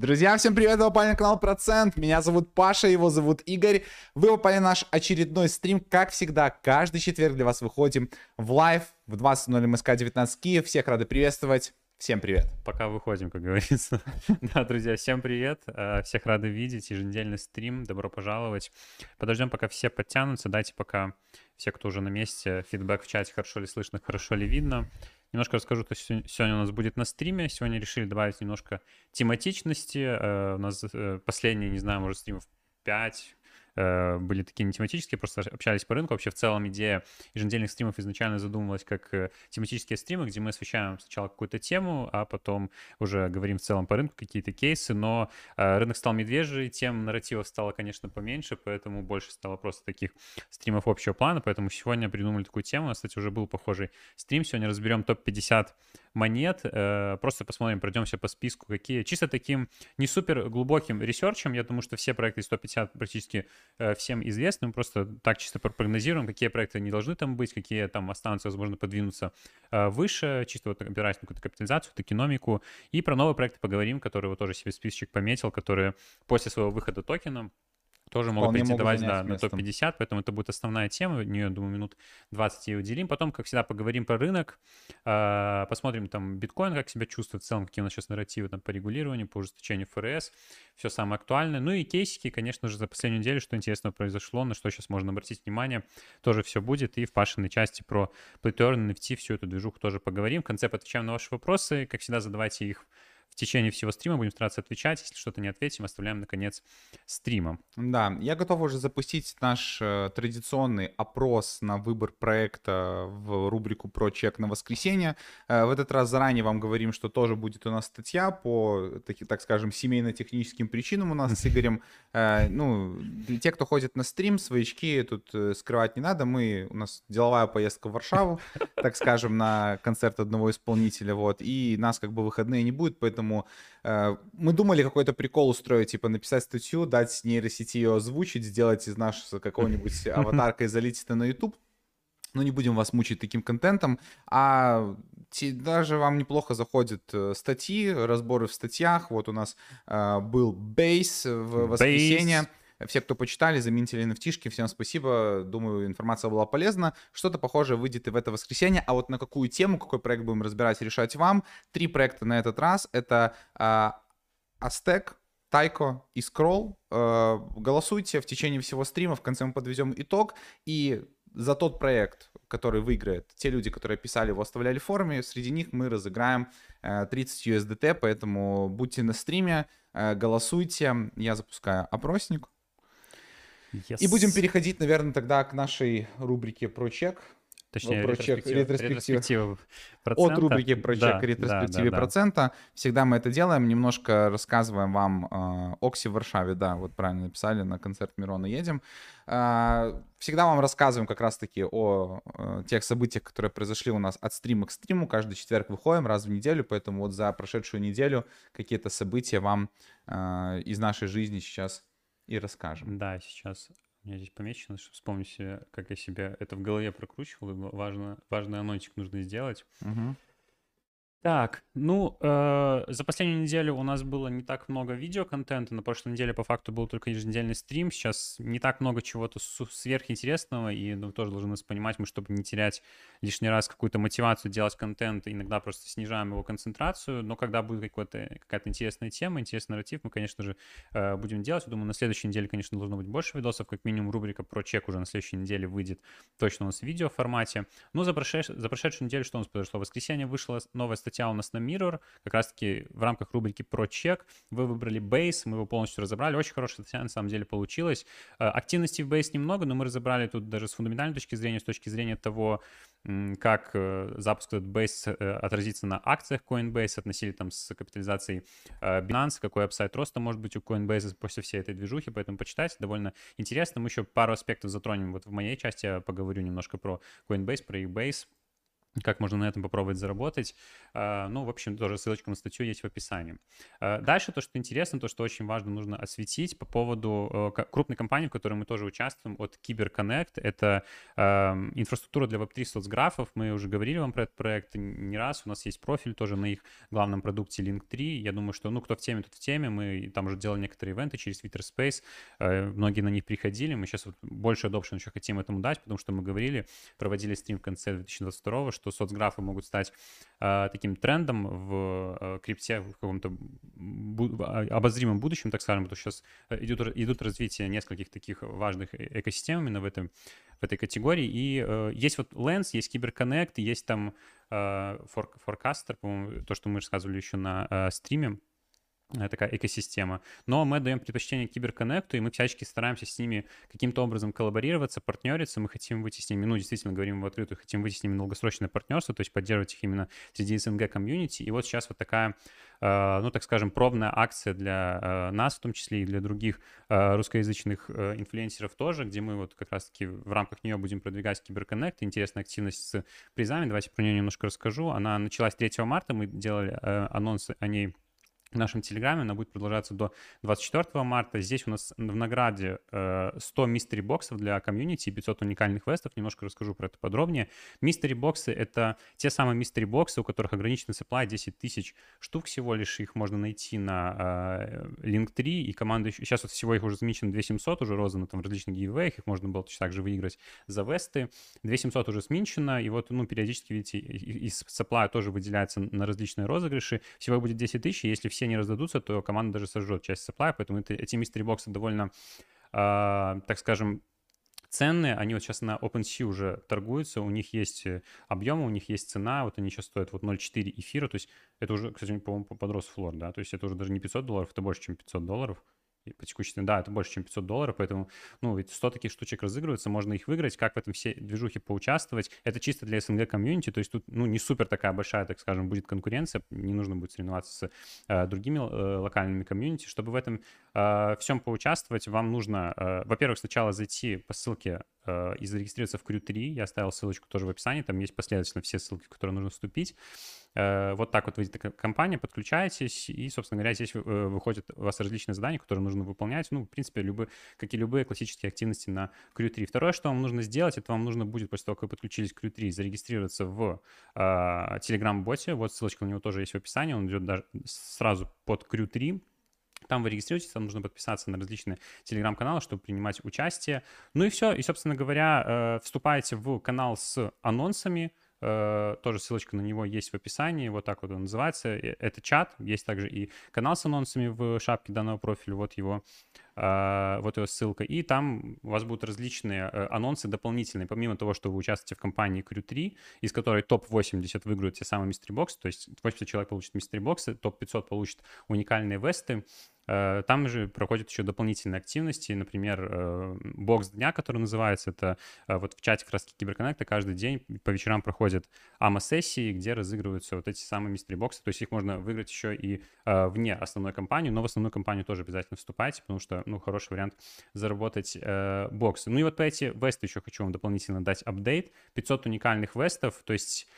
Друзья, всем привет, вы попали на канал Процент, меня зовут Паша, его зовут Игорь. Вы попали на наш очередной стрим, как всегда, каждый четверг для вас выходим в live в 20.00 МСК 19 Киев, всех рады приветствовать. Всем привет. Пока выходим, как говорится. да, друзья, всем привет. Э, всех рады видеть. Еженедельный стрим. Добро пожаловать. Подождем, пока все подтянутся. Дайте пока все, кто уже на месте, фидбэк в чате, хорошо ли слышно, хорошо ли видно. Немножко расскажу, что сегодня у нас будет на стриме. Сегодня решили добавить немножко тематичности. Э, у нас э, последние, не знаю, может, стримов 5, Э, были такие не тематические, просто общались по рынку. Вообще в целом идея еженедельных стримов изначально задумывалась как э, тематические стримы, где мы освещаем сначала какую-то тему, а потом уже говорим в целом по рынку какие-то кейсы, но э, рынок стал медвежий, тем нарративов стало, конечно, поменьше, поэтому больше стало просто таких стримов общего плана, поэтому сегодня придумали такую тему. Кстати, уже был похожий стрим. Сегодня разберем топ-50 монет. Просто посмотрим, пройдемся по списку, какие. Чисто таким не супер глубоким ресерчем. Я думаю, что все проекты из 150 практически Э, всем известны. Мы просто так чисто прогнозируем, какие проекты не должны там быть, какие там останутся, возможно, подвинуться э, выше, чисто вот опираясь на какую-то капитализацию, токеномику. И про новые проекты поговорим, которые вот тоже себе списочек пометил, которые после своего выхода токена тоже могут претендовать да, на топ-50, поэтому это будет основная тема, в нее, думаю, минут 20 и уделим. Потом, как всегда, поговорим про рынок, э, посмотрим там биткоин, как себя чувствует в целом, какие у нас сейчас нарративы там, по регулированию, по ужесточению ФРС, все самое актуальное. Ну и кейсики, конечно же, за последнюю неделю, что интересного произошло, на что сейчас можно обратить внимание, тоже все будет. И в Пашиной части про Play NFT, всю эту движуху тоже поговорим. В конце отвечаем на ваши вопросы, как всегда, задавайте их течение всего стрима будем стараться отвечать. Если что-то не ответим, оставляем, наконец, стрима. Да, я готов уже запустить наш э, традиционный опрос на выбор проекта в рубрику про чек на воскресенье. Э, в этот раз заранее вам говорим, что тоже будет у нас статья по, таки, так скажем, семейно-техническим причинам у нас с Игорем. Э, ну, для тех, кто ходит на стрим, своячки тут э, скрывать не надо. Мы, у нас деловая поездка в Варшаву, так скажем, на концерт одного исполнителя, вот, и нас как бы выходные не будет, поэтому поэтому э, мы думали какой-то прикол устроить, типа написать статью, дать нейросети ее озвучить, сделать из нашего какого-нибудь аватарка и залить это на YouTube. Но не будем вас мучить таким контентом, а даже вам неплохо заходят э, статьи, разборы в статьях. Вот у нас э, был бейс в воскресенье. Base. Все, кто почитали, заметили nft всем спасибо. Думаю, информация была полезна. Что-то похожее выйдет и в это воскресенье. А вот на какую тему, какой проект будем разбирать, решать вам. Три проекта на этот раз. Это э, Aztec, Тайко и Скролл. Э, голосуйте в течение всего стрима. В конце мы подведем итог. И за тот проект, который выиграет, те люди, которые писали его, оставляли в форуме, среди них мы разыграем 30 э, USDT, поэтому будьте на стриме, э, голосуйте. Я запускаю опросник. Yes. И будем переходить, наверное, тогда к нашей рубрике про чек. Точнее, ну, про чек, ретроспектива, От рубрики про чек да, ретроспективе да, да, процента. Всегда мы это делаем, немножко рассказываем вам э, Окси в Варшаве, да, вот правильно написали, на концерт Мирона едем. Э, всегда вам рассказываем как раз-таки о э, тех событиях, которые произошли у нас от стрима к стриму. Каждый четверг выходим раз в неделю, поэтому вот за прошедшую неделю какие-то события вам э, из нашей жизни сейчас и расскажем. Да, сейчас у меня здесь помечено, чтобы вспомнить себе, как я себя это в голове прокручивал, и важно, важный анонсик нужно сделать. Угу. Так, ну, э, за последнюю неделю у нас было не так много видеоконтента. На прошлой неделе, по факту, был только еженедельный стрим. Сейчас не так много чего-то сверхинтересного, и ну, тоже должны нас понимать, мы, чтобы не терять лишний раз какую-то мотивацию делать контент, иногда просто снижаем его концентрацию. Но когда будет какая-то интересная тема, интересный нарратив, мы, конечно же, э, будем делать. Я думаю, на следующей неделе, конечно, должно быть больше видосов. Как минимум, рубрика про чек уже на следующей неделе выйдет точно у нас в видео формате. Ну, за, прошедш... за прошедшую неделю что у нас произошло? В воскресенье вышла новая статья статья у нас на Mirror, как раз-таки в рамках рубрики про чек. Вы выбрали Base, мы его полностью разобрали. Очень хорошая статья на самом деле получилась. Э, активности в Base немного, но мы разобрали тут даже с фундаментальной точки зрения, с точки зрения того, как э, запуск этот Base э, отразится на акциях Coinbase, относили там с капитализацией Binance, какой апсайд роста может быть у Coinbase после всей этой движухи, поэтому почитайте, довольно интересно. Мы еще пару аспектов затронем вот в моей части, я поговорю немножко про Coinbase, про их Base, как можно на этом попробовать заработать. А, ну, в общем, тоже ссылочка на статью есть в описании. А, дальше то, что интересно, то, что очень важно, нужно осветить по поводу э, крупной компании, в которой мы тоже участвуем, от CyberConnect. Это инфраструктура для Web3 соцграфов. Мы уже говорили вам про этот проект не раз. У нас есть профиль тоже на их главном продукте Link3. Я думаю, что, ну, кто в теме, тот в теме. Мы там уже делали некоторые ивенты через Twitter Space. Э, многие на них приходили. Мы сейчас вот больше adoption еще хотим этому дать, потому что мы говорили, проводили стрим в конце 2022 что соцграфы могут стать э, таким трендом в э, крипте в каком-то а, обозримом будущем, так скажем, потому что сейчас э, идут, идут развитие нескольких таких важных э, экосистем именно в, этом, в этой категории. И э, есть вот Lens, есть CyberConnect, есть там э, Forecaster, по-моему, то, что мы рассказывали еще на стриме, такая экосистема. Но мы даем предпочтение киберконнекту, и мы всячески стараемся с ними каким-то образом коллаборироваться, партнериться. Мы хотим выйти с ними, ну, действительно, говорим в открытую, хотим выйти с ними долгосрочное партнерство, то есть поддерживать их именно среди СНГ комьюнити. И вот сейчас вот такая, э, ну, так скажем, пробная акция для э, нас, в том числе и для других русскоязычных инфлюенсеров тоже, где мы вот как раз-таки в рамках нее будем продвигать киберконнект. Интересная активность с призами. Давайте про нее немножко расскажу. Она началась 3 марта, мы делали анонсы о ней в нашем Телеграме. Она будет продолжаться до 24 марта. Здесь у нас в награде 100 мистери боксов для комьюнити и 500 уникальных вестов. Немножко расскажу про это подробнее. Мистери боксы — это те самые мистери боксы, у которых ограниченный supply 10 тысяч штук всего лишь. Их можно найти на э, Link3, и команда... Сейчас вот всего их уже замечено 2700, уже роздано там в различных гейвеях, их можно было точно так же выиграть за весты. 2700 уже сменчено, и вот, ну, периодически, видите, из supply тоже выделяется на различные розыгрыши. Всего будет 10 тысяч, если все все не раздадутся, то команда даже сожжет часть supply, поэтому это, эти мистери боксы довольно, э, так скажем, ценные, они вот сейчас на OpenSea уже торгуются, у них есть э, объемы, у них есть цена, вот они сейчас стоят вот 0,4 эфира, то есть это уже, кстати, по-моему, подрос флор, да, то есть это уже даже не 500 долларов, это больше, чем 500 долларов, по текущей да, это больше, чем 500 долларов, поэтому, ну, ведь 100 таких штучек разыгрываются, можно их выиграть, как в этом все движухе поучаствовать. Это чисто для СНГ комьюнити, то есть тут, ну, не супер такая большая, так скажем, будет конкуренция, не нужно будет соревноваться с э, другими э, локальными комьюнити. Чтобы в этом э, всем поучаствовать, вам нужно, э, во-первых, сначала зайти по ссылке э, и зарегистрироваться в Crew 3, я оставил ссылочку тоже в описании, там есть последовательно все ссылки, в которые нужно вступить. Вот так вот выйдет компания, подключаетесь, и, собственно говоря, здесь выходят у вас различные задания, которые нужно выполнять. Ну, в принципе, любые, как и любые классические активности на Crew 3. Второе, что вам нужно сделать, это вам нужно будет, после того, как вы подключились к Crew 3, зарегистрироваться в э, Telegram-боте. Вот ссылочка на него тоже есть в описании, он идет даже сразу под Crew 3. Там вы регистрируетесь, там нужно подписаться на различные телеграм-каналы, чтобы принимать участие. Ну и все. И, собственно говоря, вступаете в канал с анонсами, Э, тоже ссылочка на него есть в описании, вот так вот он называется. Это чат, есть также и канал с анонсами в шапке данного профиля, вот его, э, вот его ссылка. И там у вас будут различные э, анонсы дополнительные, помимо того, что вы участвуете в компании Crew 3, из которой топ-80 выиграют те самые мистери боксы, то есть 80 человек получит мистери боксы, топ-500 получит уникальные весты, Э, там же проходят еще дополнительные активности, например, э, бокс дня, который называется, это вот в чате краски Киберконнекта каждый день по вечерам проходят АМА-сессии, где разыгрываются вот эти самые мистери-боксы, то есть их можно выиграть еще и вне основной компании, но в основную компанию тоже обязательно вступайте, потому что, ну, хороший вариант заработать боксы. Ну и вот по эти весты еще хочу вам дополнительно дать апдейт. 500 уникальных вестов, то есть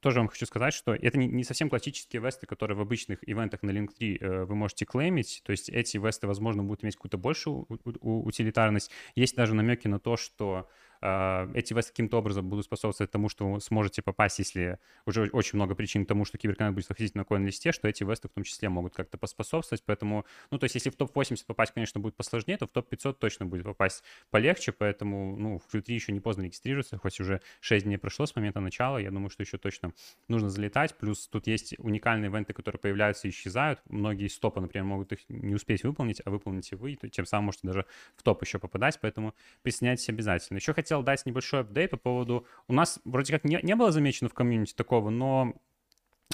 тоже вам хочу сказать, что это не, не совсем классические весты, которые в обычных ивентах на Link3 э, вы можете клеймить. То есть эти весты, возможно, будут иметь какую-то большую утилитарность. Есть даже намеки на то, что эти вас каким-то образом будут способствовать тому, что вы сможете попасть, если уже очень много причин к тому, что киберконнект будет выходить на коин-листе, что эти весты в том числе могут как-то поспособствовать, поэтому, ну, то есть если в топ-80 попасть, конечно, будет посложнее, то в топ-500 точно будет попасть полегче, поэтому, ну, в Q3 еще не поздно регистрироваться, хоть уже 6 дней прошло с момента начала, я думаю, что еще точно нужно залетать, плюс тут есть уникальные ивенты, которые появляются и исчезают, многие из топа, например, могут их не успеть выполнить, а выполните вы, то тем самым можете даже в топ еще попадать, поэтому присоединяйтесь обязательно. Еще хотел хотел дать небольшой апдейт по поводу... У нас вроде как не, не было замечено в комьюнити такого, но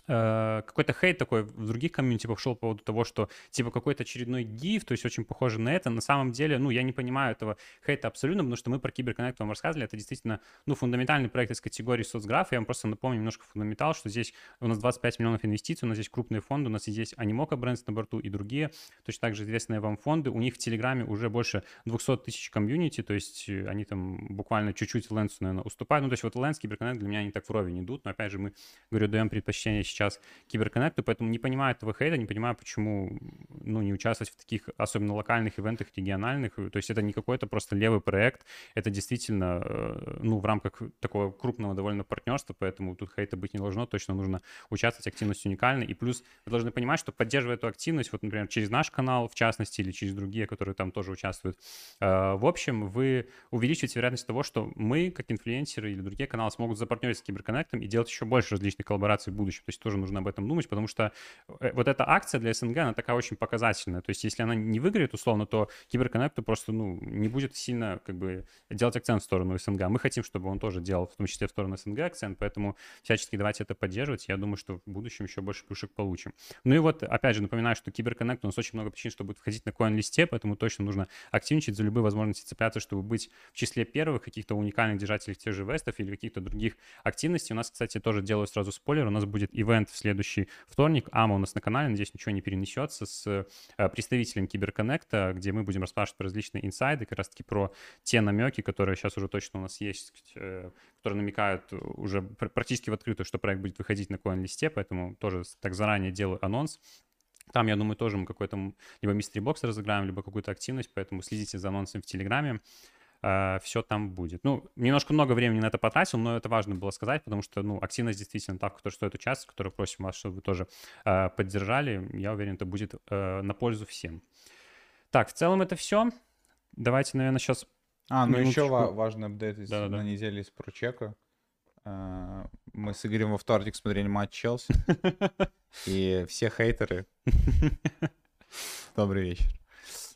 какой-то хейт такой в других комьюнити пошел по поводу того, что типа какой-то очередной гиф, то есть очень похоже на это. На самом деле, ну, я не понимаю этого хейта абсолютно, потому что мы про CyberConnect вам рассказывали, это действительно, ну, фундаментальный проект из категории соцграф. Я вам просто напомню немножко фундаментал, что здесь у нас 25 миллионов инвестиций, у нас здесь крупные фонды, у нас здесь Animoca Brands на борту и другие, точно так же известные вам фонды. У них в Телеграме уже больше 200 тысяч комьюнити, то есть э, они там буквально чуть-чуть Lens у, наверное, уступают. Ну, то есть вот Lens, CyberConnect для меня они так вровень идут, но опять же мы, говорю, даем предпочтение сейчас киберконнекту, поэтому не понимаю этого хейта, не понимаю, почему ну, не участвовать в таких, особенно локальных ивентах, региональных. То есть это не какой-то просто левый проект, это действительно, э, ну, в рамках такого крупного довольно партнерства, поэтому тут хейта быть не должно, точно нужно участвовать, активность уникальна. И плюс вы должны понимать, что поддерживая эту активность, вот, например, через наш канал, в частности, или через другие, которые там тоже участвуют, э, в общем, вы увеличиваете вероятность того, что мы, как инфлюенсеры или другие каналы, смогут запартнериться с Киберконнектом и делать еще больше различных коллабораций в будущем. То есть тоже нужно об этом думать, потому что э, вот эта акция для СНГ, она такая очень показательная. То есть если она не выиграет, условно, то Киберконнекту просто, ну, не будет сильно, как бы, делать акцент в сторону СНГ. Мы хотим, чтобы он тоже делал, в том числе в сторону СНГ акцент, поэтому всячески давайте это поддерживать. Я думаю, что в будущем еще больше плюшек получим. Ну и вот, опять же, напоминаю, что Киберконнект, у нас очень много причин, чтобы входить на коин-листе, поэтому точно нужно активничать, за любые возможности цепляться, чтобы быть в числе первых каких-то уникальных держателей тех же вестов или каких-то других активностей. У нас, кстати, тоже делаю сразу спойлер, у нас будет ивент в следующий вторник. Ама у нас на канале, надеюсь, ничего не перенесется, с э, представителем Киберконнекта, где мы будем расспрашивать про различные инсайды, как раз-таки про те намеки, которые сейчас уже точно у нас есть, э, которые намекают уже практически в открытую, что проект будет выходить на коин-листе, поэтому тоже так заранее делаю анонс. Там, я думаю, тоже мы какой-то либо мистери бокс разыграем, либо какую-то активность, поэтому следите за анонсом в Телеграме. Uh, все там будет. Ну, немножко много времени на это потратил, но это важно было сказать, потому что, ну, активность действительно та, в которой стоит участвовать, которую просим вас, чтобы вы тоже uh, поддержали. Я уверен, это будет uh, на пользу всем. Так, в целом это все. Давайте, наверное, сейчас... А, ну минуточку. еще важный апдейт из, на неделе из прочека. Мы с Игорем во вторник смотрели матч Челси. И все хейтеры. Добрый вечер.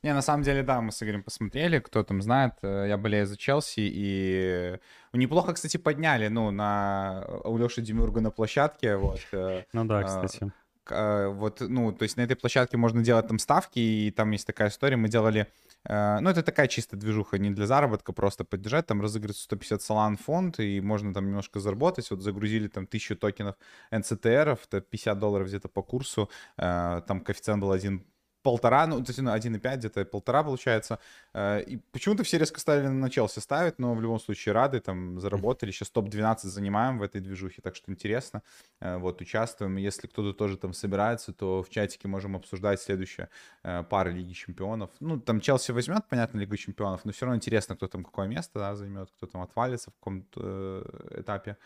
Не, на самом деле, да, мы с Игорем посмотрели, кто там знает, э, я болею за Челси, и неплохо, кстати, подняли, ну, на у Леши Демюрга на площадке, вот. Э, ну да, кстати. Вот, ну, то есть на этой площадке можно делать там ставки, и там есть такая история, мы делали э, ну, это такая чисто движуха, не для заработка, просто поддержать. Там разыгрывается 150 салан фонд, и можно там немножко заработать. Вот загрузили там 1000 токенов NCTR, это 50 долларов где-то по курсу. Там коэффициент был 1 полтора, ну, то есть, ну, 1,5, где-то полтора получается. Э, и почему-то все резко стали на Челси ставить, но в любом случае рады, там, заработали. Сейчас топ-12 занимаем в этой движухе, так что интересно. Э, вот, участвуем. Если кто-то тоже там собирается, то в чатике можем обсуждать следующие э, пары Лиги Чемпионов. Ну, там Челси возьмет, понятно, Лигу Чемпионов, но все равно интересно, кто там какое место да, займет, кто там отвалится в каком-то этапе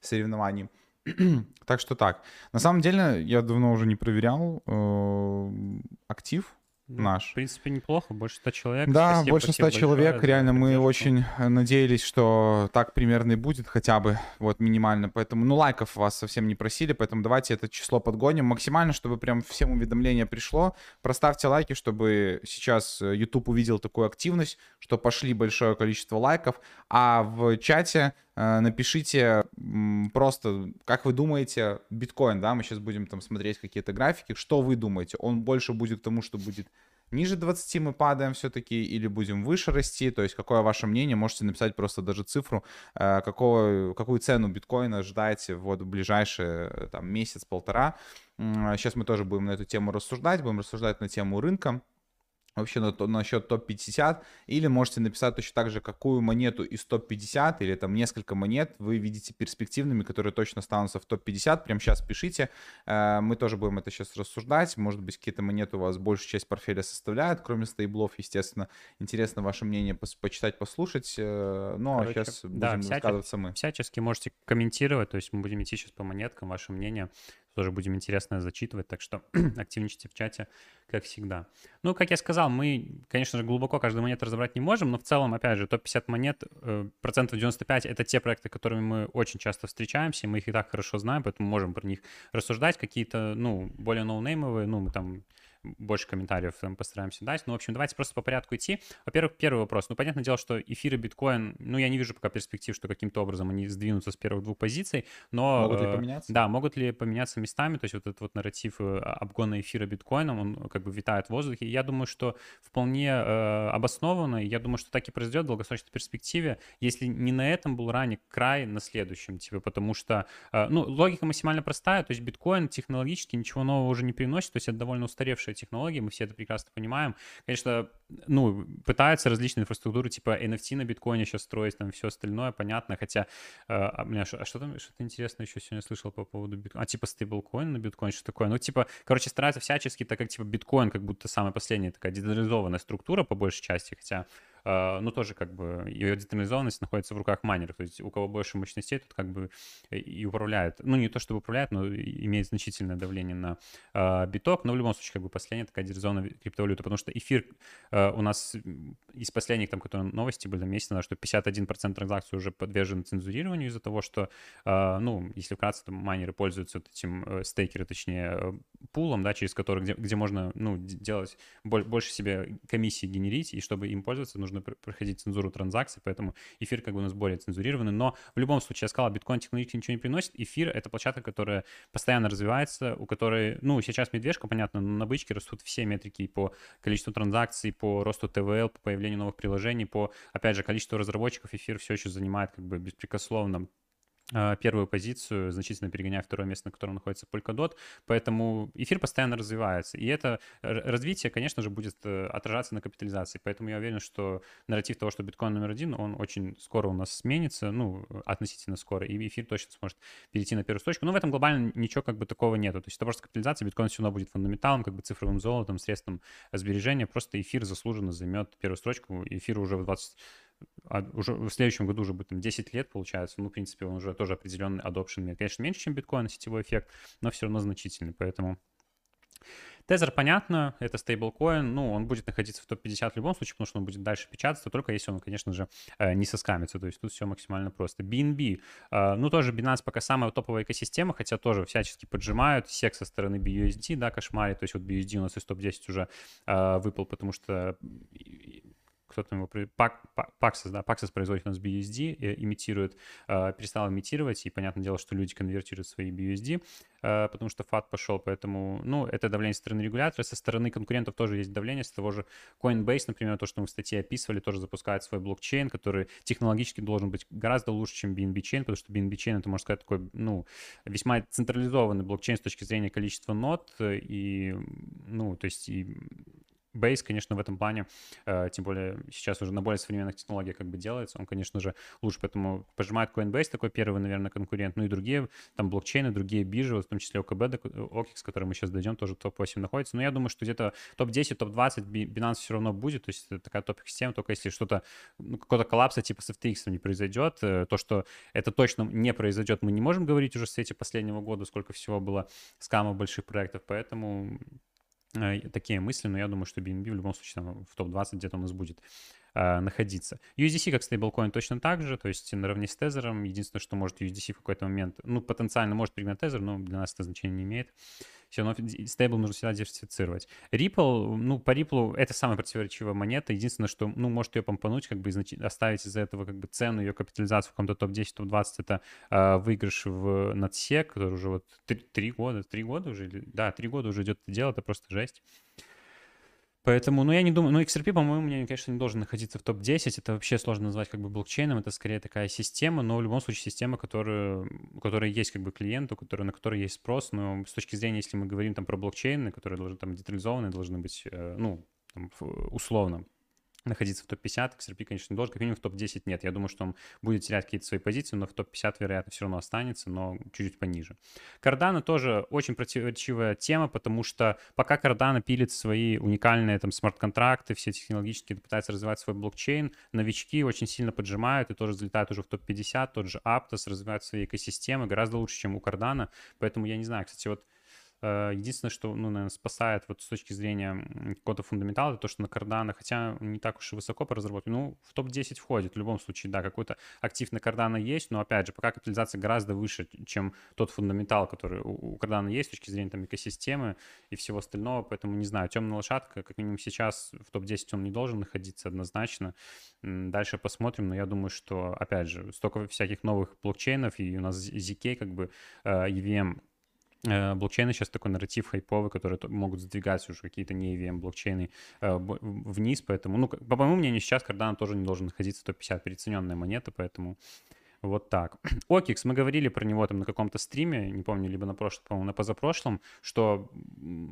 соревнований. так что так. На самом деле, я давно уже не проверял э, актив ну, наш. В принципе, неплохо, больше 100 человек. Да, спасибо, больше 100 человек. Большое, Реально, мы очень надеялись, что так примерно и будет хотя бы, вот минимально. Поэтому, ну, лайков вас совсем не просили, поэтому давайте это число подгоним максимально, чтобы прям всем уведомление пришло. Проставьте лайки, чтобы сейчас э, YouTube увидел такую активность, что пошли большое количество лайков. А в чате э, напишите просто, как вы думаете, биткоин, да, мы сейчас будем там смотреть какие-то графики, что вы думаете, он больше будет к тому, что будет ниже 20 мы падаем все-таки или будем выше расти, то есть какое ваше мнение, можете написать просто даже цифру, э, какого, какую цену биткоина ожидаете вот в ближайшие э, там месяц-полтора. Сейчас мы тоже будем на эту тему рассуждать, будем рассуждать на тему рынка, вообще на, насчет топ-50, или можете написать точно так же, какую монету из топ-50, или там несколько монет вы видите перспективными, которые точно останутся в топ-50, прямо сейчас пишите, э, мы тоже будем это сейчас рассуждать, может быть, какие-то монеты у вас большую часть портфеля составляют, кроме стейблов, естественно, интересно ваше мнение почитать, послушать, э, ну а сейчас да, будем высказываться мы. Всячески можете комментировать, то есть мы будем идти сейчас по монеткам, ваше мнение, тоже будем интересно зачитывать, так что активничайте в чате, как всегда. Ну, как я сказал, мы, конечно же, глубоко каждую монету разобрать не можем, но в целом, опять же, топ-50 монет, э, процентов 95 — это те проекты, которыми мы очень часто встречаемся, мы их и так хорошо знаем, поэтому можем про них рассуждать. Какие-то, ну, более ноунеймовые, ну, мы там больше комментариев там постараемся дать. Ну, в общем, давайте просто по порядку идти. Во-первых, первый вопрос. Ну, понятное дело, что эфир и биткоин, ну, я не вижу пока перспектив, что каким-то образом они сдвинутся с первых двух позиций, но... Могут ли поменяться? Да, могут ли поменяться местами, то есть вот этот вот нарратив обгона эфира биткоином, он как бы витает в воздухе. Я думаю, что вполне э, обоснованно, я думаю, что так и произойдет в долгосрочной перспективе, если не на этом был ранее край, на следующем, типа, потому что, э, ну, логика максимально простая, то есть биткоин технологически ничего нового уже не приносит, то есть это довольно устаревшая технология, мы все это прекрасно понимаем. Конечно, ну, пытаются различные инфраструктуры, типа NFT на биткоине сейчас строить, там все остальное, понятно, хотя, э, а, а что, а что там, что-то интересное еще сегодня слышал по поводу биткоина, а типа стейблкоин на биткоин, что такое, ну, типа, короче, стараются всячески, так как, типа, биткоин как будто самая последняя такая децентрализованная структура по большей части, хотя ну, тоже как бы ее децентрализованность находится в руках майнеров, то есть у кого больше мощностей, тут как бы и управляет, ну, не то чтобы управляет, но имеет значительное давление на э, биток, но в любом случае как бы последняя такая дерзонная криптовалюта, потому что эфир э, у нас из последних там, которые новости были месяца, что 51% транзакций уже подвержены цензурированию из-за того, что, э, ну, если вкратце, то майнеры пользуются вот этим, э, стейкеры, точнее, э, пулом, да, через который, где, где можно, ну, делать больше себе комиссии генерить, и чтобы им пользоваться, нужно нужно проходить цензуру транзакций, поэтому эфир как бы у нас более цензурированный. Но в любом случае, я сказал, биткоин технологически ничего не приносит. Эфир — это площадка, которая постоянно развивается, у которой, ну, сейчас медвежка, понятно, но на бычке растут все метрики по количеству транзакций, по росту ТВЛ, по появлению новых приложений, по, опять же, количеству разработчиков эфир все еще занимает как бы беспрекословно первую позицию, значительно перегоняя второе место, на котором находится Polkadot, поэтому эфир постоянно развивается, и это развитие, конечно же, будет э, отражаться на капитализации, поэтому я уверен, что нарратив того, что биткоин номер один, он очень скоро у нас сменится, ну, относительно скоро, и эфир точно сможет перейти на первую строчку, но в этом глобально ничего как бы такого нету, то есть это просто капитализация, биткоин все равно будет фундаменталом, как бы цифровым золотом, средством сбережения, просто эфир заслуженно займет первую строчку, эфир уже в 20 а уже в следующем году уже будет там 10 лет, получается. Ну, в принципе, он уже тоже определенный adoption имеет. Конечно, меньше, чем биткоин, сетевой эффект, но все равно значительный, поэтому... Тезер, понятно, это стейблкоин, ну, он будет находиться в топ-50 в любом случае, потому что он будет дальше печататься, только если он, конечно же, э, не соскамится, то есть тут все максимально просто. BNB, э, ну, тоже Binance пока самая топовая экосистема, хотя тоже всячески поджимают, сек со стороны BUSD, да, кошмарит, то есть вот BUSD у нас из топ-10 уже э, выпал, потому что кто там его... Paxos, да, Paxos производит у нас BUSD, имитирует, э, перестал имитировать, и понятное дело, что люди конвертируют свои BUSD, э, потому что FAT пошел, поэтому, ну, это давление со стороны регулятора, со стороны конкурентов тоже есть давление, с того же Coinbase, например, то, что мы в статье описывали, тоже запускает свой блокчейн, который технологически должен быть гораздо лучше, чем BNB Chain, потому что BNB Chain это, можно сказать, такой, ну, весьма централизованный блокчейн с точки зрения количества нот, и, ну, то есть и Base, конечно, в этом плане, э, тем более сейчас уже на более современных технологиях как бы делается, он, конечно же, лучше, поэтому пожимает Coinbase, такой первый, наверное, конкурент, ну и другие там блокчейны, другие биржи, в том числе ОКБ, OKX, который мы сейчас дойдем, тоже топ-8 находится, но я думаю, что где-то топ-10, топ-20 Binance все равно будет, то есть это такая топ-система, только если что-то, ну, какой-то коллапса типа с FTX не произойдет, э, то, что это точно не произойдет, мы не можем говорить уже в свете последнего года, сколько всего было скамов больших проектов, поэтому такие мысли, но я думаю, что BNB в любом случае там, в топ-20 где-то у нас будет э, находиться. USDC как стейблкоин точно так же, то есть наравне с тезером. Единственное, что может USDC в какой-то момент, ну, потенциально может пригнать тезер, но для нас это значения не имеет все равно стейбл нужно всегда диверсифицировать. Ripple, ну, по Ripple это самая противоречивая монета. Единственное, что, ну, может ее помпануть, как бы оставить из-за этого как бы цену, ее капитализацию в каком-то топ-10, топ-20, это э, выигрыш в надсек, который уже вот три года, три года уже, да, три года уже идет это дело, это просто жесть. Поэтому, ну, я не думаю, ну, XRP, по-моему, мне, конечно, не должен находиться в топ-10, это вообще сложно назвать как бы блокчейном, это скорее такая система, но в любом случае система, которая, у которой есть как бы клиент, который, на которой есть спрос, но с точки зрения, если мы говорим там про блокчейны, которые должны там детализованы, должны быть, э, ну, там, условно, находиться в топ-50. XRP, конечно, не должен, как минимум в топ-10 нет. Я думаю, что он будет терять какие-то свои позиции, но в топ-50, вероятно, все равно останется, но чуть-чуть пониже. Cardano тоже очень противоречивая тема, потому что пока Cardano пилит свои уникальные там смарт-контракты, все технологически пытается развивать свой блокчейн, новички очень сильно поджимают и тоже залетают уже в топ-50, тот же Aptos развивает свои экосистемы гораздо лучше, чем у Cardano, поэтому я не знаю, кстати, вот единственное, что, ну, наверное, спасает вот с точки зрения какого-то фундаментала, это то, что на Cardano, хотя не так уж и высоко по разработке, ну, в топ-10 входит в любом случае, да, какой-то актив на Cardano есть, но, опять же, пока капитализация гораздо выше, чем тот фундаментал, который у Cardano есть с точки зрения там экосистемы и всего остального, поэтому, не знаю, темная лошадка, как минимум сейчас в топ-10 он не должен находиться однозначно. Дальше посмотрим, но я думаю, что, опять же, столько всяких новых блокчейнов, и у нас ZK, как бы, EVM Э, блокчейны сейчас такой нарратив хайповый, которые могут сдвигать уже какие-то не EVM блокчейны э, вниз, поэтому, ну, по моему мнению, сейчас Cardano тоже не должен находиться в топ-50, переоцененная монета, поэтому вот так. Окикс, мы говорили про него там на каком-то стриме, не помню, либо на прошлом, по-моему, на позапрошлом, что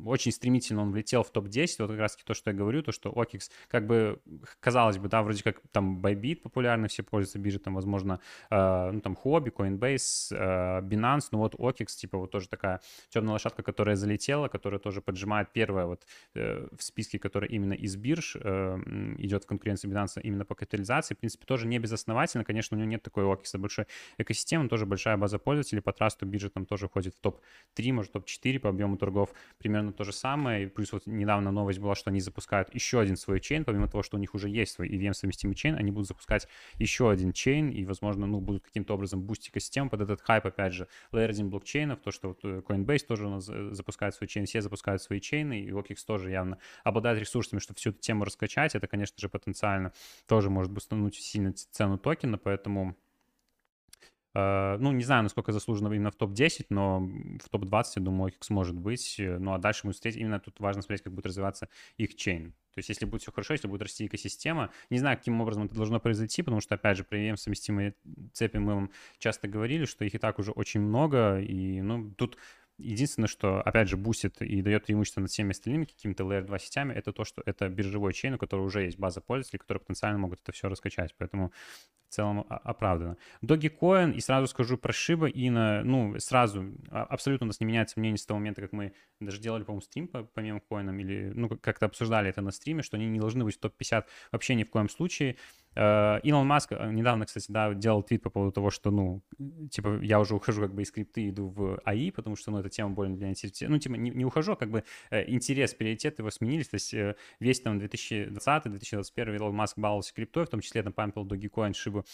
очень стремительно он влетел в топ-10. Вот как раз-таки то, что я говорю, то, что Окикс, как бы, казалось бы, да, вроде как там Bybit популярный, все пользуются биржей, там, возможно, э, ну, там, Huobi, Coinbase, э, Binance, ну, вот Окикс, типа, вот тоже такая темная лошадка, которая залетела, которая тоже поджимает первая вот э, в списке, которая именно из бирж э, идет в конкуренции Binance именно по капитализации, в принципе, тоже не безосновательно, конечно, у него нет такой Окикса большой экосистемы, тоже большая база пользователей. По трасту биржа там тоже входит в топ-3, может, топ-4 по объему торгов. Примерно то же самое. И плюс вот недавно новость была, что они запускают еще один свой чейн, помимо того, что у них уже есть свой EVM-совместимый чейн, они будут запускать еще один чейн и, возможно, ну, будут каким-то образом бустить экосистему под этот хайп, опять же, 1 блокчейнов, то, что вот э, Coinbase тоже у нас э, запускает свой чейн, все запускают свои чейны, и OKX тоже явно обладает ресурсами, чтобы всю эту тему раскачать. Это, конечно же, потенциально тоже может бустануть сильно цену токена, поэтому ну, не знаю, насколько заслуженно именно в топ-10, но в топ-20, я думаю, X может быть. Ну, а дальше мы встретим, именно тут важно смотреть, как будет развиваться их чейн. То есть, если будет все хорошо, если будет расти экосистема, не знаю, каким образом это должно произойти, потому что, опять же, про EM совместимые цепи мы вам часто говорили, что их и так уже очень много, и, ну, тут Единственное, что, опять же, бустит и дает преимущество над всеми остальными какими-то Layer 2 сетями, это то, что это биржевой чейн, у которого уже есть база пользователей, которые потенциально могут это все раскачать. Поэтому в целом оправдано. Dogecoin, и сразу скажу про Shiba Inu, ну, сразу, а, абсолютно у нас не меняется мнение с того момента, как мы даже делали, по-моему, стрим по, по мемкоинам, или, ну, как-то обсуждали это на стриме, что они не должны быть в топ-50 вообще ни в коем случае. Э, Илон Маск э, недавно, кстати, да, делал твит по поводу того, что, ну, типа, я уже ухожу как бы из крипты, иду в АИ, потому что, ну, эта тема более для интереса. Ну, типа, не, не ухожу, а как бы э, интерес, приоритеты его сменились. То есть весь там 2020-2021 Илон Маск баловался криптой, в том числе там пампил Dogecoin, Шибу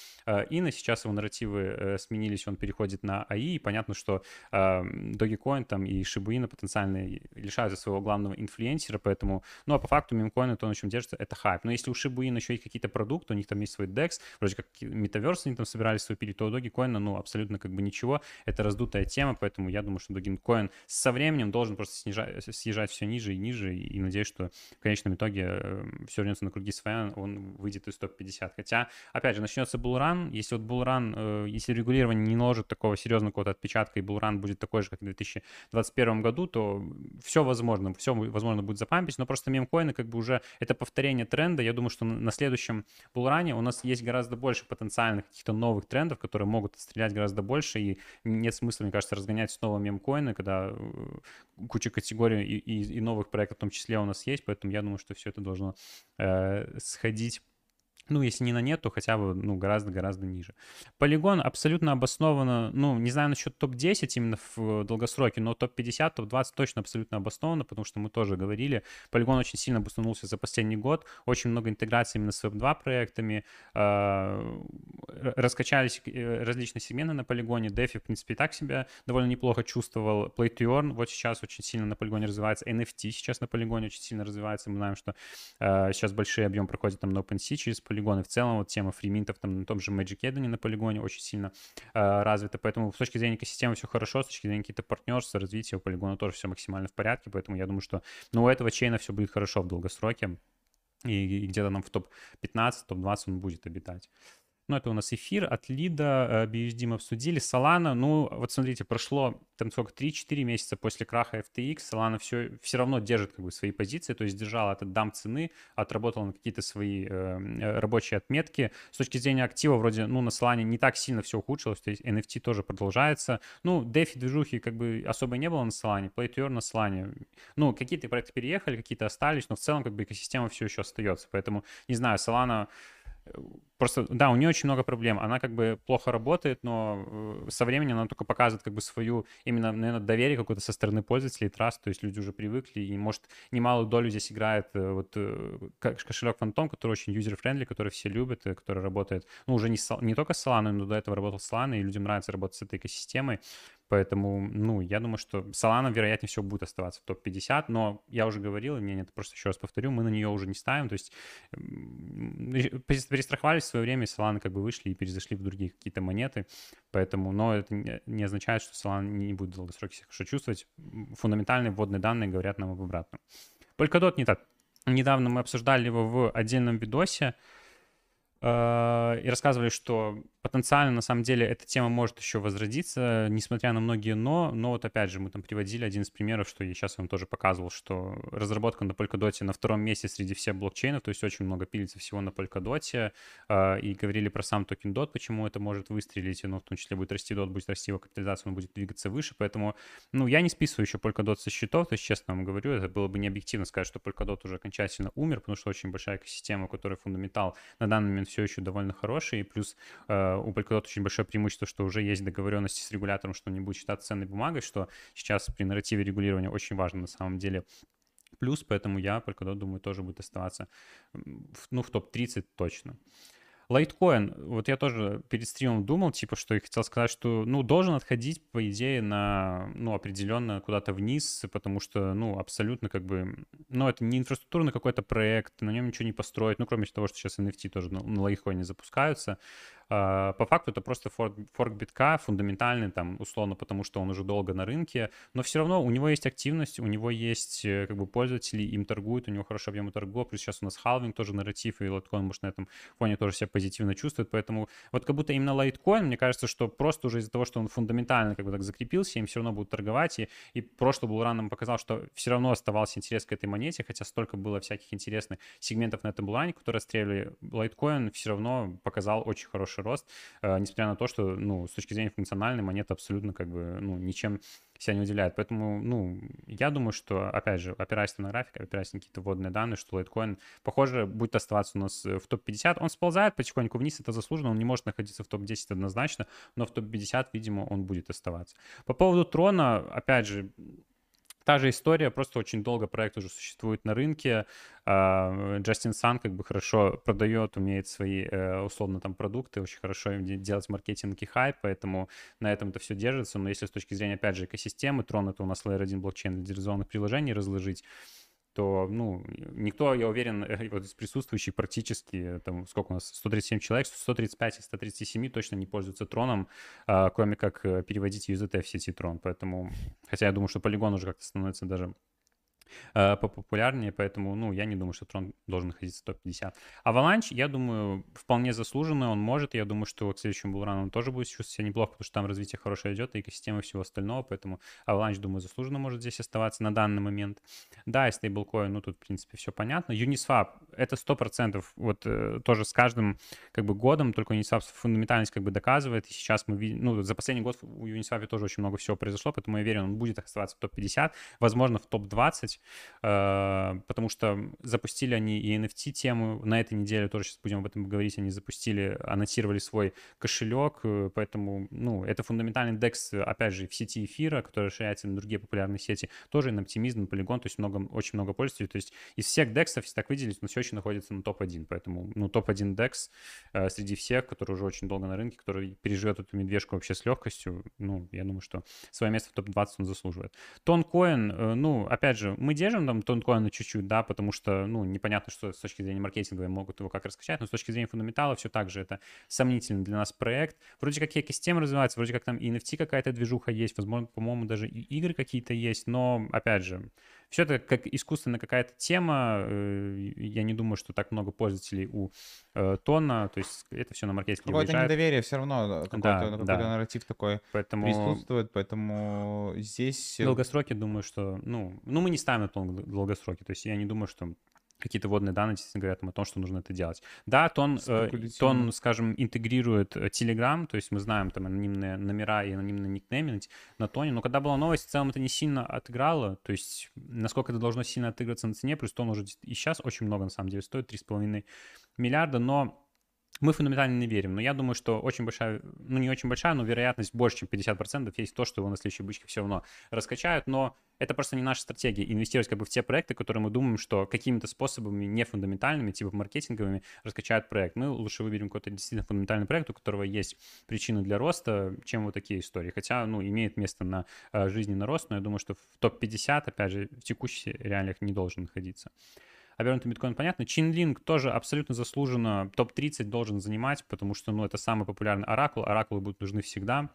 и на сейчас его нарративы сменились, он переходит на АИ, и понятно, что Dogecoin там и Shiba потенциально лишаются своего главного инфлюенсера, поэтому, ну, а по факту мемкоин, то, на чем держится, это хайп. Но если у Shiba еще есть какие-то продукты, у них там есть свой DEX, вроде как метаверс они там собирались свой пилить, то у Dogecoin, ну, абсолютно как бы ничего, это раздутая тема, поэтому я думаю, что Dogecoin со временем должен просто снижать, съезжать все ниже и ниже, и, надеюсь, что в конечном итоге э, все вернется на круги своя, он выйдет из топ-50. Хотя, опять же, начнется булран, если вот булран, э, если регулирование не наложит такого серьезного какого-то отпечатка, и булран будет такой же, как в 2021 году, то все возможно, все возможно будет запампить, но просто мемкоины как бы уже это повторение тренда, я думаю, что на следующем булране плане у нас есть гораздо больше потенциальных каких-то новых трендов, которые могут стрелять гораздо больше, и нет смысла, мне кажется, разгонять снова мемкоины, когда э, куча категорий и, и, и новых проектов в том числе у нас есть, поэтому я думаю, что все это должно э, сходить ну, если не на нет, то хотя бы, ну, гораздо-гораздо ниже. Полигон абсолютно обоснованно, ну, не знаю насчет топ-10 именно в долгосроке, но топ-50, топ-20 точно абсолютно обоснованно, потому что мы тоже говорили, полигон очень сильно бустанулся за последний год, очень много интеграции именно с Web2 проектами, э, раскачались э, различные сегменты на полигоне, DeFi, в принципе, и так себя довольно неплохо чувствовал, Play to Earn вот сейчас очень сильно на полигоне развивается, NFT сейчас на полигоне очень сильно развивается, мы знаем, что э, сейчас большие объемы проходят там на OpenSea через полигон, полигоны. В целом вот тема фриминтов там на том же Magic Eden на полигоне очень сильно э, развита, поэтому с точки зрения экосистемы все хорошо, с точки зрения каких-то партнерств, развития у полигона тоже все максимально в порядке, поэтому я думаю, что ну, у этого чейна все будет хорошо в долгосроке, и, и где-то там в топ-15, топ-20 он будет обитать. Ну, это у нас эфир от Лида, BUSD мы обсудили. Solana, ну, вот смотрите, прошло там сколько, 3-4 месяца после краха FTX, Solana все, все равно держит как бы свои позиции, то есть держала этот дам цены, отработала на какие-то свои э, э рабочие отметки. С точки зрения актива, вроде, ну, на Solana не так сильно все ухудшилось, то есть NFT тоже продолжается. Ну, DeFi движухи как бы особо не было на Solana, Play to Earn на Solana. Ну, какие-то проекты переехали, какие-то остались, но в целом как бы экосистема все еще остается, поэтому, не знаю, Solana просто, да, у нее очень много проблем. Она как бы плохо работает, но э, со временем она только показывает как бы свою именно, наверное, доверие какое-то со стороны пользователей, trust, то есть люди уже привыкли, и, может, немалую долю здесь играет э, вот кошелек Phantom, который очень user-friendly, который все любят, который работает, ну, уже не, не только с Solana, но до этого работал с Solana, и людям нравится работать с этой экосистемой, Поэтому, ну, я думаю, что Solana, вероятнее всего, будет оставаться в топ-50, но я уже говорил, и мне нет, просто еще раз повторю, мы на нее уже не ставим, то есть перестраховались в свое время, Solana как бы вышли и перезашли в другие какие-то монеты, поэтому, но это не означает, что Solana не будет в долгосроке себя хорошо чувствовать. Фундаментальные вводные данные говорят нам об обратном. Polkadot не так. Недавно мы обсуждали его в отдельном видосе, и рассказывали, что потенциально, на самом деле, эта тема может еще возродиться, несмотря на многие «но». Но вот опять же, мы там приводили один из примеров, что я сейчас вам тоже показывал, что разработка на Polkadot на втором месте среди всех блокчейнов, то есть очень много пилится всего на Polkadot, э, и говорили про сам токен DOT, почему это может выстрелить, но в том числе будет расти DOT, будет расти его капитализация, он будет двигаться выше, поэтому, ну, я не списываю еще Polkadot со счетов, то есть, честно вам говорю, это было бы необъективно сказать, что Polkadot уже окончательно умер, потому что очень большая экосистема, у которой фундаментал на данный момент все еще довольно хороший, и плюс э, у Polkadot очень большое преимущество, что уже есть договоренности с регулятором, что он не будет считаться ценной бумагой, что сейчас при нарративе регулирования очень важно на самом деле плюс, поэтому я Polkadot, думаю, тоже будет оставаться ну, в топ-30 точно. Лайткоин, вот я тоже перед стримом думал, типа, что я хотел сказать, что, ну, должен отходить, по идее, на, ну, определенно куда-то вниз, потому что, ну, абсолютно как бы, ну, это не инфраструктурный какой-то проект, на нем ничего не построить, ну, кроме того, что сейчас NFT тоже на, на лайткоине запускаются, по факту это просто форк, форк битка, фундаментальный, там, условно, потому что он уже долго на рынке, но все равно у него есть активность, у него есть э, как бы пользователи, им торгуют, у него хороший объем торгов, плюс сейчас у нас халвинг тоже нарратив, и Litecoin, может, на этом фоне тоже себя позитивно чувствует, поэтому вот как будто именно Litecoin, мне кажется, что просто уже из-за того, что он фундаментально как бы так закрепился, им все равно будут торговать, и, и прошлый был нам показал, что все равно оставался интерес к этой монете, хотя столько было всяких интересных сегментов на этом булане, которые расстреливали, Litecoin все равно показал очень хороший хороший рост, э, несмотря на то, что, ну, с точки зрения функциональной монета абсолютно как бы, ну, ничем себя не удивляет. Поэтому, ну, я думаю, что, опять же, опираясь на график, опираясь на какие-то вводные данные, что Litecoin, похоже, будет оставаться у нас в топ-50. Он сползает потихоньку вниз, это заслуженно, он не может находиться в топ-10 однозначно, но в топ-50, видимо, он будет оставаться. По поводу трона, опять же, та же история, просто очень долго проект уже существует на рынке. А, Джастин Сан как бы хорошо продает, умеет свои э, условно там продукты, очень хорошо делать маркетинг и хайп, поэтому на этом это все держится. Но если с точки зрения, опять же, экосистемы, Tron это у нас Layer 1 блокчейн для реализованных приложений разложить, то, ну, никто, я уверен, вот из присутствующих практически, там, сколько у нас, 137 человек, 135 из 137 точно не пользуются троном, а, кроме как э, переводить UZT в сети трон. Поэтому, хотя я думаю, что полигон уже как-то становится даже э, популярнее, поэтому, ну, я не думаю, что Трон должен находиться в топ-50. Avalanche, я думаю, вполне заслуженный, он может, я думаю, что к следующему булрану он тоже будет чувствовать себя неплохо, потому что там развитие хорошее идет, и экосистема всего остального, поэтому Avalanche, думаю, заслуженно может здесь оставаться на данный момент. Да, и стейблкоин, ну, тут, в принципе, все понятно. Uniswap, это 100%, вот э, тоже с каждым, как бы, годом, только Uniswap фундаментальность, как бы, доказывает, и сейчас мы видим, ну, за последний год у Uniswap тоже очень много всего произошло, поэтому я верю, он будет оставаться в топ-50, возможно, в топ-20, Э, потому что запустили они и NFT-тему, на этой неделе тоже сейчас будем об этом говорить, они запустили, анонсировали свой кошелек, э, поэтому, ну, это фундаментальный DEX, опять же, в сети эфира, который расширяется на другие популярные сети, тоже на оптимизм, на полигон, то есть много, очень много пользователей, то есть из всех DEX, если так выделить, он все еще находится на топ-1, поэтому, ну, топ-1 DEX э, среди всех, который уже очень долго на рынке, который переживет эту медвежку вообще с легкостью, ну, я думаю, что свое место в топ-20 он заслуживает. Тонкоин, ну, опять же, мы держим там тонкоина чуть-чуть, да, потому что, ну, непонятно, что с точки зрения маркетинга могут его как раскачать, но с точки зрения фундаментала все так же это сомнительный для нас проект. Вроде как экосистема развивается, вроде как там и NFT какая-то движуха есть, возможно, по-моему, даже и игры какие-то есть, но, опять же, все это как искусственная какая-то тема. Э, я не думаю, что так много пользователей у э, Тона. То есть это все на маркетинге Какое-то выезжает. недоверие все равно, какой-то, да, какой-то да. нарратив такой поэтому... присутствует, поэтому здесь... Э, долгосроки, думаю, что... Ну, ну, мы не ставим на долгосроки. То есть я не думаю, что какие-то водные данные действительно говорят нам о том, что нужно это делать. Да, тон, э, тон скажем, интегрирует э, Telegram, то есть мы знаем там анонимные номера и анонимные никнеймы на тоне, но когда была новость, в целом это не сильно отыграло, то есть насколько это должно сильно отыграться на цене, плюс тон уже и сейчас очень много на самом деле стоит, 3,5 миллиарда, но мы фундаментально не верим, но я думаю, что очень большая, ну не очень большая, но вероятность больше, чем 50% есть то, что его на следующей бычке все равно раскачают, но это просто не наша стратегия, инвестировать как бы в те проекты, которые мы думаем, что какими-то способами не фундаментальными, типа маркетинговыми, раскачают проект. Мы лучше выберем какой-то действительно фундаментальный проект, у которого есть причины для роста, чем вот такие истории. Хотя, ну, имеет место на э, жизненный рост, но я думаю, что в топ-50, опять же, в текущих реалиях не должен находиться обернутый биткоин, понятно. Чинлинг тоже абсолютно заслуженно топ-30 должен занимать, потому что, ну, это самый популярный оракул. Оракулы будут нужны всегда.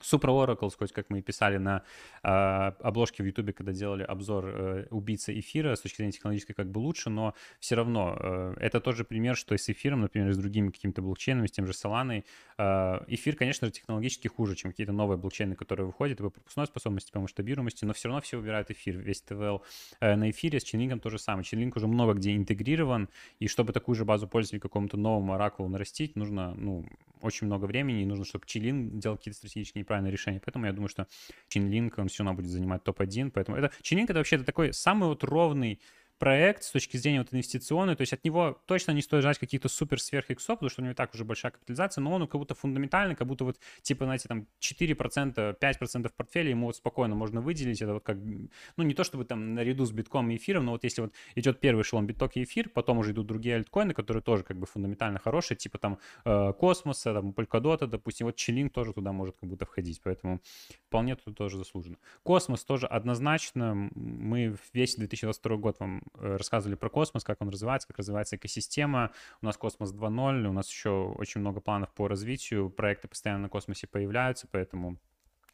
Супра Oracle, хоть как мы и писали на э, обложке в Ютубе, когда делали обзор э, убийца эфира, с точки зрения технологической как бы лучше, но все равно э, это тоже пример, что и с эфиром, например, с другими какими-то блокчейнами, с тем же Solana, э, эфир, конечно же, технологически хуже, чем какие-то новые блокчейны, которые выходят по пропускной способности, по масштабируемости, но все равно все выбирают эфир. Весь ТВЛ э, на эфире с Chainlink то же самое. Chainlink уже много где интегрирован, и чтобы такую же базу пользователей какому-то новому оракулу нарастить, нужно, ну, очень много времени, и нужно, чтобы Chainlink делал какие-то стратегические неправильное решение. Поэтому я думаю, что Chainlink, он все равно будет занимать топ-1. Поэтому это Chainlink это вообще такой самый вот ровный проект с точки зрения вот инвестиционной, то есть от него точно не стоит ждать каких-то супер сверх иксов, потому что у него и так уже большая капитализация, но он как будто фундаментальный, как будто вот типа, знаете, там 4%, 5% портфеля ему вот спокойно можно выделить, это вот как, ну не то чтобы там наряду с битком и эфиром, но вот если вот идет первый эшелон биток и эфир, потом уже идут другие альткоины, которые тоже как бы фундаментально хорошие, типа там э, Космоса, там Polkadot, допустим, вот Chainlink тоже туда может как будто входить, поэтому вполне тут тоже заслуженно. Космос тоже однозначно, мы весь 2022 год вам рассказывали про космос, как он развивается, как развивается экосистема. У нас космос 2.0, у нас еще очень много планов по развитию, проекты постоянно на космосе появляются, поэтому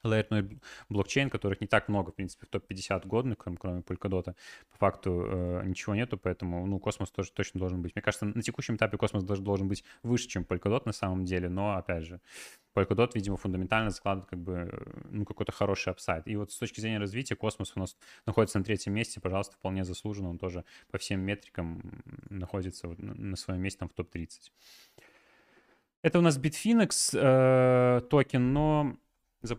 Layer блокчейн, которых не так много, в принципе, в топ-50 годных, кроме, кроме Polkadot, по факту э, ничего нету, поэтому, ну, космос тоже точно должен быть. Мне кажется, на текущем этапе космос даже должен быть выше, чем Polkadot на самом деле, но, опять же, Polkadot, видимо, фундаментально закладывает как бы, ну, какой-то хороший upside. И вот с точки зрения развития космос у нас находится на третьем месте, пожалуйста, вполне заслуженно, он тоже по всем метрикам находится вот на своем месте там в топ-30. Это у нас Bitfinex э, токен, но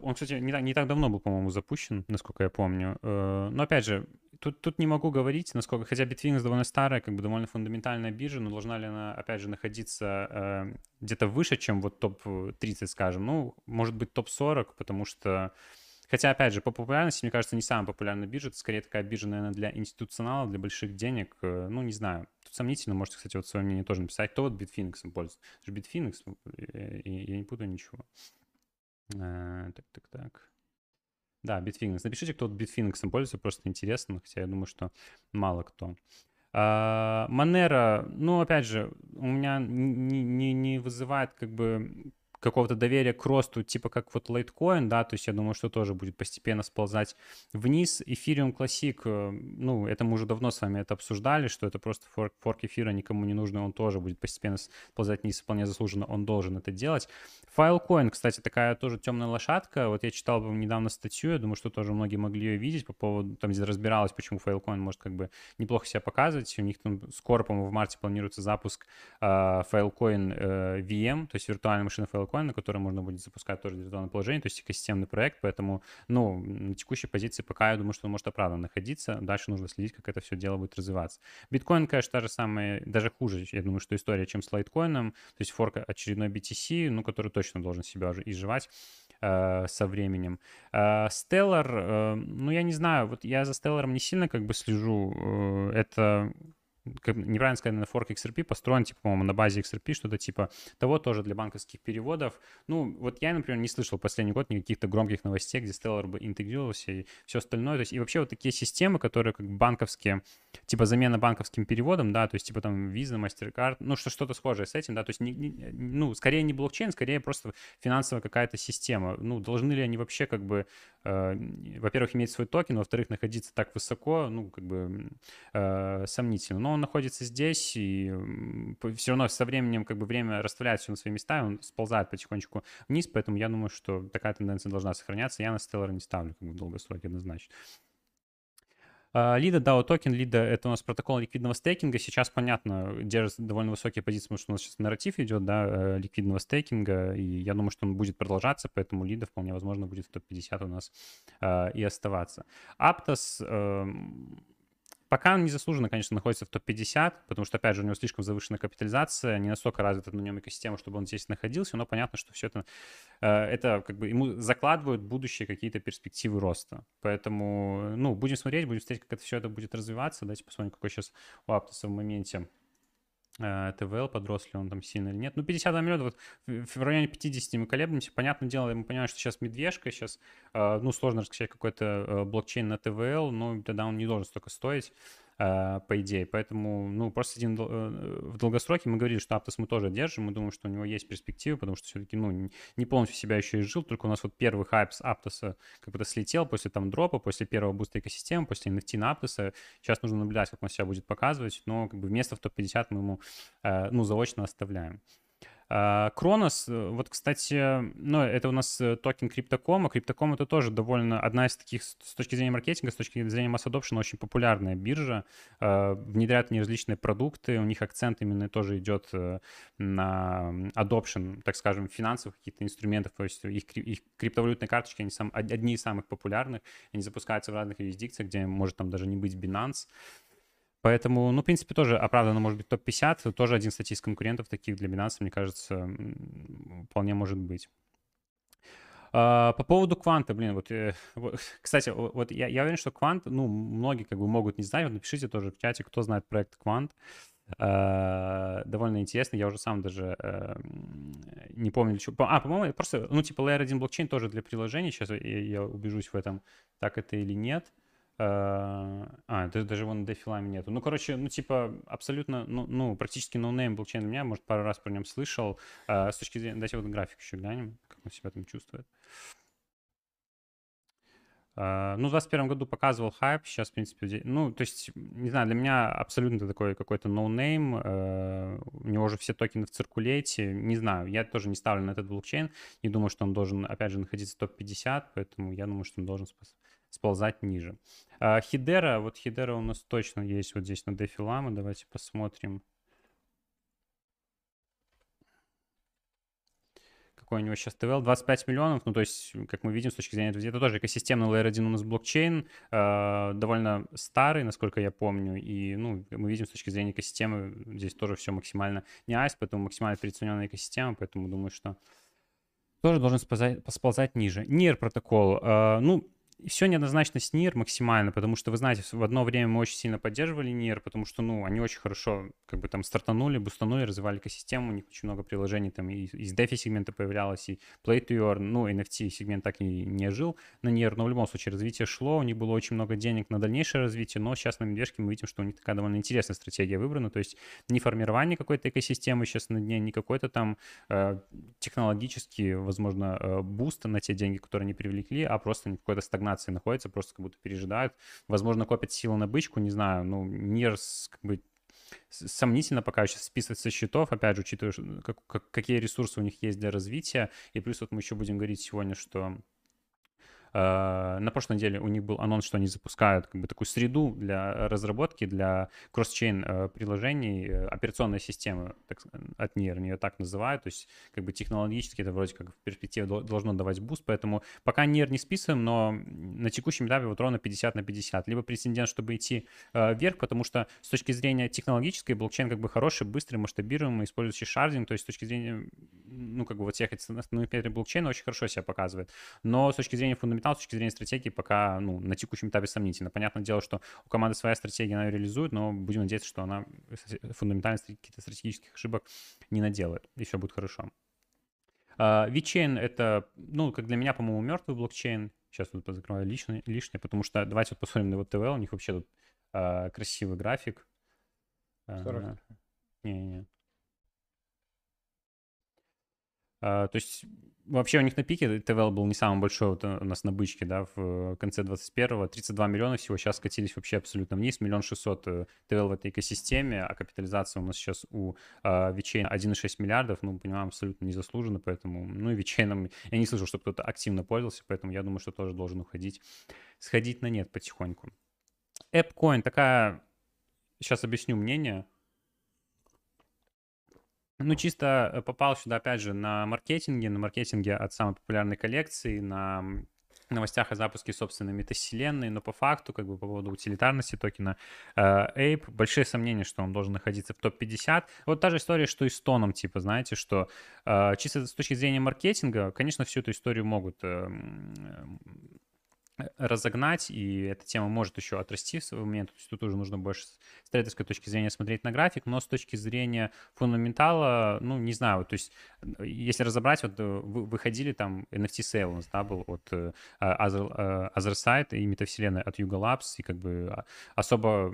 он, кстати, не так, не так давно был, по-моему, запущен, насколько я помню. Э, но опять же, тут, тут не могу говорить, насколько... Хотя Bitfinex довольно старая, как бы довольно фундаментальная биржа, но должна ли она, опять же, находиться э, где-то выше, чем вот топ-30, скажем? Ну, может быть, топ-40, потому что... Хотя, опять же, по популярности, мне кажется, не самая популярная биржа. Это скорее такая биржа, наверное, для институционалов, для больших денег. Э, ну, не знаю. Тут сомнительно. Можете, кстати, вот свое мнение тоже написать. Кто вот Bitfinex пользуется? Это же Bitfinex, я не путаю ничего. А, так, так, так. Да, Bitfinex. Напишите, кто Bitfinex пользуется, просто интересно, хотя я думаю, что мало кто. Манера, ну, опять же, у меня не, не, не вызывает как бы какого-то доверия к росту, типа как вот Litecoin, да, то есть я думаю, что тоже будет постепенно сползать вниз. Ethereum Classic, э, ну, это мы уже давно с вами это обсуждали, что это просто форк, форк эфира никому не нужный, он тоже будет постепенно сползать вниз, вполне заслуженно, он должен это делать. Filecoin, кстати, такая тоже темная лошадка, вот я читал недавно статью, я думаю, что тоже многие могли ее видеть по поводу, там, где разбиралось, почему Filecoin может как бы неплохо себя показывать, у них там скоро, по-моему, в марте планируется запуск э, Filecoin э, VM, то есть виртуальная машина Filecoin, Filecoin, на которой можно будет запускать тоже виртуальное положение, то есть экосистемный проект, поэтому, ну, на текущей позиции пока я думаю, что он может оправданно находиться, дальше нужно следить, как это все дело будет развиваться. Биткоин, конечно, та же самая, даже хуже, я думаю, что история, чем с лайткоином, то есть форк очередной BTC, ну, который точно должен себя уже изживать э, со временем. Э, Stellar, э, ну, я не знаю, вот я за Stellar не сильно как бы слежу, э, это как, неправильно сказать, на форк XRP построен, типа, по-моему, на базе XRP, что-то типа того тоже для банковских переводов. Ну, вот я, например, не слышал последний год никаких-то громких новостей, где Stellar бы интегрировался и все остальное. То есть, и вообще вот такие системы, которые как банковские, типа замена банковским переводом, да, то есть типа там Visa, MasterCard, ну, что, что-то схожее с этим, да, то есть, не, не, ну, скорее не блокчейн, скорее просто финансовая какая-то система. Ну, должны ли они вообще как бы, э, во-первых, иметь свой токен, во-вторых, находиться так высоко, ну, как бы э, сомнительно. Но он находится здесь, и все равно со временем как бы время расставляет все на свои места, и он сползает потихонечку вниз, поэтому я думаю, что такая тенденция должна сохраняться. Я на Stellar не ставлю как бы в долгосроке однозначно. Lido DAO токен, Лида — это у нас протокол ликвидного стейкинга. Сейчас, понятно, держит довольно высокие позиции, потому что у нас сейчас нарратив идет, да, э, ликвидного стейкинга, и я думаю, что он будет продолжаться, поэтому Lido вполне возможно будет в топ-50 у нас э, и оставаться. Aptos, э, пока он незаслуженно, конечно, находится в топ-50, потому что, опять же, у него слишком завышенная капитализация, не настолько развита на нем экосистема, чтобы он здесь находился, но понятно, что все это, э, это как бы ему закладывают будущие какие-то перспективы роста. Поэтому, ну, будем смотреть, будем смотреть, как это все это будет развиваться. Давайте посмотрим, какой сейчас у Аптоса в моменте ТВЛ, подрос ли он там сильно или нет. Ну, 52 миллиона, вот в, районе 50 мы колеблемся. Понятное дело, мы понимаем, что сейчас медвежка, сейчас, э, ну, сложно раскачать какой-то э, блокчейн на TVL, но тогда он не должен столько стоить. А, по идее. Поэтому, ну, просто один э, в долгосроке мы говорили, что Aptos мы тоже держим, мы думаем, что у него есть перспективы, потому что все-таки, ну, не полностью себя еще изжил, только у нас вот первый хайп с Aptos а как бы слетел после там дропа, после первого буста экосистемы, после NFT на Aptos а. Сейчас нужно наблюдать, как он себя будет показывать, но как бы место в топ-50 мы ему, э, ну, заочно оставляем. Кронос, э, вот, кстати, ну, это у нас э, токен Криптокома. Криптоком это тоже довольно одна из таких, с точки зрения маркетинга, с точки зрения масс adoption, очень популярная биржа. А, внедряют они различные продукты, у них акцент именно тоже идет э, на adoption, так скажем, финансовых каких-то инструментов, то есть их, их криптовалютные карточки, они сам, одни из самых популярных, они запускаются в разных юрисдикциях, где может там даже не быть Binance. Поэтому, ну, в принципе, тоже оправданно может быть топ-50. Тоже один, кстати, из конкурентов таких для Binance, мне кажется, вполне может быть. Uh, по поводу кванта, блин, вот, э, вот кстати, вот я, я уверен, что квант, ну, многие как бы могут не знать, вот напишите тоже в чате, кто знает проект квант, uh, довольно интересно, я уже сам даже uh, не помню, что, а, по-моему, просто, ну, типа Layer 1 блокчейн тоже для приложений, сейчас я, я убежусь в этом, так это или нет, Э, а, даже, даже вон DefiLlama нету. Ну, короче, ну, типа, абсолютно, ну, ну практически no-name блокчейн для меня, может, пару раз про нем слышал. А, с точки зрения, давайте вот график еще глянем, как он себя там чувствует. Э, ну, в 2021 году показывал хайп, сейчас, в принципе, ну, то есть, не знаю, для меня абсолютно такой какой-то no-name, э, у него уже все токены в circulate, не знаю, я тоже не ставлю на этот блокчейн, не думаю, что он должен, опять же, находиться в топ-50, поэтому я думаю, что он должен спас сползать ниже. А, Хидера, вот Хидера у нас точно есть вот здесь на Дефилама. Давайте посмотрим. какой у него сейчас ТВЛ, 25 миллионов, ну, то есть, как мы видим, с точки зрения это тоже экосистемный Layer 1 у нас блокчейн, э, довольно старый, насколько я помню, и, ну, мы видим с точки зрения экосистемы, здесь тоже все максимально не айс, поэтому максимально переоцененная экосистема, поэтому думаю, что тоже должен сползать, сползать ниже. NIR протокол, э, ну, все неоднозначно с NIR максимально, потому что, вы знаете, в одно время мы очень сильно поддерживали NIR, потому что, ну, они очень хорошо как бы там стартанули, бустанули, развивали экосистему, у них очень много приложений там и из DeFi сегмента появлялось, и Play to Earn, ну, NFT сегмент так и не жил на NIR, но в любом случае развитие шло, у них было очень много денег на дальнейшее развитие, но сейчас на медвежке мы видим, что у них такая довольно интересная стратегия выбрана, то есть не формирование какой-то экосистемы сейчас на дне, не какой-то там э, технологический, возможно, э, на те деньги, которые они привлекли, а просто какой-то стагнация стагнации находятся, просто как будто пережидают. Возможно, копят силы на бычку, не знаю. Ну, Нирс как бы сомнительно пока сейчас списывать со счетов, опять же, учитывая, как, как, какие ресурсы у них есть для развития. И плюс вот мы еще будем говорить сегодня, что на прошлой неделе у них был анонс, что они запускают как бы такую среду для разработки, для кросс-чейн э, приложений, э, операционной системы так, от NEAR, ее так называют, то есть как бы технологически это вроде как в перспективе должно давать буст, поэтому пока NEAR не списываем, но на текущем этапе вот ровно 50 на 50. Либо претендент, чтобы идти вверх, потому что с точки зрения технологической блокчейн как бы хороший, быстрый, масштабируемый, использующий шардинг, то есть с точки зрения, ну как бы вот всех основных блокчейна очень хорошо себя показывает. Но с точки зрения фундаментального капитал с точки зрения стратегии пока ну, на текущем этапе сомнительно. Понятное дело, что у команды своя стратегия, она ее реализует, но будем надеяться, что она фундаментально каких-то стратегических ошибок не наделает, и все будет хорошо. VeChain uh, — это, ну, как для меня, по-моему, мертвый блокчейн. Сейчас тут закрываю лишнее, лишнее, потому что давайте вот посмотрим на его ТВЛ. У них вообще тут uh, красивый график. Uh, Не-не-не. Uh, то есть Вообще у них на пике ТВЛ был не самый большой вот у нас на бычке, да, в конце 21-го. 32 миллиона всего, сейчас скатились вообще абсолютно вниз. Миллион шестьсот э, ТВЛ в этой экосистеме, а капитализация у нас сейчас у э, Вичейна 1,6 миллиардов. Ну, понимаем, абсолютно незаслуженно, поэтому, ну, и Вичейном я не слышал, что кто-то активно пользовался, поэтому я думаю, что тоже должен уходить, сходить на нет потихоньку. AppCoin такая, сейчас объясню мнение, ну, чисто э, попал сюда, опять же, на маркетинге, на маркетинге от самой популярной коллекции, на новостях о запуске собственной метавселенной, но по факту, как бы по поводу утилитарности токена э, Ape, большие сомнения, что он должен находиться в топ-50. Вот та же история, что и с тоном, типа, знаете, что э, чисто с точки зрения маркетинга, конечно, всю эту историю могут разогнать, и эта тема может еще отрасти в свой момент. То есть тут уже нужно больше с трейдерской точки зрения смотреть на график, но с точки зрения фундаментала, ну, не знаю, то есть если разобрать, вот э, выходили там NFT нас, да, был от uh, Other, uh, Side и метавселенная от Yuga Labs, и как бы а, особо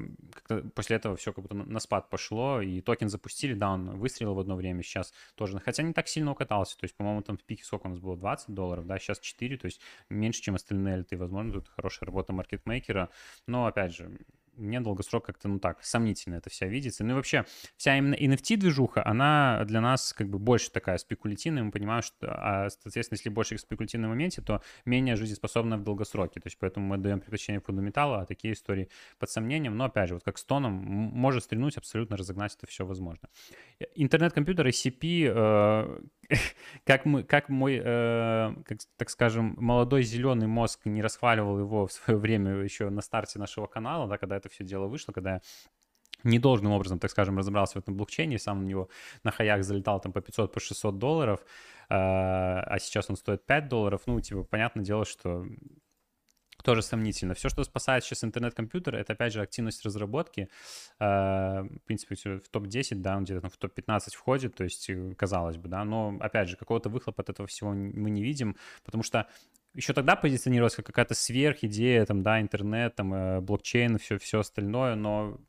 после этого все как будто на спад пошло, и токен запустили, да, он выстрелил в одно время, сейчас тоже, хотя не так сильно укатался, то есть, по-моему, там в пике сколько у нас было, 20 долларов, да, сейчас 4, то есть меньше, чем остальные альты, возможно, тут хорошая работа маркетмейкера, но, опять же, мне долгосрок как-то, ну так, сомнительно это вся видится. Ну и вообще, вся именно NFT-движуха, она для нас как бы больше такая спекулятивная. Мы понимаем, что, а, соответственно, если больше в спекулятивном моменте, то менее жизнеспособна в долгосроке. То есть поэтому мы даем предпочтение фундаменталу, а такие истории под сомнением. Но опять же, вот как с тоном, может стрянуть, абсолютно разогнать это все возможно. Интернет-компьютер, ICP, э, как, мы, как мой, э, как, так скажем, молодой зеленый мозг не расхваливал его в свое время еще на старте нашего канала, да, когда это все дело вышло, когда я недолжным образом, так скажем, разобрался в этом блокчейне, сам на него на хаях залетал там по 500, по 600 долларов, э, а сейчас он стоит 5 долларов, ну, типа, понятное дело, что тоже сомнительно. Все, что спасает сейчас интернет-компьютер, это, опять же, активность разработки. Э, в принципе, в топ-10, да, он где-то в топ-15 входит, то есть, э, казалось бы, да, но, опять же, какого-то выхлопа от этого всего мы не видим, потому что еще тогда позиционировалась как какая-то сверхидея, там, да, интернет, там, э, блокчейн, все, все остальное, но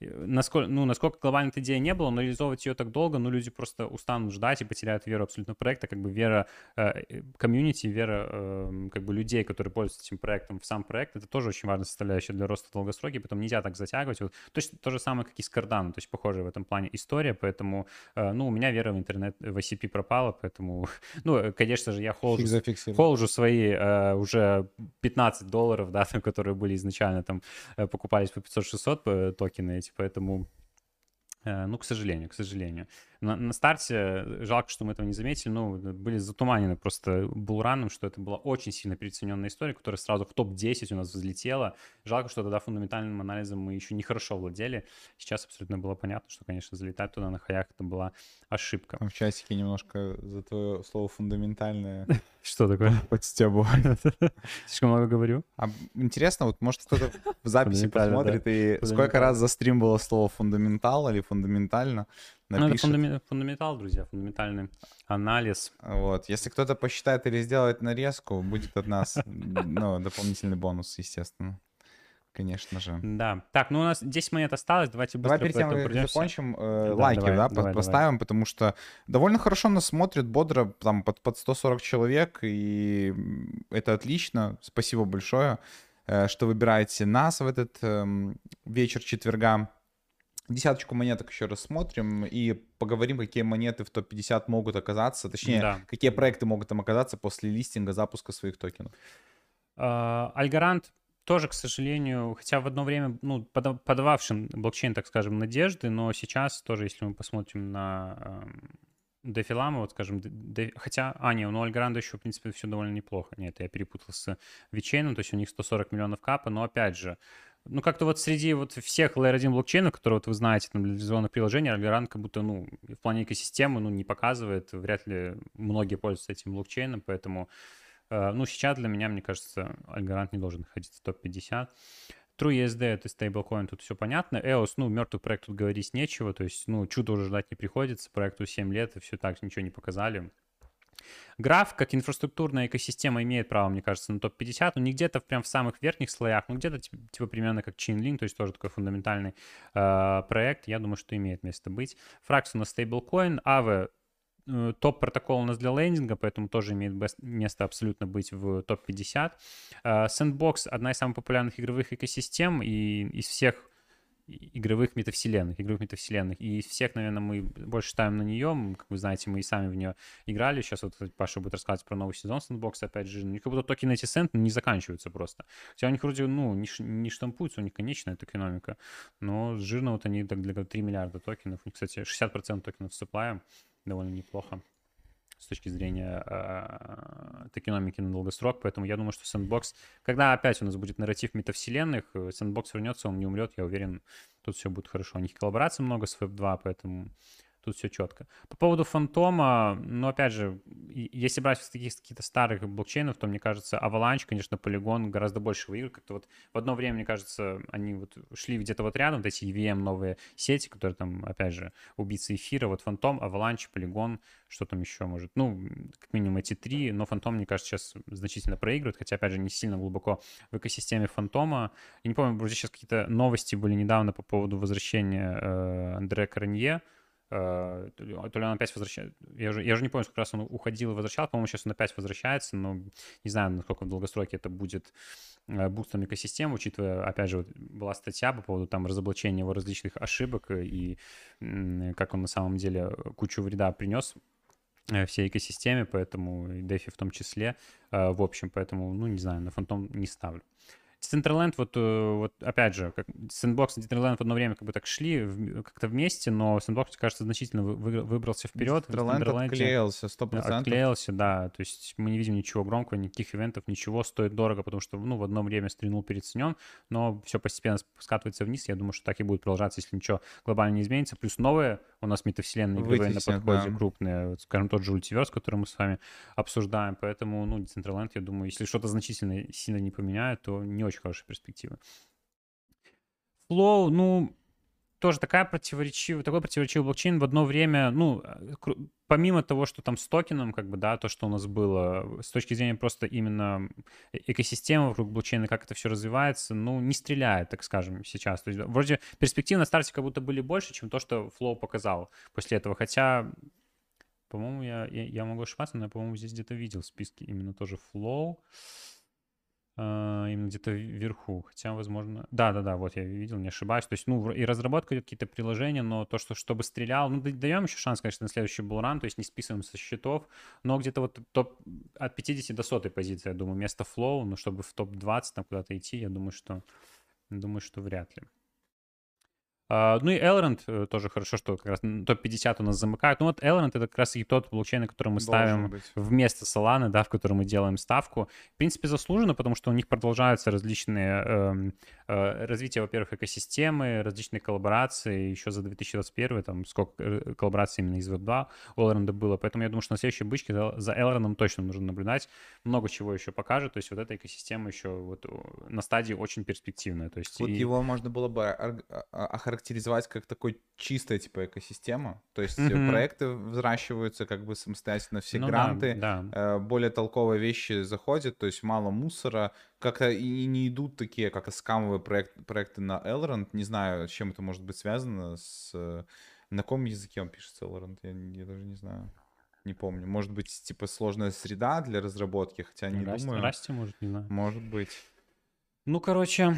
насколько, ну, насколько глобальной этой идеи не было, но реализовывать ее так долго, ну, люди просто устанут ждать и потеряют веру абсолютно в проект, а как бы вера э, э, комьюнити, вера э, как бы людей, которые пользуются этим проектом в сам проект, это тоже очень важная составляющая для роста долгосроки, потом нельзя так затягивать. Вот, точно то же самое, как и с Cardano, то есть похожая в этом плане история, поэтому, э, ну, у меня вера в интернет, в ICP пропала, поэтому, ну, конечно же, я холжу, холжу свои э, уже 15 долларов, да, которые были изначально там, э, покупались по 500-600 э, токены эти, поэтому э, ну, к сожалению, к сожалению на, на старте, жалко, что мы этого не заметили, ну, были затуманены просто булраном, что это была очень сильно переоцененная история, которая сразу в топ-10 у нас взлетела. Жалко, что тогда фундаментальным анализом мы еще нехорошо владели. Сейчас абсолютно было понятно, что, конечно, залетать туда на хаях это была ошибка. в часике немножко за твое слово фундаментальное. Что такое? Подстебу. Слишком много говорю. А интересно, вот может кто-то в записи посмотрит и сколько раз за стрим было слово фундаментал или фундаментально? Напишет. Ну, это фундаментал, друзья, фундаментальный анализ. Вот, если кто-то посчитает или сделает нарезку, будет от нас ну, дополнительный бонус, естественно. Конечно же. Да. Так, ну у нас 10 монет осталось, давайте быстро Давай перед тем, как закончим, э, да, лайки, давай, да, давай, поставим, давай. потому что довольно хорошо нас смотрит, бодро, там, под, под 140 человек, и это отлично, спасибо большое, э, что выбираете нас в этот э, вечер четверга. Десяточку монеток еще рассмотрим и поговорим, какие монеты в топ-50 могут оказаться, точнее, да. какие проекты могут там оказаться после листинга, запуска своих токенов. А, Альгарант тоже, к сожалению, хотя в одно время, ну, подававшим блокчейн, так скажем, надежды, но сейчас тоже, если мы посмотрим на Дефилама, вот скажем, де, хотя, а, не, у Альгранда еще, в принципе, все довольно неплохо. Нет, я перепутал с Вичейном, то есть у них 140 миллионов капа, но опять же, ну, как-то вот среди вот всех Layer 1 блокчейнов, которые вот вы знаете, там, для реализованных приложений, Algorand как будто, ну, в плане экосистемы, ну, не показывает, вряд ли многие пользуются этим блокчейном, поэтому, э, ну, сейчас для меня, мне кажется, Algorand не должен находиться в топ-50. TrueUSD — это стейблкоин, тут все понятно. EOS, ну, мертвый проект тут говорить нечего, то есть, ну, чудо уже ждать не приходится, проекту 7 лет, и все так, ничего не показали. Граф, как инфраструктурная экосистема, имеет право, мне кажется, на топ-50, но не где-то прям в самых верхних слоях, но где-то типа, примерно как Chainlink, то есть тоже такой фундаментальный э, проект, я думаю, что имеет место быть. Фракс у нас стейблкоин, Aave э, топ-протокол у нас для лендинга, поэтому тоже имеет место абсолютно быть в топ-50. Э, Sandbox — одна из самых популярных игровых экосистем, и из всех игровых метавселенных, игровых метавселенных. И всех, наверное, мы больше ставим на нее. Как вы знаете, мы и сами в нее играли. Сейчас вот Паша будет рассказывать про новый сезон Sandbox, опять же. У них как будто токены эти сент не заканчиваются просто. Хотя у них вроде, ну, не, не штампуются, у них конечная эта экономика. Но жирно вот они так для 3 миллиарда токенов. У них, кстати, 60% токенов с довольно неплохо. Точки зрения э, токеномики на долгосрок, поэтому я думаю, что Sandbox, когда опять у нас будет нарратив метавселенных, Sandbox вернется, он не умрет, я уверен, тут все будет хорошо. У них коллабораций много с Web2, поэтому тут все четко. По поводу фантома, ну, опять же, если брать из таких каких-то старых блокчейнов, то, мне кажется, Avalanche, конечно, Polygon гораздо больше выигрывает. Как-то вот в одно время, мне кажется, они вот шли где-то вот рядом, вот эти EVM новые сети, которые там, опять же, убийцы эфира, вот Фантом, Avalanche, Polygon, что там еще может, ну, как минимум эти три, но Фантом, мне кажется, сейчас значительно проигрывает, хотя, опять же, не сильно глубоко в экосистеме Фантома. Я не помню, вроде сейчас какие-то новости были недавно по поводу возвращения э, Андре Карнье, Э, то ли он опять возвращается. Я уже, я уже не помню, сколько раз он уходил и возвращался. По-моему, сейчас он опять возвращается, но не знаю, насколько в долгосроке это будет э, бустом экосистемы, учитывая, опять же, вот была статья по поводу там разоблачения его различных ошибок и как он на самом деле кучу вреда принес э, всей экосистеме, поэтому и DeFi в том числе, в общем, поэтому, ну, не знаю, на фантом не ставлю. Decentraland, вот, э, вот опять же, как Sandbox и Decentraland в одно время как бы так шли как-то вместе, но Sandbox, кажется, значительно вы, выбрался вперед. Decentraland отклеился, 100%. Отклеился, да, то есть мы не видим ничего громкого, никаких ивентов, ничего, стоит дорого, потому что, ну, в одно время стрельнул переоценен, но все постепенно скатывается вниз, я думаю, что так и будет продолжаться, если ничего глобально не изменится. Плюс новые у нас метавселенные игровые на подходе, да. крупные, вот, скажем, тот же Ultiverse, который мы с вами обсуждаем, поэтому, ну, Decentraland, я думаю, если что-то значительно сильно не поменяет, то не очень хорошие перспективы. Flow, ну, тоже такая противоречивая, такой противоречивый блокчейн в одно время, ну, э, помимо того, что там с токеном, как бы, да, то, что у нас было, с точки зрения просто именно э, экосистемы вокруг блокчейна, как это все развивается, ну, не стреляет, так скажем, сейчас. То есть вроде перспективы на старте как будто были больше, чем то, что Flow показал после этого, хотя, по-моему, я, я, я могу ошибаться, но я, по-моему, здесь где-то видел списки именно тоже Flow. А, именно где-то вверху. Хотя, возможно... Да-да-да, вот я видел, не ошибаюсь. То есть, ну, и разработка идет какие-то приложения, но то, что чтобы стрелял... Ну, даем еще шанс, конечно, на следующий булран, то есть не списываем со счетов, но где-то вот топ от 50 до 100 позиции, я думаю, место флоу, но чтобы в топ-20 там куда-то идти, я думаю, что... Думаю, что вряд ли. Uh, ну и Elrond э, тоже хорошо, что как раз топ-50 у нас замыкают. Ну вот Elrond это как раз и тот блокчейн, на который мы ставим вместо Solana, да, в который мы делаем ставку. В принципе, заслуженно, потому что у них продолжаются различные э, э, развития, во-первых, экосистемы, различные коллаборации. Еще за 2021 там сколько э, коллабораций именно из Web2 у Elrond было. Поэтому я думаю, что на следующей бычке за, за Elrond точно нужно наблюдать. Много чего еще покажет. То есть вот эта экосистема еще вот на стадии очень перспективная. То есть вот и... его можно было бы охарактеризовать охарактеризовать как такой чистая типа экосистема. То есть mm-hmm. проекты взращиваются как бы самостоятельно, все ну, гранты, да, да. Э, более толковые вещи заходят, то есть мало мусора. Как-то и не идут такие, как скамовые проект, проекты на Elrond. Не знаю, с чем это может быть связано. С... На каком языке он пишется Elrond? Я, я даже не знаю. Не помню. Может быть, типа сложная среда для разработки, хотя не Rust, думаю. Rust, может, не знаю. Может быть. Ну, короче,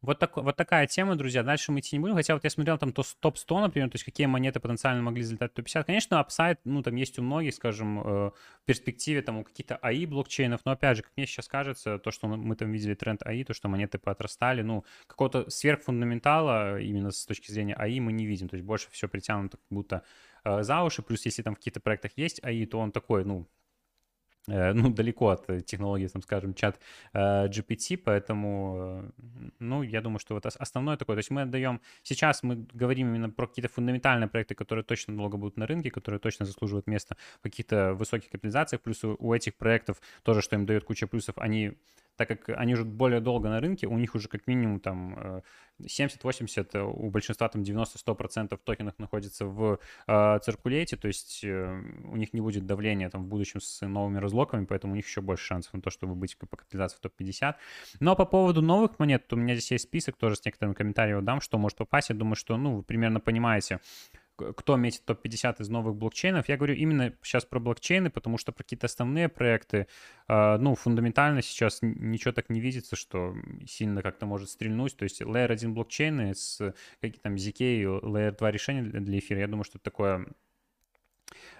вот, так, вот такая тема, друзья. Дальше мы идти не будем. Хотя вот я смотрел там то топ-100, например, то есть какие монеты потенциально могли залетать в топ-50. Конечно, апсайд, ну, там есть у многих, скажем, э, в перспективе там у каких-то AI блокчейнов. Но опять же, как мне сейчас кажется, то, что мы там видели тренд AI, то, что монеты поотрастали, ну, какого-то сверхфундаментала именно с точки зрения AI мы не видим. То есть больше все притянуто как будто э, за уши. Плюс если там в каких-то проектах есть АИ, то он такой, ну, ну, далеко от технологии, там, скажем, чат э, GPT, поэтому, э, ну, я думаю, что вот основное такое, то есть мы отдаем, сейчас мы говорим именно про какие-то фундаментальные проекты, которые точно долго будут на рынке, которые точно заслуживают места в каких-то высоких капитализациях, плюс у этих проектов тоже, что им дает куча плюсов, они так как они уже более долго на рынке, у них уже как минимум там 70-80, э, у большинства там 90-100% токенов находится в э, то есть э, у них не будет давления там в будущем с новыми разлоками, поэтому у них еще больше шансов на то, чтобы быть по капитализации в топ-50. Но по поводу новых монет, у меня здесь есть список, тоже с некоторыми комментариями дам, что может попасть. Я думаю, что, ну, вы примерно понимаете, кто метит топ-50 из новых блокчейнов. Я говорю именно сейчас про блокчейны, потому что про какие-то основные проекты, а, ну, фундаментально сейчас ничего так не видится, что сильно как-то может стрельнуть. То есть Layer 1 блокчейны с какие там ZK, Layer 2 решения для эфира, я думаю, что это такое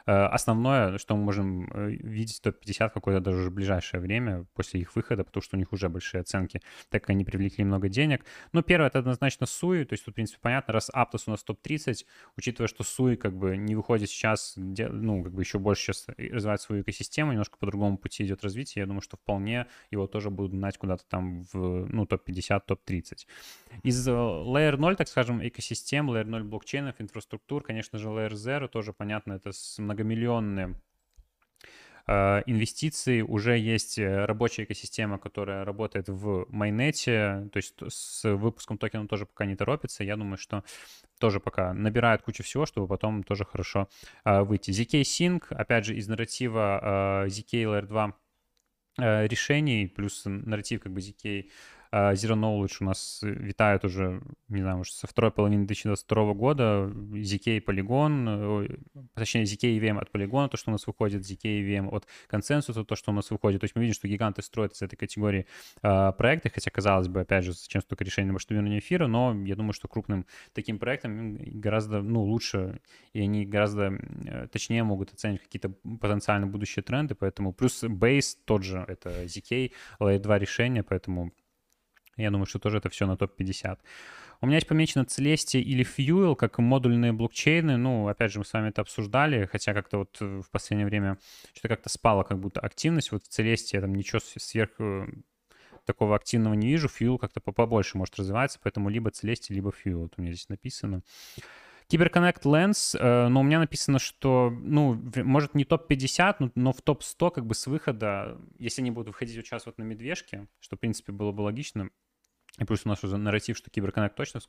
основное, что мы можем видеть в топ-50 какое-то даже уже ближайшее время после их выхода, потому что у них уже большие оценки, так как они привлекли много денег. Ну, первое, это однозначно Суи, то есть тут, в принципе, понятно, раз Aptos у нас топ-30, учитывая, что Суи как бы не выходит сейчас, ну, как бы еще больше сейчас развивать свою экосистему, немножко по другому пути идет развитие, я думаю, что вполне его тоже будут гнать куда-то там в, ну, топ-50, топ-30. Из э, Layer 0, так скажем, экосистем, Layer 0 блокчейнов, инфраструктур, конечно же, Layer 0 тоже, понятно, это с многомиллионные Э, инвестиций, уже есть э, рабочая экосистема, которая работает в майнете, то есть с выпуском токена тоже пока не торопится. Я думаю, что тоже пока набирают кучу всего, чтобы потом тоже хорошо э, выйти. ZK Sync, опять же, из нарратива ZK Layer 2 решений, плюс нарратив как бы ZK Zero Knowledge у нас витает уже, не знаю, может, со второй половины 2022 года. ZK Polygon, точнее, ZK EVM от Polygon, то, что у нас выходит, ZK EVM от консенсуса, то, что у нас выходит. То есть мы видим, что гиганты строят из этой категории э, проекты, хотя, казалось бы, опять же, зачем столько решений на масштабирование эфира, но я думаю, что крупным таким проектам гораздо, ну, лучше, и они гораздо точнее могут оценить какие-то потенциально будущие тренды, поэтому плюс Base тот же, это ZK, Layer 2 решения, поэтому я думаю, что тоже это все на топ-50. У меня есть помечено Celestia или Fuel как модульные блокчейны. Ну, опять же, мы с вами это обсуждали, хотя как-то вот в последнее время что-то как-то спала как будто активность. Вот в Celestia там ничего сверх э, такого активного не вижу. Fuel как-то побольше может развиваться, поэтому либо Celestia, либо Fuel. Вот у меня здесь написано. Киберконнект Lens, э, но у меня написано, что, ну, может, не топ-50, но, но в топ-100 как бы с выхода, если они будут выходить вот сейчас вот на медвежке, что, в принципе, было бы логично, и плюс у нас уже нарратив, что Киберконнект точно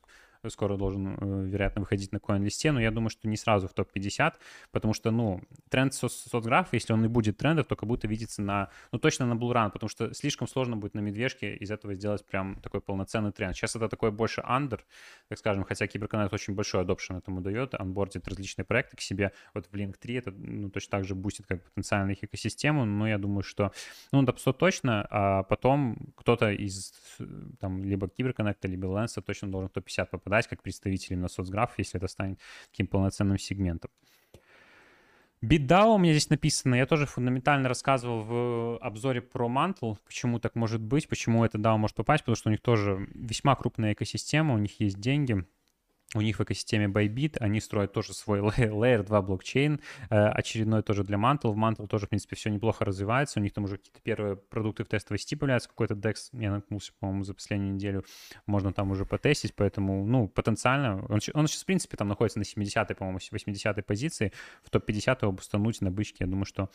скоро должен, э, вероятно, выходить на CoinList, но я думаю, что не сразу в топ-50, потому что, ну, тренд со соцграфа, если он и будет трендов, то как будто видится на, ну, точно на Bullrun, потому что слишком сложно будет на медвежке из этого сделать прям такой полноценный тренд. Сейчас это такой больше under, так скажем, хотя Киберконнект очень большой adoption этому дает, анбордит различные проекты к себе. Вот в Link 3 это, ну, точно так же бустит как потенциально их экосистему, но я думаю, что, ну, топ 100 точно, а потом кто-то из, там, либо Киберконнекта, либо Lens точно должен в топ-50 попадать попадать как представитель на соцграф, если это станет таким полноценным сегментом. BitDAO у меня здесь написано, я тоже фундаментально рассказывал в обзоре про Mantle, почему так может быть, почему это DAO может попасть, потому что у них тоже весьма крупная экосистема, у них есть деньги, у них в экосистеме Bybit, они строят тоже свой Layer 2 блокчейн, э, очередной тоже для Mantle. В Mantle тоже, в принципе, все неплохо развивается. У них там уже какие-то первые продукты в тестовой сети появляются. Какой-то DEX, я наткнулся, по-моему, за последнюю неделю. Можно там уже потестить, поэтому, ну, потенциально. Он, он сейчас, в принципе, там находится на 70-й, по-моему, 80-й позиции. В топ-50 его бустануть на бычке, я думаю, что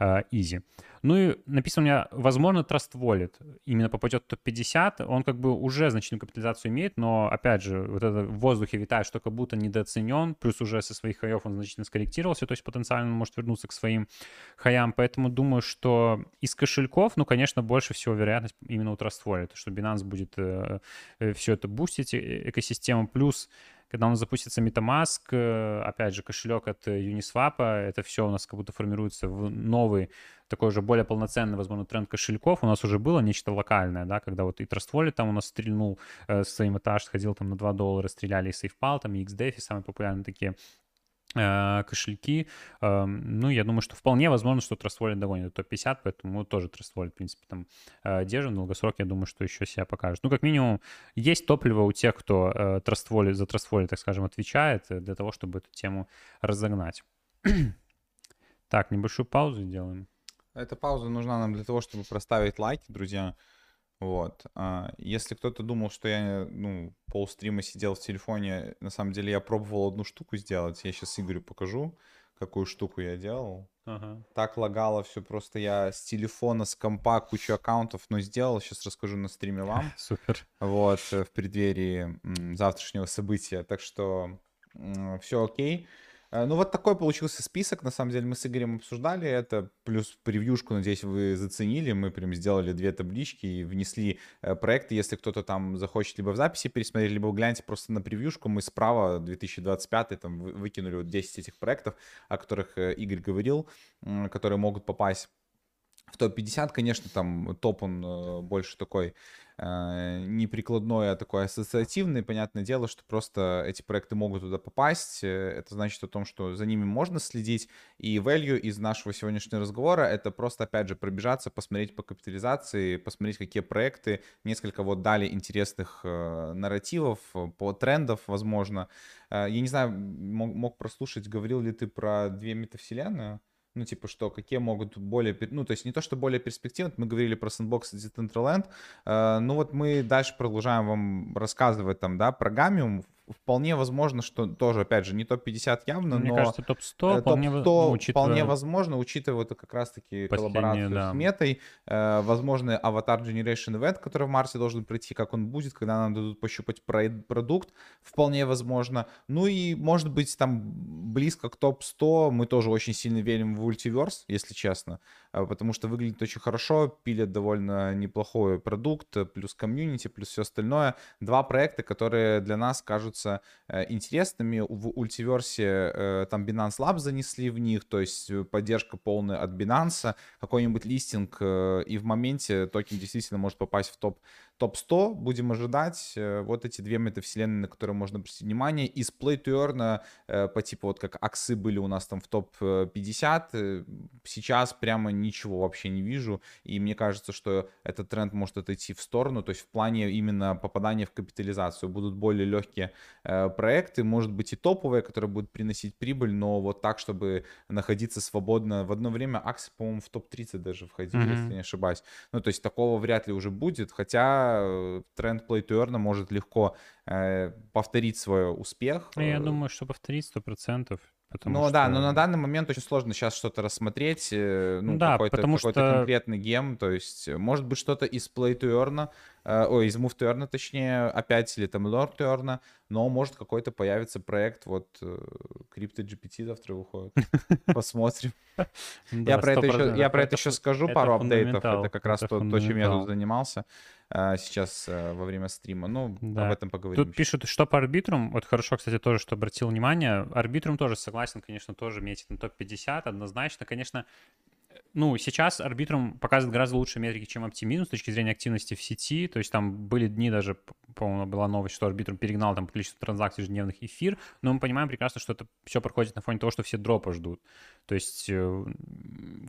э, easy. Ну и написано у меня, возможно, Trust Wallet именно попадет в топ-50. Он как бы уже значительную капитализацию имеет, но, опять же, вот это в воздухе витает, что как будто недооценен, плюс уже со своих хаев он значительно скорректировался, то есть потенциально может вернуться к своим хаям, поэтому думаю, что из кошельков, ну, конечно, больше всего вероятность именно у Trust Wallet, что Binance будет э, э, все это бустить, э, экосистему, плюс когда у нас запустится MetaMask, э, опять же, кошелек от Uniswap, это все у нас как будто формируется в новый, такой уже более полноценный, возможно, тренд кошельков. У нас уже было нечто локальное, да, когда вот и Trust Wallet там у нас стрельнул э, своим этаж, сходил там на 2 доллара, стреляли и SafePal, там и XDefi, самые популярные такие Э, кошельки. Эм, ну, я думаю, что вполне возможно, что Trust Wallet догонит топ-50, поэтому тоже Trust Wallet, в принципе, там э, держит. долгосрок, я думаю, что еще себя покажет. Ну, как минимум, есть топливо у тех, кто э, Trust Wallet, за Trust Wallet, так скажем, отвечает, для того, чтобы эту тему разогнать. так, небольшую паузу сделаем. Эта пауза нужна нам для того, чтобы проставить лайки, друзья. Вот. А, если кто-то думал, что я, ну, полстрима сидел в телефоне, на самом деле я пробовал одну штуку сделать. Я сейчас Игорю покажу, какую штуку я делал. Ага. Так лагало все просто. Я с телефона, с компа кучу аккаунтов, но сделал. Сейчас расскажу на стриме вам. Супер. Вот, э, в преддверии завтрашнего события. Так что все окей. Э, ну, вот такой получился список. На самом деле, мы с Игорем обсуждали это. Плюс превьюшку, надеюсь, вы заценили. Мы прям сделали две таблички и внесли э, проекты. Если кто-то там захочет либо в записи пересмотреть, либо гляньте просто на превьюшку. Мы справа 2025 там выкинули вот 10 этих проектов, о которых э, Игорь говорил, которые могут попасть в топ-50, конечно, там топ он больше такой э, не прикладной, а такой ассоциативный. Понятное дело, что просто эти проекты могут туда попасть. Э, это значит о том, что за ними можно следить. И value из нашего сегодняшнего разговора — это просто, опять же, пробежаться, посмотреть по капитализации, посмотреть, какие проекты, несколько вот дали интересных э, нарративов, по трендов, возможно. Э, я не знаю, мог, мог прослушать, говорил ли ты про две метавселенные? Ну, типа, что какие могут более... Ну, то есть не то, что более перспективно, мы говорили про Sandbox и Decentraland, э, ну вот мы дальше продолжаем вам рассказывать там, да, про Gamium, вполне возможно, что тоже, опять же, не топ-50 явно, Мне но... кажется, топ-100 э, вполне, топ-100 ну, учитывая... вполне возможно, учитывая вот как раз-таки коллаборацию да. с Метой, э, возможно, Avatar Generation Event, который в марте должен прийти, как он будет, когда нам дадут пощупать про- продукт, вполне возможно. Ну и, может быть, там близко к топ-100 мы тоже очень сильно верим в Ultiverse, если честно, э, потому что выглядит очень хорошо, пилят довольно неплохой продукт, плюс комьюнити, плюс все остальное. Два проекта, которые для нас кажутся кажутся э, интересными. В Ultiverse э, там Binance Labs занесли в них, то есть э, поддержка полная от Binance, какой-нибудь листинг, и в моменте токен действительно может попасть в топ топ-100 будем ожидать. Вот эти две метавселенные, на которые можно обратить внимание. Из Play to Earn по типу вот как аксы были у нас там в топ-50, сейчас прямо ничего вообще не вижу. И мне кажется, что этот тренд может отойти в сторону. То есть в плане именно попадания в капитализацию будут более легкие Э, проекты, может быть и топовые, которые будут приносить прибыль, но вот так, чтобы находиться свободно. В одно время акции, по-моему, в топ-30 даже входили, mm-hmm. если не ошибаюсь. Ну, то есть такого вряд ли уже будет, хотя э, тренд Earn может легко э, повторить свой успех. Ну, я думаю, что повторить 100%. Потому ну что... да, но на данный момент очень сложно сейчас что-то рассмотреть, ну, да, какой-то, потому какой-то что... конкретный гем, то есть может быть что-то из Play to Earn, э, ой, из Move to Earn, точнее, опять, или там Lord to Earn, но может какой-то появится проект, вот э, Crypto GPT завтра выходит, посмотрим. Я про это еще, скажу, пару апдейтов, это как раз то, чем я тут занимался э, сейчас во время стрима, ну, об этом поговорим. Тут пишут, что по арбитрум, вот хорошо, кстати, тоже, что обратил внимание, арбитрум тоже согласен, конечно, тоже метит на топ-50, однозначно, конечно, ну, сейчас арбитрум показывает гораздо лучше метрики, чем оптимизм с точки зрения активности в сети. То есть там были дни даже, по-моему, была новость, что арбитрум перегнал там по количеству транзакций ежедневных эфир. Но мы понимаем прекрасно, что это все проходит на фоне того, что все дропы ждут. То есть, э,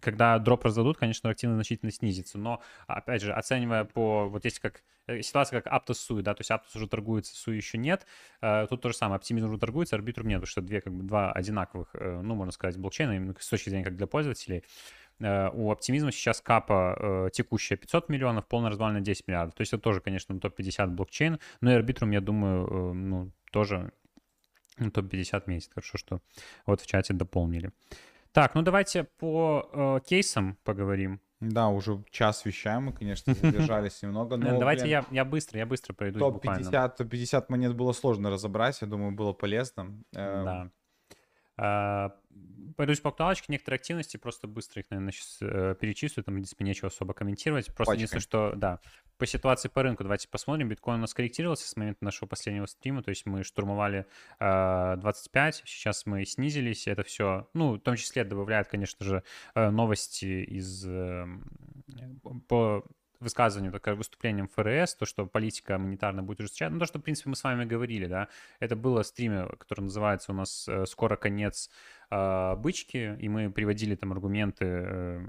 когда дроп раздадут, конечно, активность значительно снизится. Но, опять же, оценивая по... Вот есть как ситуация как Aptos Sui, да, то есть Aptos уже торгуется, Sui еще нет. Э, тут то же самое, оптимизм уже торгуется, арбитрум нет, потому что две, как бы, два одинаковых, ну, можно сказать, блокчейна, именно с точки зрения как для пользователей. Э, у оптимизма сейчас капа э, текущая 500 миллионов, полная развалина 10 миллиардов. То есть это тоже, конечно, топ-50 блокчейн. Но и арбитрум, я думаю, э, ну, тоже топ-50 месяц. Хорошо, что вот в чате дополнили. Так, ну давайте по э, кейсам поговорим. Да, уже час вещаем мы, конечно, задержались немного. Но, Давайте блин, я, я быстро, я быстро пройду топ-50, топ-50 монет было сложно разобрать, я думаю, было полезно. Да. А, Пойдусь по актуалочке, некоторые активности, просто быстро их, наверное, сейчас э, перечислю, там, в принципе, нечего особо комментировать. Просто Пачкой. единственное, что, да, по ситуации по рынку давайте посмотрим. Биткоин у нас корректировался с момента нашего последнего стрима, то есть мы штурмовали э, 25, сейчас мы снизились, это все, ну, в том числе добавляет, конечно же, э, новости из... Э, по высказыванию, такое выступлением ФРС, то, что политика монетарная будет ужесточаться, ну, то, что, в принципе, мы с вами говорили, да, это было стриме, который называется у нас э, «Скоро конец э, бычки», и мы приводили там аргументы э,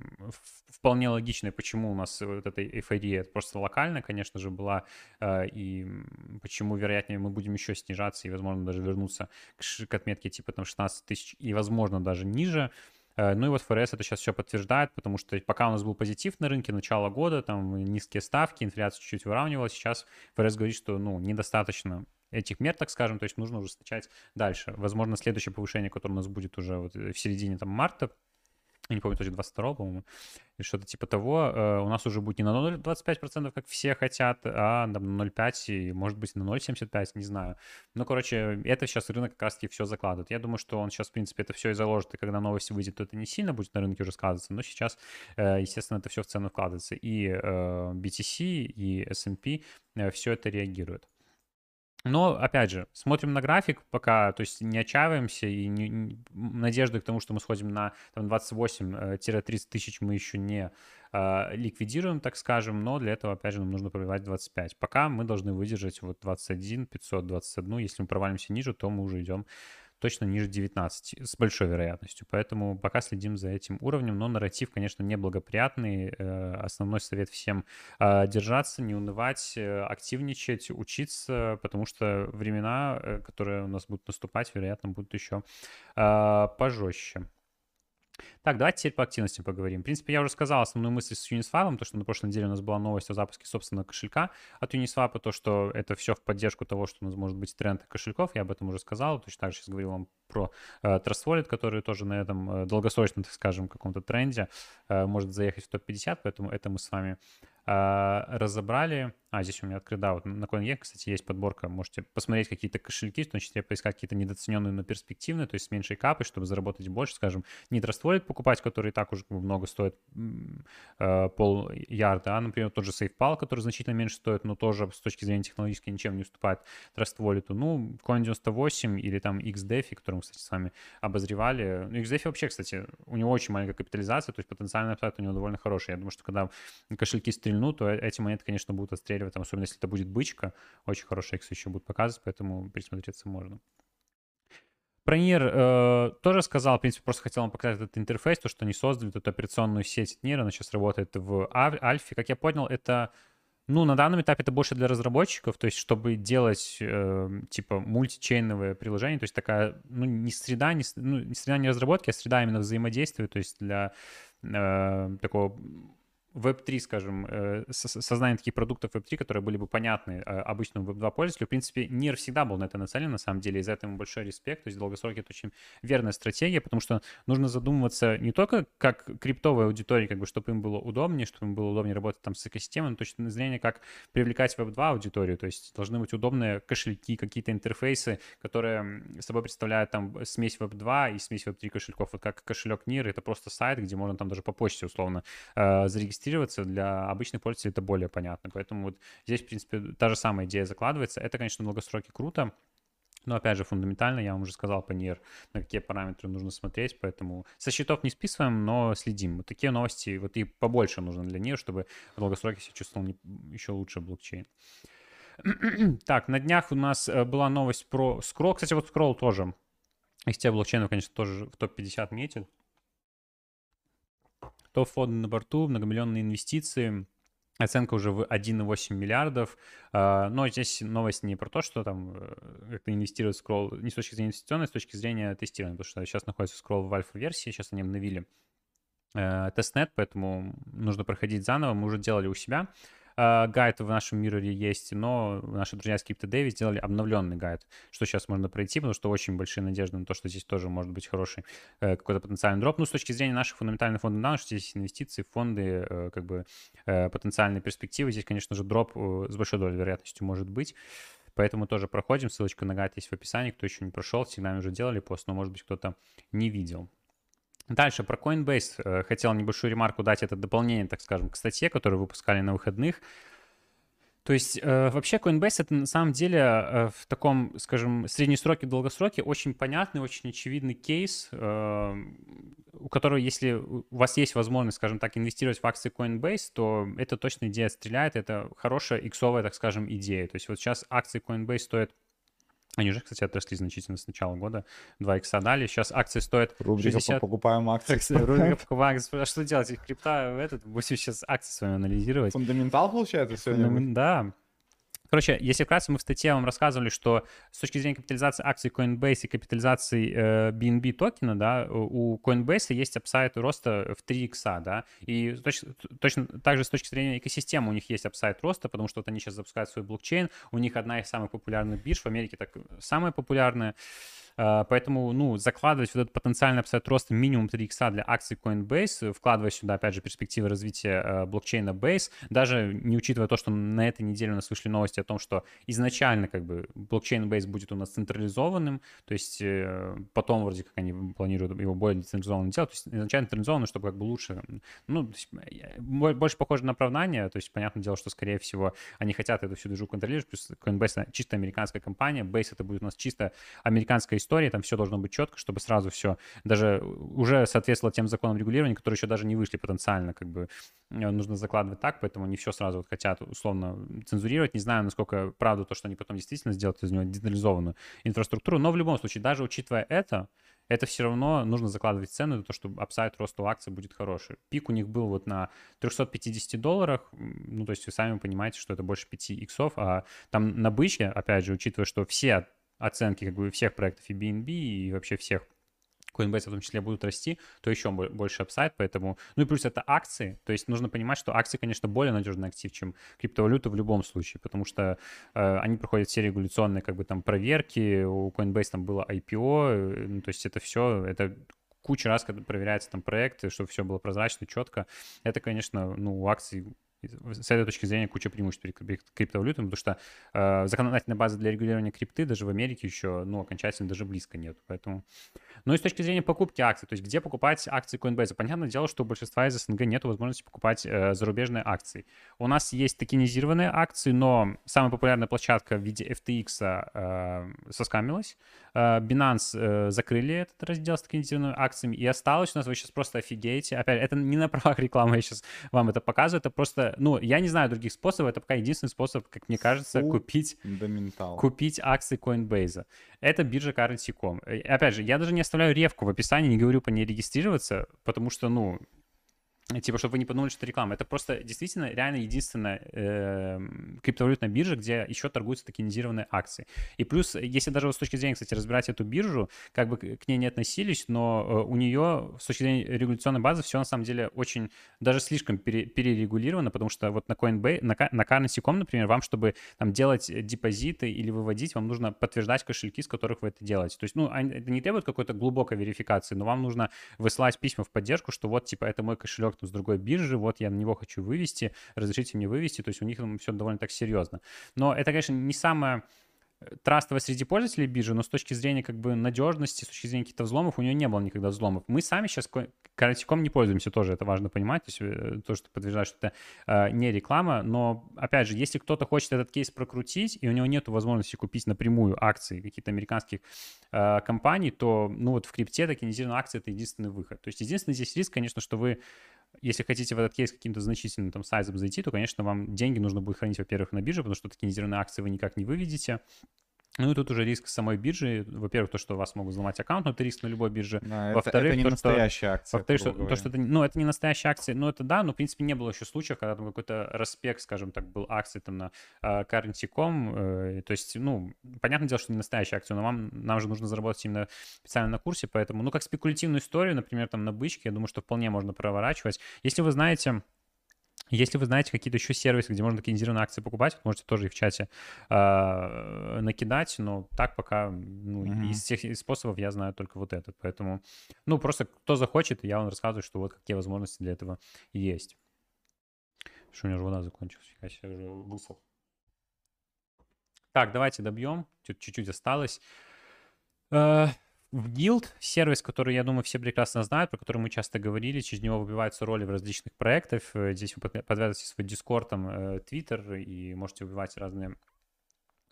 вполне логичные, почему у нас вот эта эйфория просто локальная, конечно же, была, и почему, вероятнее, мы будем еще снижаться и, возможно, даже вернуться к, отметке типа там 16 тысяч и, возможно, даже ниже, ну и вот ФРС это сейчас все подтверждает, потому что пока у нас был позитив на рынке начала года, там низкие ставки, инфляция чуть-чуть выравнивалась, сейчас ФРС говорит, что ну, недостаточно этих мер, так скажем, то есть нужно ужесточать дальше. Возможно, следующее повышение, которое у нас будет уже вот в середине там, марта, я не помню, точно 22 по-моему, или что-то типа того, э, у нас уже будет не на 0,25%, как все хотят, а на 0,5% и, может быть, на 0,75%, не знаю. Ну, короче, это сейчас рынок как раз-таки все закладывает. Я думаю, что он сейчас, в принципе, это все и заложит, и когда новость выйдет, то это не сильно будет на рынке уже сказываться, но сейчас, э, естественно, это все в цену вкладывается. И э, BTC, и S&P все это реагирует. Но, опять же, смотрим на график пока, то есть не отчаиваемся и не, не, надежды к тому, что мы сходим на там, 28-30 тысяч мы еще не э, ликвидируем, так скажем, но для этого, опять же, нам нужно пробивать 25. Пока мы должны выдержать вот 21, 521. Если мы провалимся ниже, то мы уже идем точно ниже 19 с большой вероятностью. Поэтому пока следим за этим уровнем, но нарратив, конечно, неблагоприятный. Э, основной совет всем э, держаться, не унывать, э, активничать, учиться, потому что времена, которые у нас будут наступать, вероятно, будут еще пожестче. Так, давайте теперь по активности поговорим. В принципе, я уже сказал основную мысль с Uniswap, то, что на прошлой неделе у нас была новость о запуске собственного кошелька от Uniswap, то, что это все в поддержку того, что у нас может быть тренд кошельков, я об этом уже сказал, точно так же сейчас говорил вам про э, Trust Wallet, который тоже на этом э, долгосрочном, так скажем, каком-то тренде э, может заехать в топ-50, поэтому это мы с вами разобрали. А, здесь у меня открыт, да, вот на CoinGecko, кстати, есть подборка, можете посмотреть какие-то кошельки, в том числе поискать какие-то недооцененные, но перспективные, то есть с меньшей капой, чтобы заработать больше, скажем, не Trust Wallet покупать, который и так уже много стоит, э, пол ярда, а, например, тот же SafePal, который значительно меньше стоит, но тоже с точки зрения технологически ничем не уступает Trust Wallet. Ну, Coin98 или там XDeFi, который мы, кстати, с вами обозревали. Ну, XDeFi вообще, кстати, у него очень маленькая капитализация, то есть потенциальный апсайд у него довольно хороший. Я думаю, что когда кошельки стрельнут, то эти монеты, конечно, будут отстреливать там, особенно если это будет бычка, очень хороший X еще будет показывать, поэтому присмотреться можно. Про NIR э, тоже сказал, в принципе, просто хотел вам показать этот интерфейс, то, что они создали, эту операционную сеть NIR, она сейчас работает в Альфе. Как я понял, это, ну, на данном этапе это больше для разработчиков, то есть чтобы делать, э, типа, мультичейновое приложение, то есть такая, ну, не среда, не, ну, не среда не разработки, а среда именно взаимодействия, то есть для э, такого Web3, скажем, э, создание таких продуктов Web3, которые были бы понятны э, обычному Web2 пользователю. В принципе, НИР всегда был на это нацелен, на самом деле, и за это ему большой респект. То есть в долгосроке это очень верная стратегия, потому что нужно задумываться не только как криптовая аудитория, как бы, чтобы им было удобнее, чтобы им было удобнее работать там с экосистемой, но точно зрения, как привлекать Web2 аудиторию. То есть должны быть удобные кошельки, какие-то интерфейсы, которые собой представляют там смесь Web2 и смесь Web3 кошельков. Вот как кошелек НИР, это просто сайт, где можно там даже по почте условно э, регистрироваться, для обычных пользователей это более понятно. Поэтому вот здесь, в принципе, та же самая идея закладывается. Это, конечно, в круто, но, опять же, фундаментально, я вам уже сказал по NIR, на какие параметры нужно смотреть, поэтому со счетов не списываем, но следим. Вот такие новости, вот и побольше нужно для NIR, чтобы в долгосроке себя чувствовал не, еще лучше блокчейн. так, на днях у нас э, была новость про Scroll. Кстати, вот Scroll тоже из тех блокчейнов, конечно, тоже в топ-50 метит топ-фонды на борту, многомиллионные инвестиции, Оценка уже в 1,8 миллиардов. А, но здесь новость не про то, что там э, как-то инвестирует Scroll не с точки зрения инвестиционной, а с точки зрения тестирования, потому что сейчас находится Scroll в альфа-версии, сейчас они обновили э, тестнет, поэтому нужно проходить заново. Мы уже делали у себя. А, гайд в нашем Miro есть, но наши друзья с CryptoDev сделали обновленный гайд, что сейчас можно пройти, потому что очень большие надежды на то, что здесь тоже может быть хороший э, какой-то потенциальный дроп. Ну, с точки зрения наших фундаментальных фондов данных, что здесь инвестиции, фонды, э, как бы э, потенциальные перспективы, здесь, конечно же, дроп с большой долей вероятностью может быть. Поэтому тоже проходим. Ссылочка на гайд есть в описании. Кто еще не прошел, всегда мы уже делали пост, но, может быть, кто-то не видел. Дальше про Coinbase э, хотел небольшую ремарку дать. Это дополнение, так скажем, к статье, которую выпускали на выходных. То есть э, вообще Coinbase это на самом деле э, в таком, скажем, средней сроке, долгосроке очень понятный, очень очевидный кейс, у которого, если у вас есть возможность, скажем так, инвестировать в акции Coinbase, то это точно идея стреляет, это хорошая иксовая, так скажем, идея. То есть вот сейчас акции Coinbase стоят они уже, кстати, отросли значительно с начала года. 2 икса дали. Сейчас акции стоят Рубрика 60... покупаем акции. Рубрика покупаем акции. А что делать? Крипта в этот, будем сейчас акции с вами анализировать. Фундаментал, получается, сегодня? Да. Короче, если вкратце, мы в статье вам рассказывали, что с точки зрения капитализации акций Coinbase и капитализации э, BNB токена, да, у Coinbase есть апсайд роста в 3 икса, да, и точ, точно так же с точки зрения экосистемы у них есть апсайд роста, потому что вот они сейчас запускают свой блокчейн, у них одна из самых популярных бирж, в Америке так самая популярная, поэтому, ну, закладывать вот этот потенциальный апсайд роста минимум 3 икса для акций Coinbase, вкладывая сюда, опять же, перспективы развития э, блокчейна Base, даже не учитывая то, что на этой неделе у нас вышли новости о том, что изначально как бы блокчейн Base будет у нас централизованным, то есть э, потом вроде как они планируют его более децентрализованным делать, то есть изначально централизованным, чтобы как бы лучше, ну, больше похоже на оправдание, то есть понятное дело, что скорее всего они хотят эту всю движу контролировать, плюс Coinbase чисто американская компания, Base это будет у нас чисто американская истории, там все должно быть четко, чтобы сразу все даже уже соответствовало тем законам регулирования, которые еще даже не вышли потенциально, как бы э, нужно закладывать так, поэтому не все сразу вот хотят условно цензурировать. Не знаю, насколько правда то, что они потом действительно сделают из него децентрализованную инфраструктуру, но в любом случае, даже учитывая это, это все равно нужно закладывать цену на то, что апсайд роста акций будет хороший. Пик у них был вот на 350 долларах, ну, то есть вы сами понимаете, что это больше 5 иксов, а там на бычке, опять же, учитывая, что все оценки как бы всех проектов и BNB, и вообще всех Coinbase в том числе будут расти, то еще больше апсайд, поэтому... Ну и плюс это акции, то есть нужно понимать, что акции, конечно, более надежный актив, чем криптовалюта в любом случае, потому что э, они проходят все регуляционные как бы там проверки, у Coinbase там было IPO, э, ну, то есть это все, это куча раз, когда проверяется там проекты, чтобы все было прозрачно, четко. Это, конечно, ну, у акций с этой точки зрения куча преимуществ перед криптовалютами, потому что э, законодательная база для регулирования крипты даже в Америке еще, ну, окончательно даже близко нет. Поэтому... Ну и с точки зрения покупки акций, то есть где покупать акции Coinbase? Понятное дело, что у большинства из СНГ нет возможности покупать э, зарубежные акции. У нас есть токенизированные акции, но самая популярная площадка в виде FTX э, соскамилась. Э, Binance э, закрыли этот раздел с токенизированными акциями, и осталось у нас, вы сейчас просто офигеете. Опять, это не на правах рекламы, я сейчас вам это показываю, это просто, ну, я не знаю других способов, это пока единственный способ, как мне кажется, Фу, купить, купить акции Coinbase. Это биржа Currency.com. Э, опять же, я даже не оставляю ревку в описании, не говорю по ней регистрироваться, потому что, ну, Типа, чтобы вы не подумали, что это реклама. Это просто действительно реально единственная э, криптовалютная биржа, где еще торгуются токенизированные акции. И плюс, если даже вот с точки зрения, кстати, разбирать эту биржу, как бы к ней не относились, но э, у нее с точки зрения регуляционной базы все на самом деле очень, даже слишком пере, перерегулировано, потому что вот на Coinbase, на, на Currency.com, например, вам, чтобы там делать депозиты или выводить, вам нужно подтверждать кошельки, с которых вы это делаете. То есть, ну, это не требует какой-то глубокой верификации, но вам нужно высылать письма в поддержку, что вот, типа, это мой кошелек с другой биржи, вот я на него хочу вывести, разрешите мне вывести, то есть у них там все довольно так серьезно. Но это, конечно, не самое трастовая среди пользователей биржи, но с точки зрения как бы надежности, с точки зрения каких-то взломов, у нее не было никогда взломов. Мы сами сейчас Каратиком не пользуемся тоже, это важно понимать, то есть э, то, что подтверждает, что это э, не реклама, но, опять же, если кто-то хочет этот кейс прокрутить, и у него нет возможности купить напрямую акции каких-то американских э, компаний, то, ну, вот в крипте токенизированные акции — это единственный выход. То есть единственный здесь риск, конечно, что вы если хотите в этот кейс каким-то значительным там сайзом зайти, то, конечно, вам деньги нужно будет хранить, во-первых, на бирже, потому что токенизированные акции вы никак не выведете. Ну и тут уже риск самой биржи. Во-первых, то, что вас могут взломать аккаунт, но это риск на любой бирже. Да, Во-вторых, это, это не то, настоящая что, акция. Во-вторых, что, то, что это, ну, это не настоящая акция, ну это да, но в принципе не было еще случаев, когда там какой-то распек, скажем так, был акции там на uh, currency.com. Uh, то есть, ну, понятное дело, что не настоящая акция, но вам, нам же нужно заработать именно специально на курсе, поэтому, ну, как спекулятивную историю, например, там на бычке, я думаю, что вполне можно проворачивать. Если вы знаете если вы знаете какие-то еще сервисы, где можно токенизированные акции покупать, можете тоже и в чате э, накидать, но так пока ну, mm-hmm. из всех способов я знаю только вот этот. Поэтому, ну, просто кто захочет, я вам рассказываю, что вот какие возможности для этого есть. Что у меня же вода закончилась, я уже высох. Так, давайте добьем. Чуть-чуть осталось. Э, в Guild сервис, который, я думаю, все прекрасно знают, про который мы часто говорили, через него выбиваются роли в различных проектах. Э, здесь вы подвязываете свой Discord, там, э, Twitter, и можете выбивать разные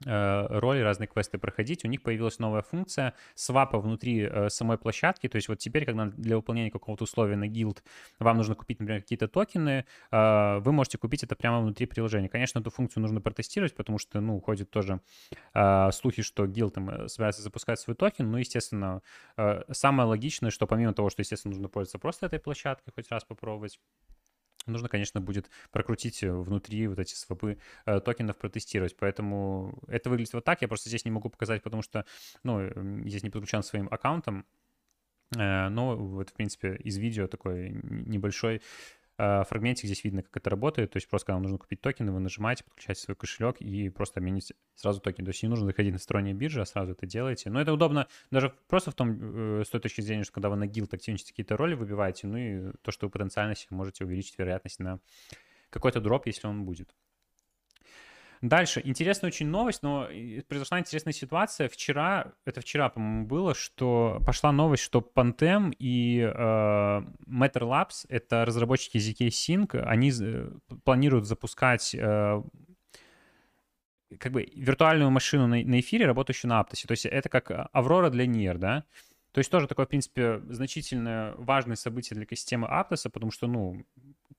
роли, разные квесты проходить, у них появилась новая функция свапа внутри э, самой площадки, то есть вот теперь, когда для выполнения какого-то условия на гилд вам нужно купить, например, какие-то токены, э, вы можете купить это прямо внутри приложения. Конечно, эту функцию нужно протестировать, потому что, ну, ходят тоже э, слухи, что гилд там э, собирается запускать свой токен, но, естественно, э, самое логичное, что помимо того, что, естественно, нужно пользоваться просто этой площадкой, хоть раз попробовать, нужно, конечно, будет прокрутить э, внутри вот эти свопы э, токенов, протестировать. Поэтому это выглядит вот так. Я просто здесь не могу показать, потому что, ну, здесь не подключен своим аккаунтом. Э, но вот, в принципе, из видео такой небольшой фрагментик здесь видно, как это работает. То есть просто когда вам нужно купить токены, вы нажимаете, подключаете свой кошелек и просто обмените сразу токен. То есть не нужно заходить на сторонние биржи, а сразу это делаете. Но это удобно даже просто в том, э, с той точки зрения, что когда вы на гилд активничаете какие-то роли выбиваете, ну и то, что вы потенциально можете увеличить вероятность на какой-то дроп, если он будет. Дальше. Интересная очень новость, но произошла интересная ситуация. Вчера, это вчера, по-моему, было, что пошла новость, что Pantem и э, Matter Labs, это разработчики ZK Sync, они э, планируют запускать э, как бы виртуальную машину на, на эфире, работающую на Аптосе. То есть это как Аврора для NIR, да? То есть тоже такое, в принципе, значительное, важное событие для системы Аптоса, потому что, ну,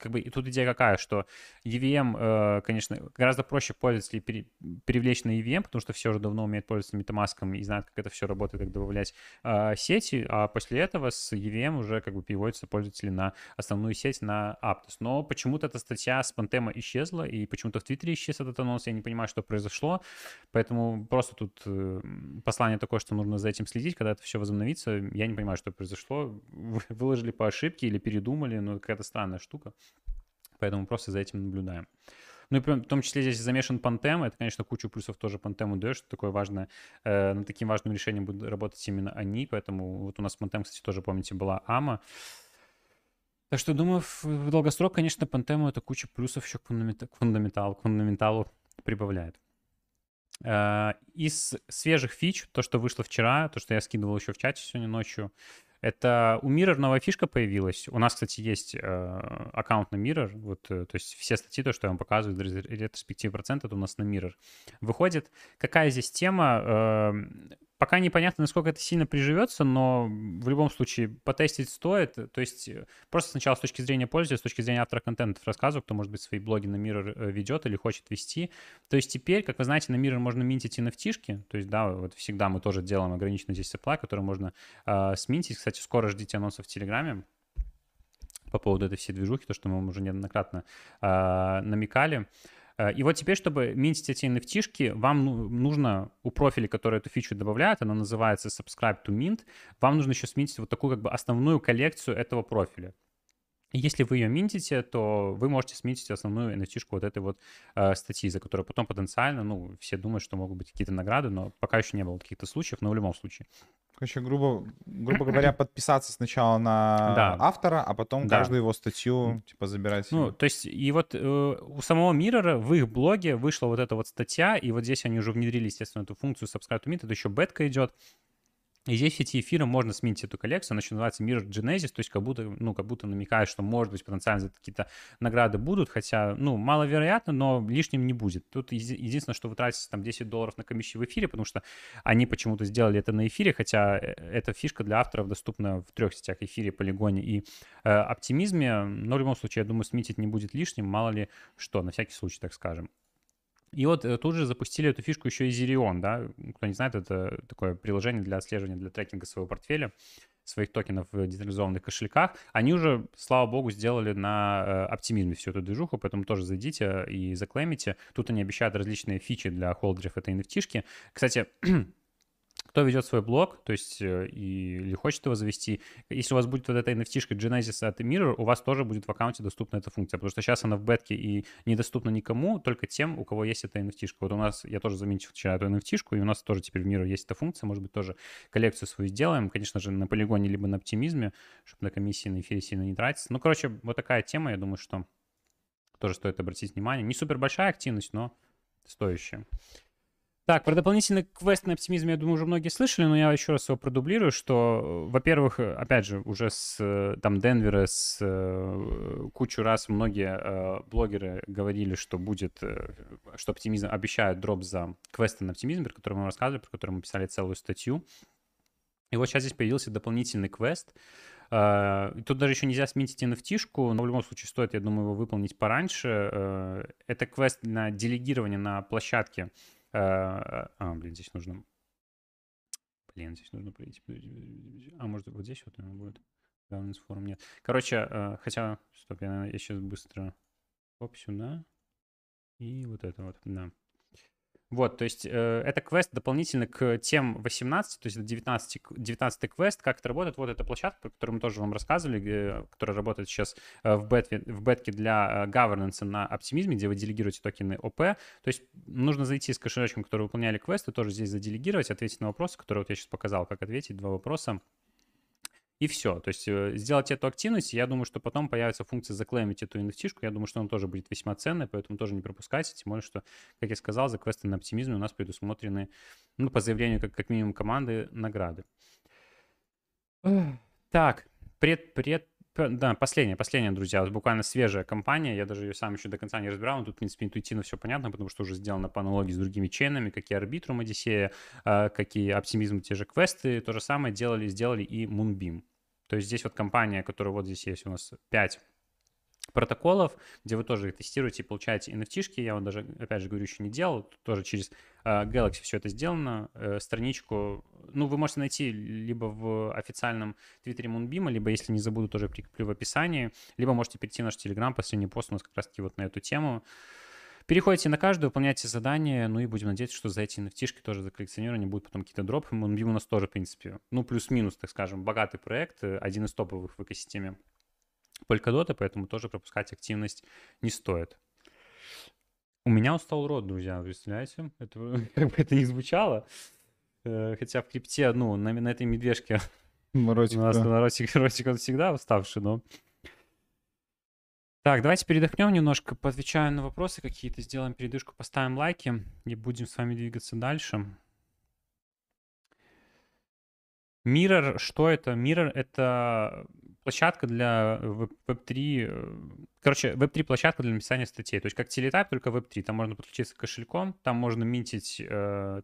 как бы и тут идея какая, что EVM, э, конечно, гораздо проще пользователей пере, перевлечь на EVM, потому что все уже давно умеют пользоваться MetaMask и знают, как это все работает, как добавлять э, сети, а после этого с EVM уже как бы переводятся пользователи на основную сеть, на Aptos. Но почему-то эта статья с Pantema исчезла, и почему-то в Твиттере исчез этот анонс, я не понимаю, что произошло, поэтому просто тут э, послание такое, что нужно за этим следить, когда это все возобновится, я не понимаю, что произошло, выложили по ошибке или передумали, но какая-то странная штука поэтому просто за этим наблюдаем. Ну и в том числе здесь замешан Panthem, это, конечно, кучу плюсов тоже Panthem дает, что такое важное, э, над таким важным решением будут работать именно они, поэтому вот у нас Panthem, кстати, тоже, помните, была AMA, так что, думаю, в, долгосрок, конечно, Panthem это куча плюсов еще к фундаменталу, к фундаменталу прибавляет. Э, из свежих фич, то, что вышло вчера, то, что я скидывал еще в чате сегодня ночью, это у Mirror новая фишка появилась. У нас, кстати, есть э, аккаунт на Mirror. Вот, э, то есть все статьи, то, что я вам показываю, ретроспектив процент, это у нас на Mirror. Выходит, какая здесь тема? Э, Пока непонятно, насколько это сильно приживется, но в любом случае потестить стоит. То есть э, просто сначала с точки зрения пользователя, с точки зрения автора контента рассказываю, кто, может быть, свои блоги на Mirror э, ведет или хочет вести. То есть теперь, как вы знаете, на Mirror можно минтить NFT-шки. То есть, да, вот всегда мы тоже делаем ограниченный здесь supply, который можно э, сминтить. Кстати, скоро ждите анонсов в Телеграме по поводу этой всей движухи, то, что мы уже неоднократно э, намекали. Э, и вот теперь, чтобы минтить эти nft вам ну, нужно у профиля, который эту фичу добавляет, она называется Subscribe to Mint, вам нужно еще сминтить вот такую как бы основную коллекцию этого профиля. Если вы ее минтите, то вы можете сменить основную nft вот этой вот э, статьи, за которую потом потенциально, ну, все думают, что могут быть какие-то награды, но пока еще не было каких-то случаев, но в любом случае. Короче, грубо, грубо говоря, подписаться сначала на да. автора, а потом да. каждую его статью типа забирать. Ну, то есть, и вот э, у самого Mirror в их блоге вышла вот эта вот статья, и вот здесь они уже внедрили, естественно, эту функцию Subscribe to Meet, это еще бетка идет. И здесь в сети эфира можно сменить эту коллекцию, она еще называется Mirror Genesis, то есть как будто, ну, как будто намекает, что, может быть, потенциально какие-то награды будут, хотя, ну, маловероятно, но лишним не будет. Тут единственное, что вы тратите там 10 долларов на комиссию в эфире, потому что они почему-то сделали это на эфире, хотя э, эта фишка для авторов доступна в трех сетях эфире, полигоне и э, оптимизме, но в любом случае, я думаю, сметить не будет лишним, мало ли что, на всякий случай, так скажем. И вот э, тут же запустили эту фишку еще и Zerion, да, кто не знает, это такое приложение для отслеживания, для трекинга своего портфеля, своих токенов в децентрализованных кошельках. Они уже, слава богу, сделали на э, оптимизме всю эту движуху, поэтому тоже зайдите и заклеймите. Тут они обещают различные фичи для холдеров этой nft -шки. Кстати, кто ведет свой блог, то есть э, и, или хочет его завести, если у вас будет вот эта nft Genesis от Mirror, у вас тоже будет в аккаунте доступна эта функция, потому что сейчас она в бетке и недоступна никому, только тем, у кого есть эта nft -шка. Вот у нас, я тоже заметил вчера эту nft и у нас тоже теперь в Mirror есть эта функция, может быть, тоже коллекцию свою сделаем, конечно же, на полигоне либо на оптимизме, чтобы на комиссии на эфире сильно не тратиться. Ну, короче, вот такая тема, я думаю, что тоже стоит обратить внимание. Не супер большая активность, но стоящая. Так, про дополнительный квест на оптимизме, я думаю, уже многие слышали, но я еще раз его продублирую, что, во-первых, опять же, уже с там Денвера с э, кучу раз многие э, блогеры говорили, что будет, э, что оптимизм обещает дроп за квесты на оптимизм, про который мы рассказывали, про который мы писали целую статью. И вот сейчас здесь появился дополнительный квест. Uh, тут даже еще нельзя сменить NFT-шку, но в любом случае стоит, я думаю, его выполнить пораньше. Uh, это квест на делегирование на площадке а, а, блин, здесь нужно... Блин, здесь нужно пройти. А, может, вот здесь вот оно будет? Governance форум нет. Короче, а, хотя... Стоп, я, я сейчас быстро... Оп, сюда. И вот это вот, да. Вот, то есть э, это квест дополнительно к тем 18, то есть 19, 19 квест. Как это работает? Вот эта площадка, про которую мы тоже вам рассказывали, э, которая работает сейчас э, в, бетве, в бетке для э, governance на оптимизме, где вы делегируете токены ОП. То есть нужно зайти с кошелечком, который выполняли квесты, тоже здесь заделегировать, ответить на вопросы, которые вот я сейчас показал, как ответить, два вопроса и все. То есть э, сделать эту активность, я думаю, что потом появится функция заклеймить эту nft я думаю, что он тоже будет весьма ценный, поэтому тоже не пропускайте, тем более, что, как я сказал, за квесты на оптимизме у нас предусмотрены, ну, по заявлению как, как минимум команды, награды. Так, пред, пред, Да, последняя, последняя, друзья. Вот буквально свежая компания. Я даже ее сам еще до конца не разбирал. Но тут, в принципе, интуитивно все понятно, потому что уже сделано по аналогии с другими чейнами, какие Arbitrum, Одиссея, какие оптимизм, те же квесты. То же самое делали, сделали и Moonbeam. То есть здесь вот компания, которая вот здесь есть у нас 5 протоколов, где вы тоже их тестируете и получаете NFT-шки. Я вот даже, опять же говорю, еще не делал. Тоже через uh, Galaxy все это сделано. Uh, страничку, ну, вы можете найти либо в официальном твиттере Moonbeam, либо, если не забуду, тоже прикреплю в описании, либо можете перейти в наш Telegram, последний пост у нас как раз-таки вот на эту тему. Переходите на каждую, выполняйте задание, ну и будем надеяться, что за эти nft тоже за коллекционирование будут потом какие-то дропы. Moonbeam у нас тоже, в принципе, ну, плюс-минус, так скажем, богатый проект, один из топовых в экосистеме Polkadot, поэтому тоже пропускать активность не стоит. У меня устал рот, друзья, представляете? Это, как бы это не звучало. Э, хотя в крипте, ну, на, на этой медвежке ротик, у нас да. ротик, ротик он всегда уставший, но... Так, давайте передохнем немножко, поотвечаем на вопросы какие-то, сделаем передышку, поставим лайки и будем с вами двигаться дальше. Mirror, что это? Mirror — это площадка для Web3, э, короче, Web3 площадка для написания статей. То есть как Teletype, только Web3. Там можно подключиться к кошельком, там можно минтить, э,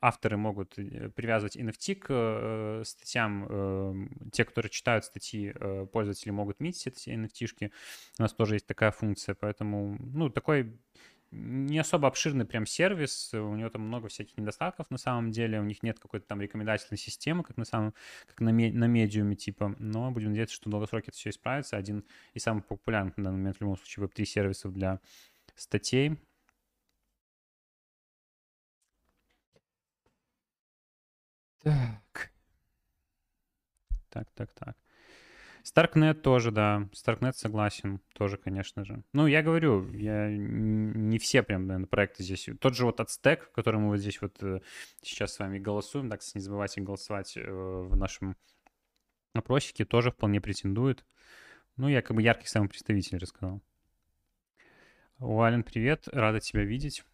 авторы могут э, привязывать NFT к э, статьям. Э, те, которые читают статьи, э, пользователи могут минтить эти NFT-шки. У нас тоже есть такая функция, поэтому, ну, такой не особо обширный прям сервис, у него там много всяких недостатков на самом деле, у них нет какой-то там рекомендательной системы, как на самом, как на, на медиуме типа, но будем надеяться, что в долгосроке это все исправится. Один из самых популярных на данный момент в любом случае Web3 сервисов для статей. Так. Так, так, так. Starknet тоже, да. Starknet согласен, тоже, конечно же. Ну, я говорю, я не все прям, наверное, проекты здесь. Тот же вот Aztec, который мы вот здесь вот э, сейчас с вами голосуем, так, не забывайте голосовать э, в нашем опросике, тоже вполне претендует. Ну, я как бы яркий самый представитель рассказал. Уален, привет, рада тебя видеть.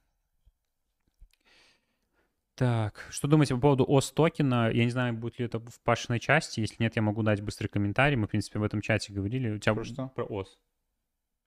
Так, что думаете по поводу ОС токена? Я не знаю, будет ли это в пашиной части. Если нет, я могу дать быстрый комментарий. Мы, в принципе, в этом чате говорили. У тебя про что? Про ОС.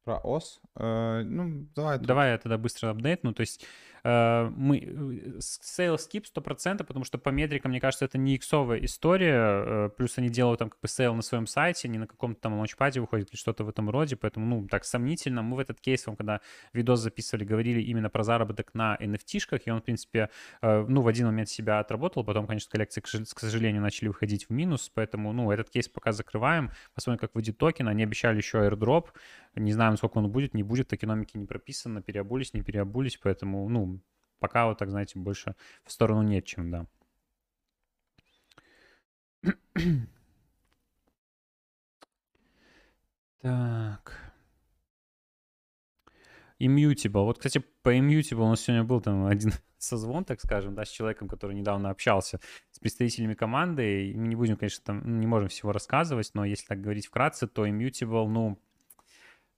Про ОС? Э, ну, давай. Давай я тогда быстро апдейт. Ну, то есть мы... Э, sale skip 100%, потому что по метрикам, мне кажется, это не иксовая история. Э, плюс они делают там как бы сейл на своем сайте, не на каком-то там лаунчпаде выходит или что-то в этом роде. Поэтому, ну, так сомнительно. Мы в этот кейс вам, когда видос записывали, говорили именно про заработок на NFT-шках, и он, в принципе, э, ну, в один момент себя отработал. Потом, конечно, коллекции, к сожалению, начали выходить в минус. Поэтому, ну, этот кейс пока закрываем. Посмотрим, как выйдет токен. Они обещали еще airdrop. Не знаем, сколько он будет, не будет, токеномики не прописано, переобулись, не переобулись, поэтому, ну, пока вот так, знаете, больше в сторону нет, чем да. Так. Immutable. Вот, кстати, по Immutable у нас сегодня был там один созвон, так скажем, да, с человеком, который недавно общался с представителями команды. И мы не будем, конечно, там, не можем всего рассказывать, но если так говорить вкратце, то Immutable, ну,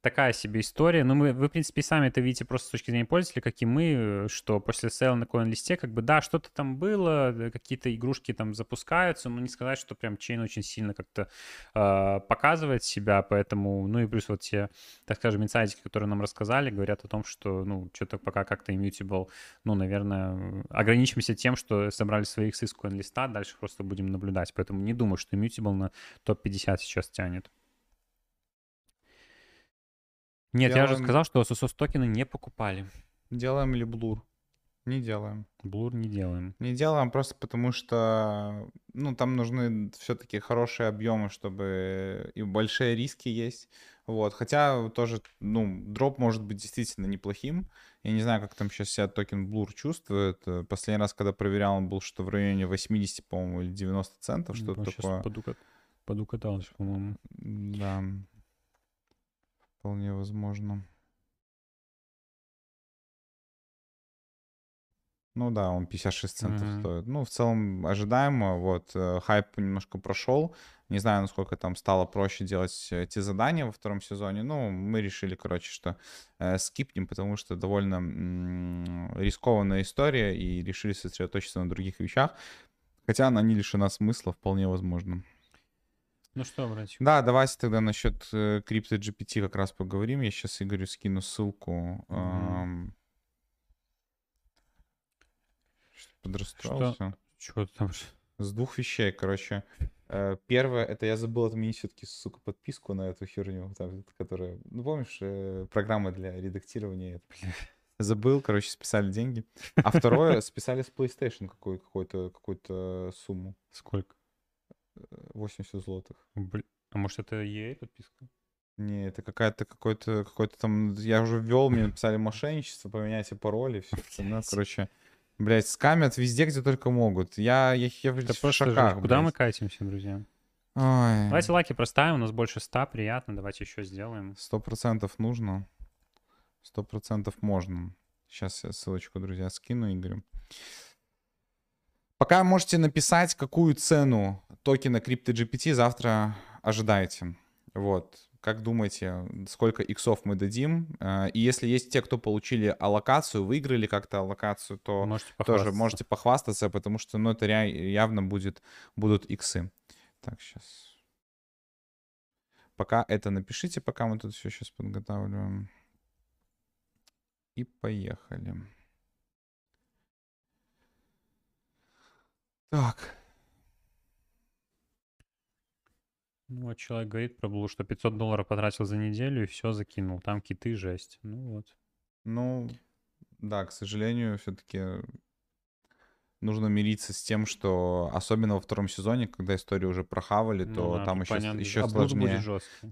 такая себе история. Но мы, вы, в принципе, сами это видите просто с точки зрения пользователя, как и мы, что после сейла на коин-листе, как бы, да, что-то там было, какие-то игрушки там запускаются, но не сказать, что прям чейн очень сильно как-то э, показывает себя, поэтому, ну и плюс вот те, так скажем, инсайдики, которые нам рассказали, говорят о том, что, ну, что-то пока как-то immutable, ну, наверное, ограничимся тем, что собрали своих с коин-листа, дальше просто будем наблюдать, поэтому не думаю, что immutable на топ-50 сейчас тянет. Нет, делаем... я уже сказал, что SSOS токены не покупали. Делаем ли блур? Не делаем. Блур не делаем. Не делаем просто потому, что ну, там нужны все-таки хорошие объемы, чтобы и большие риски есть. Вот. Хотя тоже, ну, дроп может быть действительно неплохим. Я не знаю, как там сейчас себя токен Blur чувствует. Последний раз, когда проверял, он был что в районе 80, по-моему, или 90 центов, ну, что-то такое. Подукат... Подукатался, по-моему. Да. Вполне возможно. Ну да, он 56 центов mm-hmm. стоит. Ну, в целом ожидаемо. Вот, э, хайп немножко прошел. Не знаю, насколько там стало проще делать эти задания во втором сезоне. Ну, мы решили, короче, что э, скипнем, потому что довольно м- рискованная история, и решили сосредоточиться на других вещах. Хотя она не лишена смысла, вполне возможно. Ну что, братья? Да, давайте тогда насчет э, крипто GPT как раз поговорим. Я сейчас Игорю скину ссылку. Что-то подрастроился. Чего там? С двух вещей, короче. Э, Первое, это я забыл отменить все-таки, сука, подписку на эту херню, там, которая, ну, помнишь, э, программа для редактирования. Забыл, короче, списали деньги. А второе, списали с PlayStation какую-то сумму. Сколько? Э, 80 злотых. Блин. А может это EA подписка? Не, это какая-то какой-то какой-то там. Я уже ввел, мне написали мошенничество, поменяйте пароли, все остальное. Короче, блядь, скамят везде, где только могут. Я, я, я Это в шоках. Куда мы катимся, друзья? Ой, Давайте лайки проставим, у нас больше ста, приятно. Давайте еще сделаем. сто процентов нужно, сто процентов можно. Сейчас я ссылочку, друзья, скину Игорю. Пока можете написать, какую цену токена CryptoGPT завтра ожидаете. Вот. Как думаете, сколько иксов мы дадим? Э, И если есть те, кто получили аллокацию, выиграли как-то аллокацию, то Можете тоже можете похвастаться, потому что, ну, это явно будет, будут иксы. Так, сейчас. Пока это напишите, пока мы тут все сейчас подготавливаем. И поехали. Так, Ну, вот человек говорит про Блу, что 500 долларов потратил за неделю и все закинул. Там киты, жесть. Ну вот. ну, да, к сожалению, все-таки нужно мириться с тем, что особенно во втором сезоне, когда историю уже прохавали, Ну то да, там еще, понятно, еще а сложнее.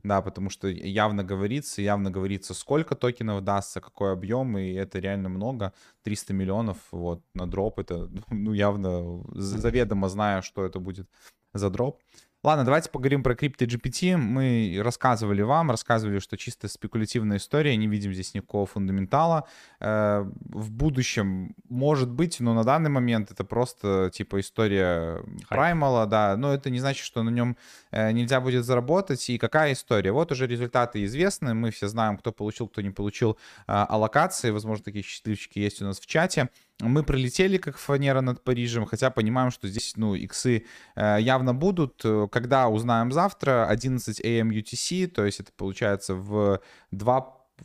Да, потому что явно говорится, явно говорится, сколько токенов дастся, какой объем, и это реально много. 300 миллионов вот на дроп, это ну явно заведомо зная, что это будет за дроп. Ладно, давайте поговорим про крипто GPT. Мы рассказывали вам, рассказывали, что чисто спекулятивная история, не видим здесь никакого фундаментала. Э, В будущем может быть, но на данный момент это просто типа история праймала, да, но это не значит, что на нем э, нельзя будет заработать. И какая история? Вот уже результаты известны, мы все знаем, кто получил, кто не получил э, аллокации. Возможно, такие счастливчики есть у нас в чате. Мы пролетели как фанера над Парижем, хотя понимаем, что здесь, ну, иксы э, явно будут. Когда узнаем завтра, 11 AM UTC, то есть это получается в 2,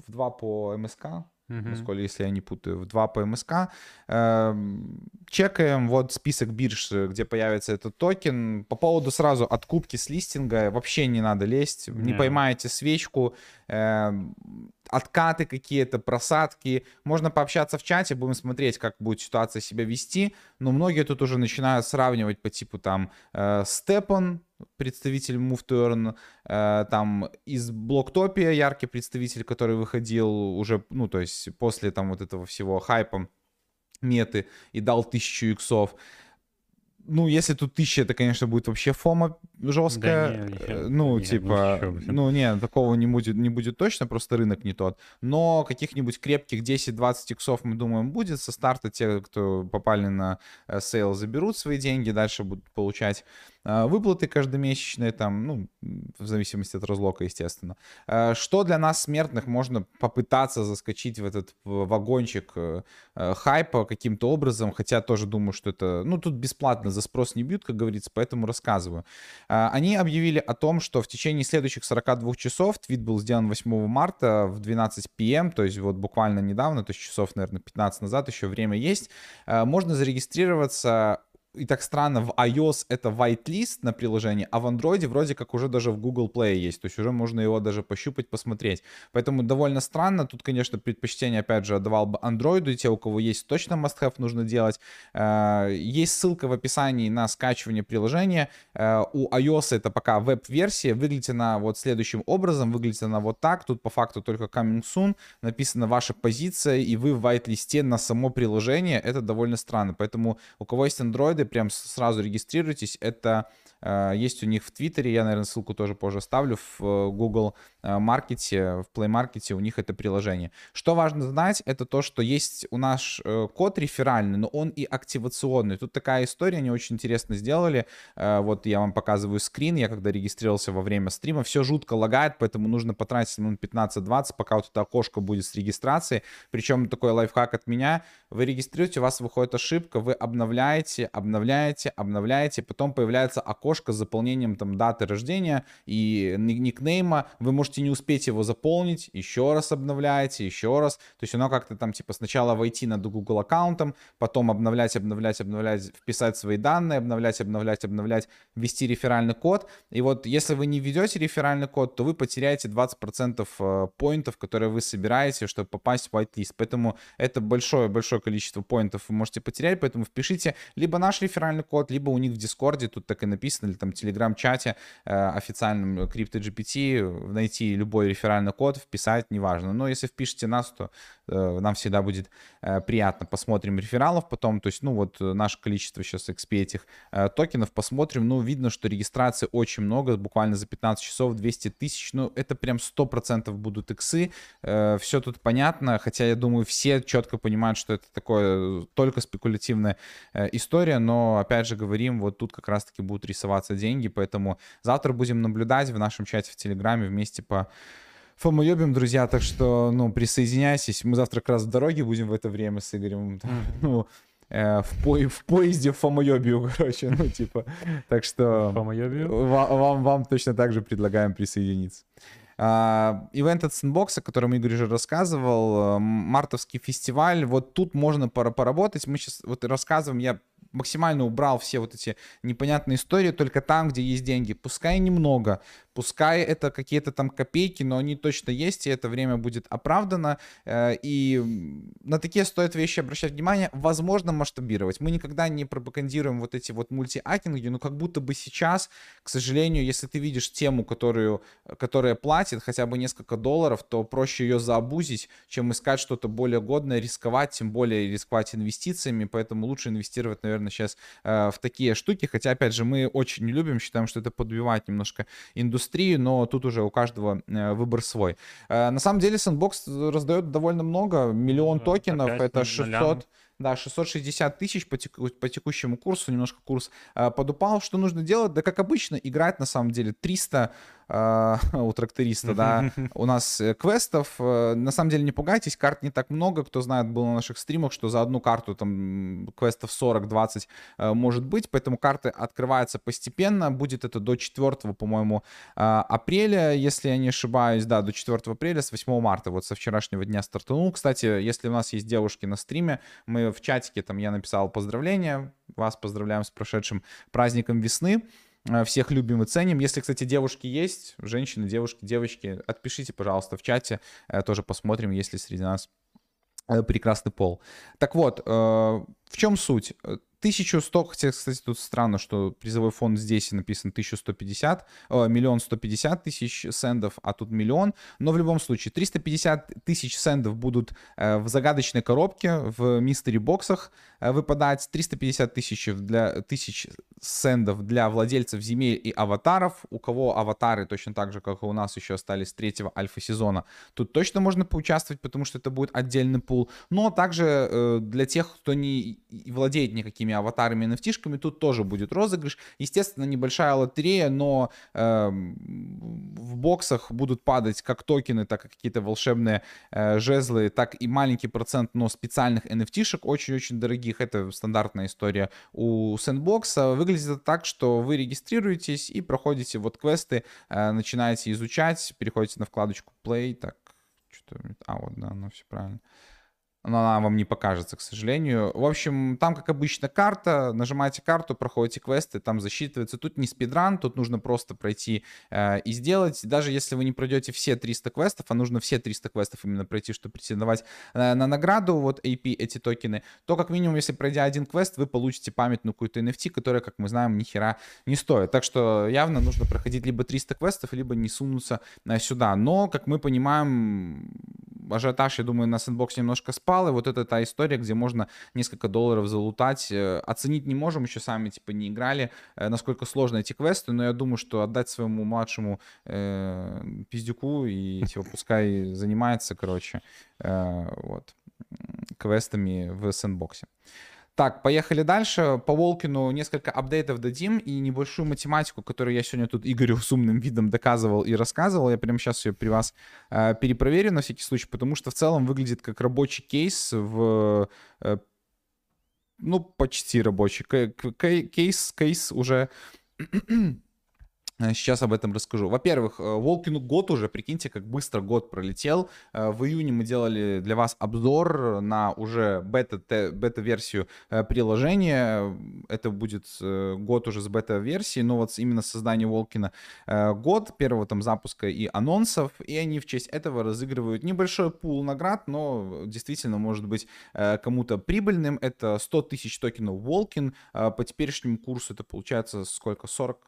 в 2 по МСК, Мгм. насколько, если я не путаю, в 2 по МСК. Эм, Чекаем, вот список бирж, где появится этот токен. По поводу сразу откупки с листинга вообще не надо лезть. Не Не. поймаете свечку, эм, откаты какие-то, просадки. Можно пообщаться в чате, будем смотреть, как будет ситуация себя вести. Но многие тут уже начинают сравнивать по типу там э, Степан, представитель Move to Earn, э, там из Блоктопия яркий представитель, который выходил уже, ну, то есть после там вот этого всего хайпа меты и дал тысячу иксов. Ну, если тут тысяча, это, конечно, будет вообще фома жесткая. не, Э, я- ну, я типа, ничего, ну, не, такого не будет, не будет точно, просто рынок не тот. Но каких-нибудь крепких 10-20 иксов, мы думаем, будет. Со старта те, кто попали на э, сейл, заберут свои деньги, дальше будут получать выплаты каждомесячные, там, ну, в зависимости от разлока, естественно. Э, Что для нас, смертных, можно попытаться заскочить в этот вагончик э, э, хайпа каким-то образом, хотя тоже думаю, что это, ну, тут бесплатно, за спрос не бьют, как говорится, поэтому рассказываю. А, Они объявили о том, что в течение следующих 42 часов, твит был сделан 8 марта в 12 pm, то есть вот буквально недавно, то есть часов, наверное, 15 назад, еще время есть, а, можно зарегистрироваться и так странно, в iOS это whitelist на приложении, а в Android вроде как уже даже в Google Play есть, то есть уже можно его даже пощупать, посмотреть. Поэтому довольно странно, тут, конечно, предпочтение, опять же, отдавал бы Android, и те, у кого есть, точно must-have нужно делать. Э, Есть ссылка в описании на скачивание приложения. Э, У iOS это пока веб-версия, выглядит она вот следующим образом, выглядит она вот так, тут по факту только coming soon, написана ваша позиция, и вы в whitelist на само приложение, это довольно странно, поэтому у кого есть Android, прям с- сразу регистрируйтесь, это э, есть у них в Твиттере, я, наверное, ссылку тоже позже оставлю, в э, Google маркете, в Play Market у них это приложение. Что важно знать, это то, что есть у нас код реферальный, но он и активационный. Тут такая история, они очень интересно сделали. Вот я вам показываю скрин, я когда регистрировался во время стрима, все жутко лагает, поэтому нужно потратить минут 15-20, пока вот это окошко будет с регистрацией. Причем такой лайфхак от меня. Вы регистрируете, у вас выходит ошибка, вы обновляете, обновляете, обновляете, потом появляется окошко с заполнением там даты рождения и никнейма. Вы можете не успеть его заполнить, еще раз обновляете, еще раз. То есть оно как-то там типа сначала войти над Google аккаунтом, потом обновлять, обновлять, обновлять, вписать свои данные, обновлять, обновлять, обновлять, ввести реферальный код. И вот если вы не введете реферальный код, то вы потеряете 20% э, поинтов, которые вы собираете, чтобы попасть в whitelist. Поэтому это большое-большое количество поинтов вы можете потерять, поэтому впишите либо наш реферальный код, либо у них в Дискорде, тут так и написано, или там в Телеграм-чате э, официальном CryptoGPT, найти любой реферальный код, вписать, неважно. Но если впишете нас, то э, нам всегда будет э, приятно. Посмотрим рефералов потом, то есть, ну вот наше количество сейчас XP этих э, токенов. Посмотрим, ну видно, что регистрации очень много, буквально за 15 часов 200 тысяч, ну это прям 100% будут иксы, э, все тут понятно, хотя я думаю, все четко понимают, что это такое только спекулятивная э, история, но опять же говорим, вот тут как раз-таки будут рисоваться деньги, поэтому завтра будем наблюдать в нашем чате в Телеграме вместе по фомоебим, друзья, так что, ну, присоединяйтесь. Мы завтра как раз в дороге будем в это время с Игорем. Ну, э, в, по, в поезде в Фомоебию, короче, ну, типа. Так что вам, вам, вам точно так же предлагаем присоединиться. Uh, ивент от Sandbox, о котором Игорь уже рассказывал, мартовский фестиваль, вот тут можно поработать. Мы сейчас вот рассказываем, я максимально убрал все вот эти непонятные истории только там, где есть деньги. Пускай немного, пускай это какие-то там копейки, но они точно есть, и это время будет оправдано. Э, и на такие стоит вещи обращать внимание. Возможно, масштабировать. Мы никогда не пропагандируем вот эти вот мультиакинги, но как будто бы сейчас, к сожалению, если ты видишь тему, которую, которая платит хотя бы несколько долларов, то проще ее заобузить, чем искать что-то более годное, рисковать, тем более рисковать инвестициями, поэтому лучше инвестировать, наверное, сейчас э, в такие штуки. Хотя, опять же, мы очень не любим, считаем, что это подбивает немножко индустрию, но тут уже у каждого э, выбор свой. Э, на самом деле, Sandbox раздает довольно много, миллион да, токенов, это 600... Да, 660 тысяч по, теку, по текущему курсу, немножко курс э, подупал. Что нужно делать? Да, как обычно, играть на самом деле 300 э, у тракториста, да. У нас э, квестов. Э, на самом деле не пугайтесь, карт не так много. Кто знает, был на наших стримах, что за одну карту там квестов 40-20 э, может быть. Поэтому карты открываются постепенно. Будет это до 4, по-моему, э, апреля, если я не ошибаюсь. Да, до 4 апреля, с 8 марта. Вот со вчерашнего дня стартанул. Кстати, если у нас есть девушки на стриме, мы в чатике там я написал поздравления, вас поздравляем с прошедшим праздником весны. Э, всех любим и ценим. Если, кстати, девушки есть, женщины, девушки, девочки, отпишите, пожалуйста, в чате. Э, тоже посмотрим, есть ли среди нас э, прекрасный пол. Так вот, в чем суть? 1100, хотя, кстати, тут странно, что призовой фонд здесь написан 1150, э, миллион 150 тысяч сендов, а тут миллион. Но в любом случае, 350 тысяч сендов будут в загадочной коробке в мистери-боксах выпадать, 350 тысяч, для, тысяч сендов для владельцев земель и аватаров. У кого аватары точно так же, как и у нас еще остались третьего альфа-сезона, тут точно можно поучаствовать, потому что это будет отдельный пул. Но также э, для тех, кто не владеет никакими аватарами, nft тут тоже будет розыгрыш. Естественно, небольшая лотерея, но э, в боксах будут падать как токены, так и какие-то волшебные э, жезлы, так и маленький процент, но специальных nft очень-очень дорогих. Это стандартная история у сэндбокса. Выглядит это так, что вы регистрируетесь и проходите вот квесты, э, начинаете изучать, переходите на вкладочку Play, так, что-то, а вот, да, ну все правильно но она вам не покажется, к сожалению. В общем, там, как обычно, карта. Нажимаете карту, проходите квесты, там засчитывается. Тут не спидран, тут нужно просто пройти э, и сделать. Даже если вы не пройдете все 300 квестов, а нужно все 300 квестов именно пройти, чтобы претендовать э, на награду, вот AP, эти токены, то как минимум, если пройдя один квест, вы получите памятную какую-то NFT, которая, как мы знаем, ни хера не стоит. Так что явно нужно проходить либо 300 квестов, либо не сунуться э, сюда. Но, как мы понимаем, ажиотаж, я думаю, на сэндбокс немножко спал, и вот это та история, где можно несколько долларов залутать. Э, оценить не можем, еще сами, типа, не играли, э, насколько сложно эти квесты, но я думаю, что отдать своему младшему э, пиздюку и, типа, пускай занимается, короче, э, вот, квестами в сэндбоксе. Так, поехали дальше. По Волкину несколько апдейтов дадим и небольшую математику, которую я сегодня тут Игорю с умным видом доказывал и рассказывал. Я прямо сейчас ее при вас э, перепроверю на всякий случай, потому что в целом выглядит как рабочий кейс в... Э, ну, почти рабочий. Кейс, кейс уже Сейчас об этом расскажу. Во-первых, э, Волкину год уже, прикиньте, как быстро год пролетел. Э, в июне мы делали для вас обзор на уже бета, бета-версию э, приложения. Это будет год уже с бета-версии, но вот именно создание Волкина год первого там запуска и анонсов, и они в честь этого разыгрывают небольшой пул наград, но действительно может быть кому-то прибыльным. Это 100 тысяч токенов Волкин. По теперешнему курсу это получается сколько? 40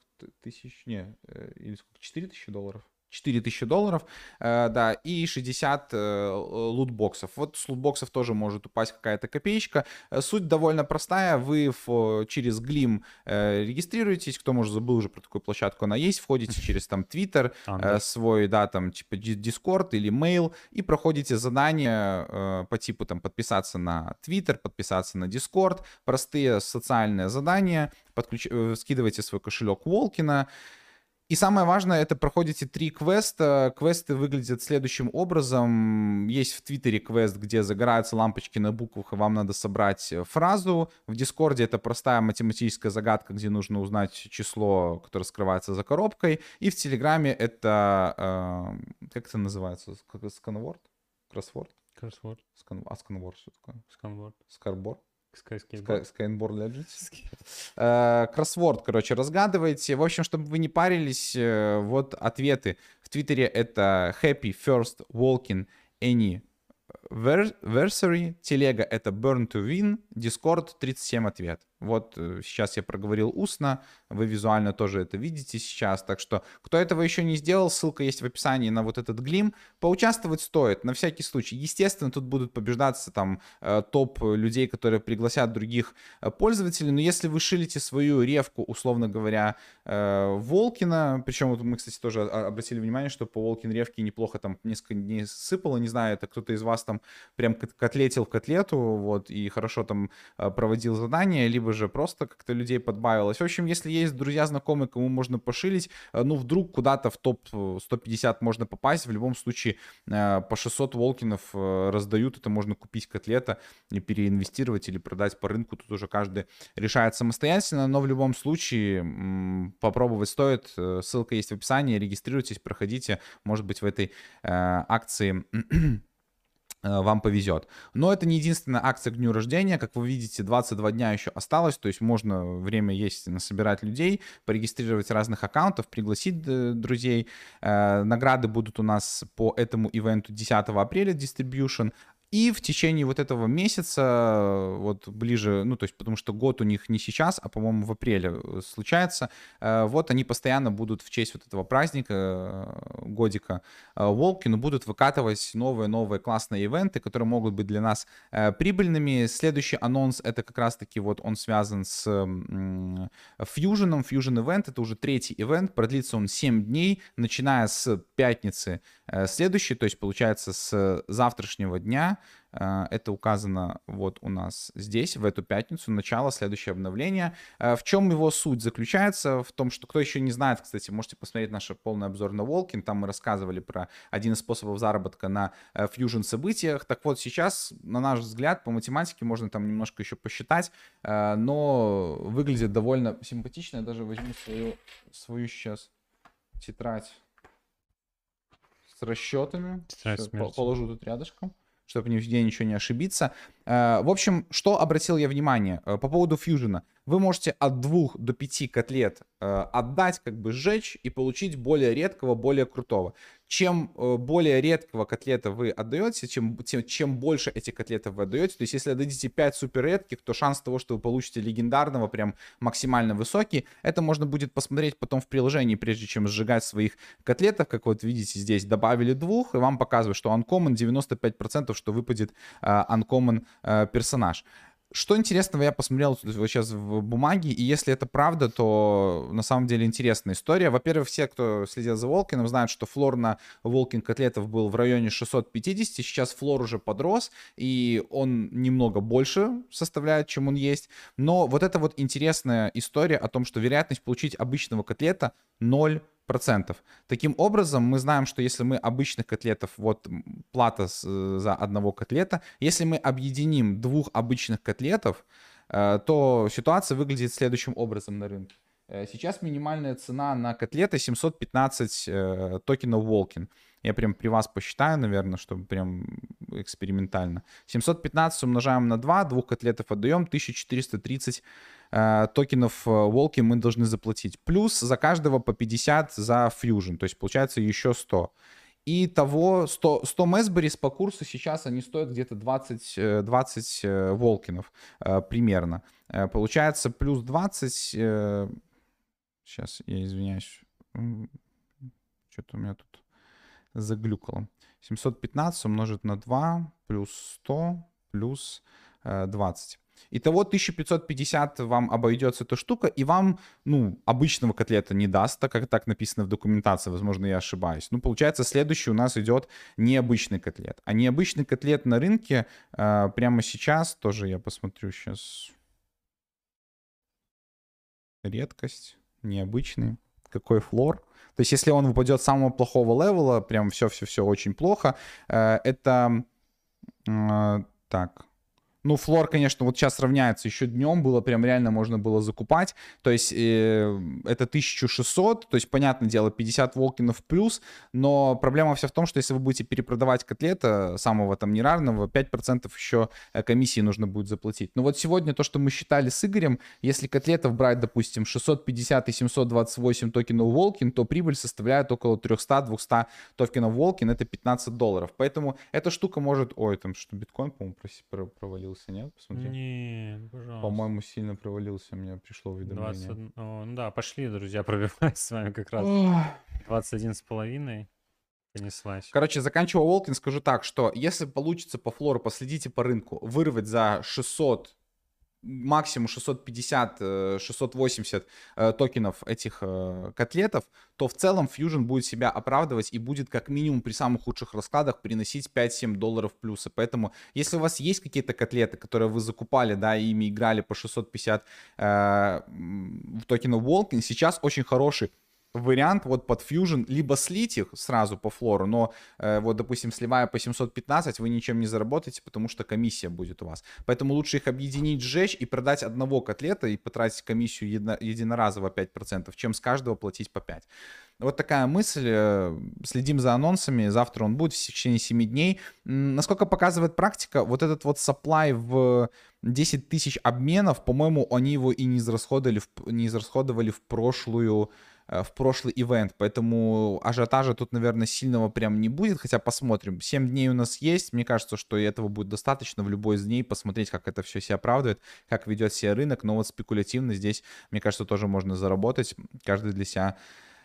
тысяч, не, э, или сколько, 4 тысячи долларов? 4000 долларов, э, да, и 60 э, лутбоксов. Вот с лутбоксов тоже может упасть какая-то копеечка. Э, суть довольно простая. Вы в, через Glim э, регистрируетесь, кто, может, забыл уже про такую площадку, она есть, входите через там Twitter, э, свой, да, там, типа Discord или Mail, и проходите задания э, по типу там подписаться на Twitter, подписаться на Discord, простые социальные задания, подключ... Скидывайте свой кошелек Волкина, и самое важное, это проходите три квеста. Квесты выглядят следующим образом. Есть в Твиттере квест, где загораются лампочки на буквах, и вам надо собрать э, фразу. В Дискорде это простая математическая загадка, где нужно узнать число, которое скрывается за коробкой. И в Телеграме это... Э, как это называется? Сканворд? Кроссворд? Кроссворд. Скан... А сканворд что такое? Сканворд. Скарборд? Sky, Skynboard Legends. Э, кроссворд, короче, разгадываете. В общем, чтобы вы не парились, э, вот ответы. В Твиттере это Happy First Walking Any Versary. Телега это Burn to Win. Discord 37 ответ. Вот э, сейчас я проговорил устно, вы визуально тоже это видите сейчас. Так что, кто этого еще не сделал, ссылка есть в описании на вот этот глим. Поучаствовать стоит, на всякий случай. Естественно, тут будут побеждаться там э, топ людей, которые пригласят других э, пользователей. Но если вы шилите свою ревку, условно говоря, Волкина, причем вот мы, кстати, тоже обратили внимание, что по Волкин ревке неплохо там несколько дней сыпало, не знаю, это кто-то из вас там прям котлетил в котлету, вот, и хорошо там проводил задания, либо же просто как-то людей подбавилось. В общем, если есть друзья, знакомые, кому можно пошилить, э, ну, вдруг куда-то в топ-150 можно попасть, в любом случае э, по 600 волкинов э, раздают, это можно купить котлета и переинвестировать или продать по рынку, тут уже каждый решает самостоятельно, но в любом случае попробовать стоит, ссылка есть в описании, регистрируйтесь, проходите, может быть в этой акции Э, вам повезет. Но это не единственная акция к дню рождения. Как вы видите, 22 дня еще осталось, то есть можно время есть насобирать людей, порегистрировать разных аккаунтов, пригласить э, друзей. Э, награды будут у нас по этому ивенту 10 апреля, distribution, и в течение вот этого месяца, вот ближе, ну то есть потому что год у них не сейчас, а по-моему в апреле э, случается, э, вот они постоянно будут в честь вот этого праздника, э, годика Волки, но будут выкатывать новые-новые классные ивенты, которые могут быть для нас прибыльными. Следующий анонс это как раз-таки вот он связан с Fusion. Fusion Event это уже третий ивент, продлится он 7 дней, начиная с пятницы следующей, то есть получается с завтрашнего дня это указано вот у нас здесь, в эту пятницу, начало следующее обновление. Э, в чем его суть заключается? В том, что кто еще не знает, кстати, можете посмотреть наш полный обзор на Волкин. Там мы рассказывали про один из способов заработка на э, Fusion событиях. Так вот, сейчас, на наш взгляд, по математике можно там немножко еще посчитать, но выглядит довольно симпатично. Я даже возьму свою, свою сейчас тетрадь с расчетами. Тетрадь Все, положу тут рядышком чтобы нигде ничего не ошибиться. Э, в общем, что обратил я внимание э, по поводу фьюжена. Вы можете от 2 до 5 котлет э, отдать, как бы сжечь и получить более редкого, более крутого. Чем более редкого котлета вы отдаете, чем, тем, чем больше эти котлеты вы отдаете, то есть если отдадите 5 супер редких, то шанс того, что вы получите легендарного, прям максимально высокий. Это можно будет посмотреть потом в приложении, прежде чем сжигать своих котлетов. Как вот видите здесь, добавили двух, и вам показывают, что uncommon 95%, что выпадет uncommon э, персонаж. Что интересного я посмотрел вот сейчас в бумаге, и если это правда, то на самом деле интересная история. Во-первых, все, кто следил за Волкином, знают, что флор на Волкин котлетов был в районе 650, сейчас флор уже подрос, и он немного больше составляет, чем он есть. Но вот это вот интересная история о том, что вероятность получить обычного котлета 0 процентов. Таким образом, мы знаем, что если мы обычных котлетов, вот плата с, за одного котлета, если мы объединим двух обычных котлетов, э, то ситуация выглядит следующим образом на рынке. Э, сейчас минимальная цена на котлеты 715 э, токенов Волкин. Я прям при вас посчитаю, наверное, чтобы прям экспериментально. 715 умножаем на 2, двух котлетов отдаем, 1430 э, токенов волки мы должны заплатить. Плюс за каждого по 50 за Fusion, то есть получается еще 100. И того 100, 100 Месберис по курсу сейчас они стоят где-то 20, 20 волкинов э, примерно. Э, получается плюс 20... Э, сейчас, я извиняюсь. Что-то у меня тут заглюкало. 715 умножить на 2 плюс 100 плюс э, 20. Итого 1550 вам обойдется эта штука, и вам, ну, обычного котлета не даст, так как так написано в документации, возможно, я ошибаюсь. Ну, получается, следующий у нас идет необычный котлет. А необычный котлет на рынке э, прямо сейчас, тоже я посмотрю сейчас. Редкость, необычный. Какой флор? То есть, если он выпадет с самого плохого левела, прям все-все-все очень плохо, э, это... Э, так, ну, флор, конечно, вот сейчас равняется. Еще днем было прям реально можно было закупать. То есть э, это 1600, то есть, понятное дело, 50 волкинов плюс. Но проблема вся в том, что если вы будете перепродавать котлета самого там нерарного, 5% еще э, комиссии нужно будет заплатить. Но вот сегодня то, что мы считали с Игорем, если котлетов брать, допустим, 650 и 728 токенов волкин, то прибыль составляет около 300-200 токенов волкин, это 15 долларов. Поэтому эта штука может... Ой, там что, биткоин, по-моему, провалился провалился, нет? Посмотри. Не, пожалуйста. По-моему, сильно провалился, мне пришло уведомление. 20... О, ну да, пошли, друзья, пробивать с вами как раз. 21 с половиной понеслась. Короче, заканчивая Волкин, скажу так, что если получится по флору, последите по рынку, вырвать за 600 максимум 650-680 э, э, токенов этих э, котлетов, то в целом Fusion будет себя оправдывать и будет как минимум при самых худших раскладах приносить 5-7 долларов плюса. Поэтому если у вас есть какие-то котлеты, которые вы закупали, да, и ими играли по 650 э, токенов Walking, сейчас очень хороший вариант вот под Fusion, либо слить их сразу по флору, но э, вот, допустим, сливая по 715, вы ничем не заработаете, потому что комиссия будет у вас. Поэтому лучше их объединить, сжечь и продать одного котлета и потратить комиссию едино, единоразово 5%, чем с каждого платить по 5%. Вот такая мысль. Э, следим за анонсами. Завтра он будет в течение 7 дней. Насколько показывает практика, вот этот вот supply в 10 тысяч обменов, по-моему, они его и не израсходовали не израсходовали в прошлую в прошлый ивент, поэтому ажиотажа тут, наверное, сильного прям не будет, хотя посмотрим. 7 дней у нас есть, мне кажется, что этого будет достаточно в любой из дней посмотреть, как это все себя оправдывает, как ведет себя рынок, но вот спекулятивно здесь, мне кажется, тоже можно заработать, каждый для себя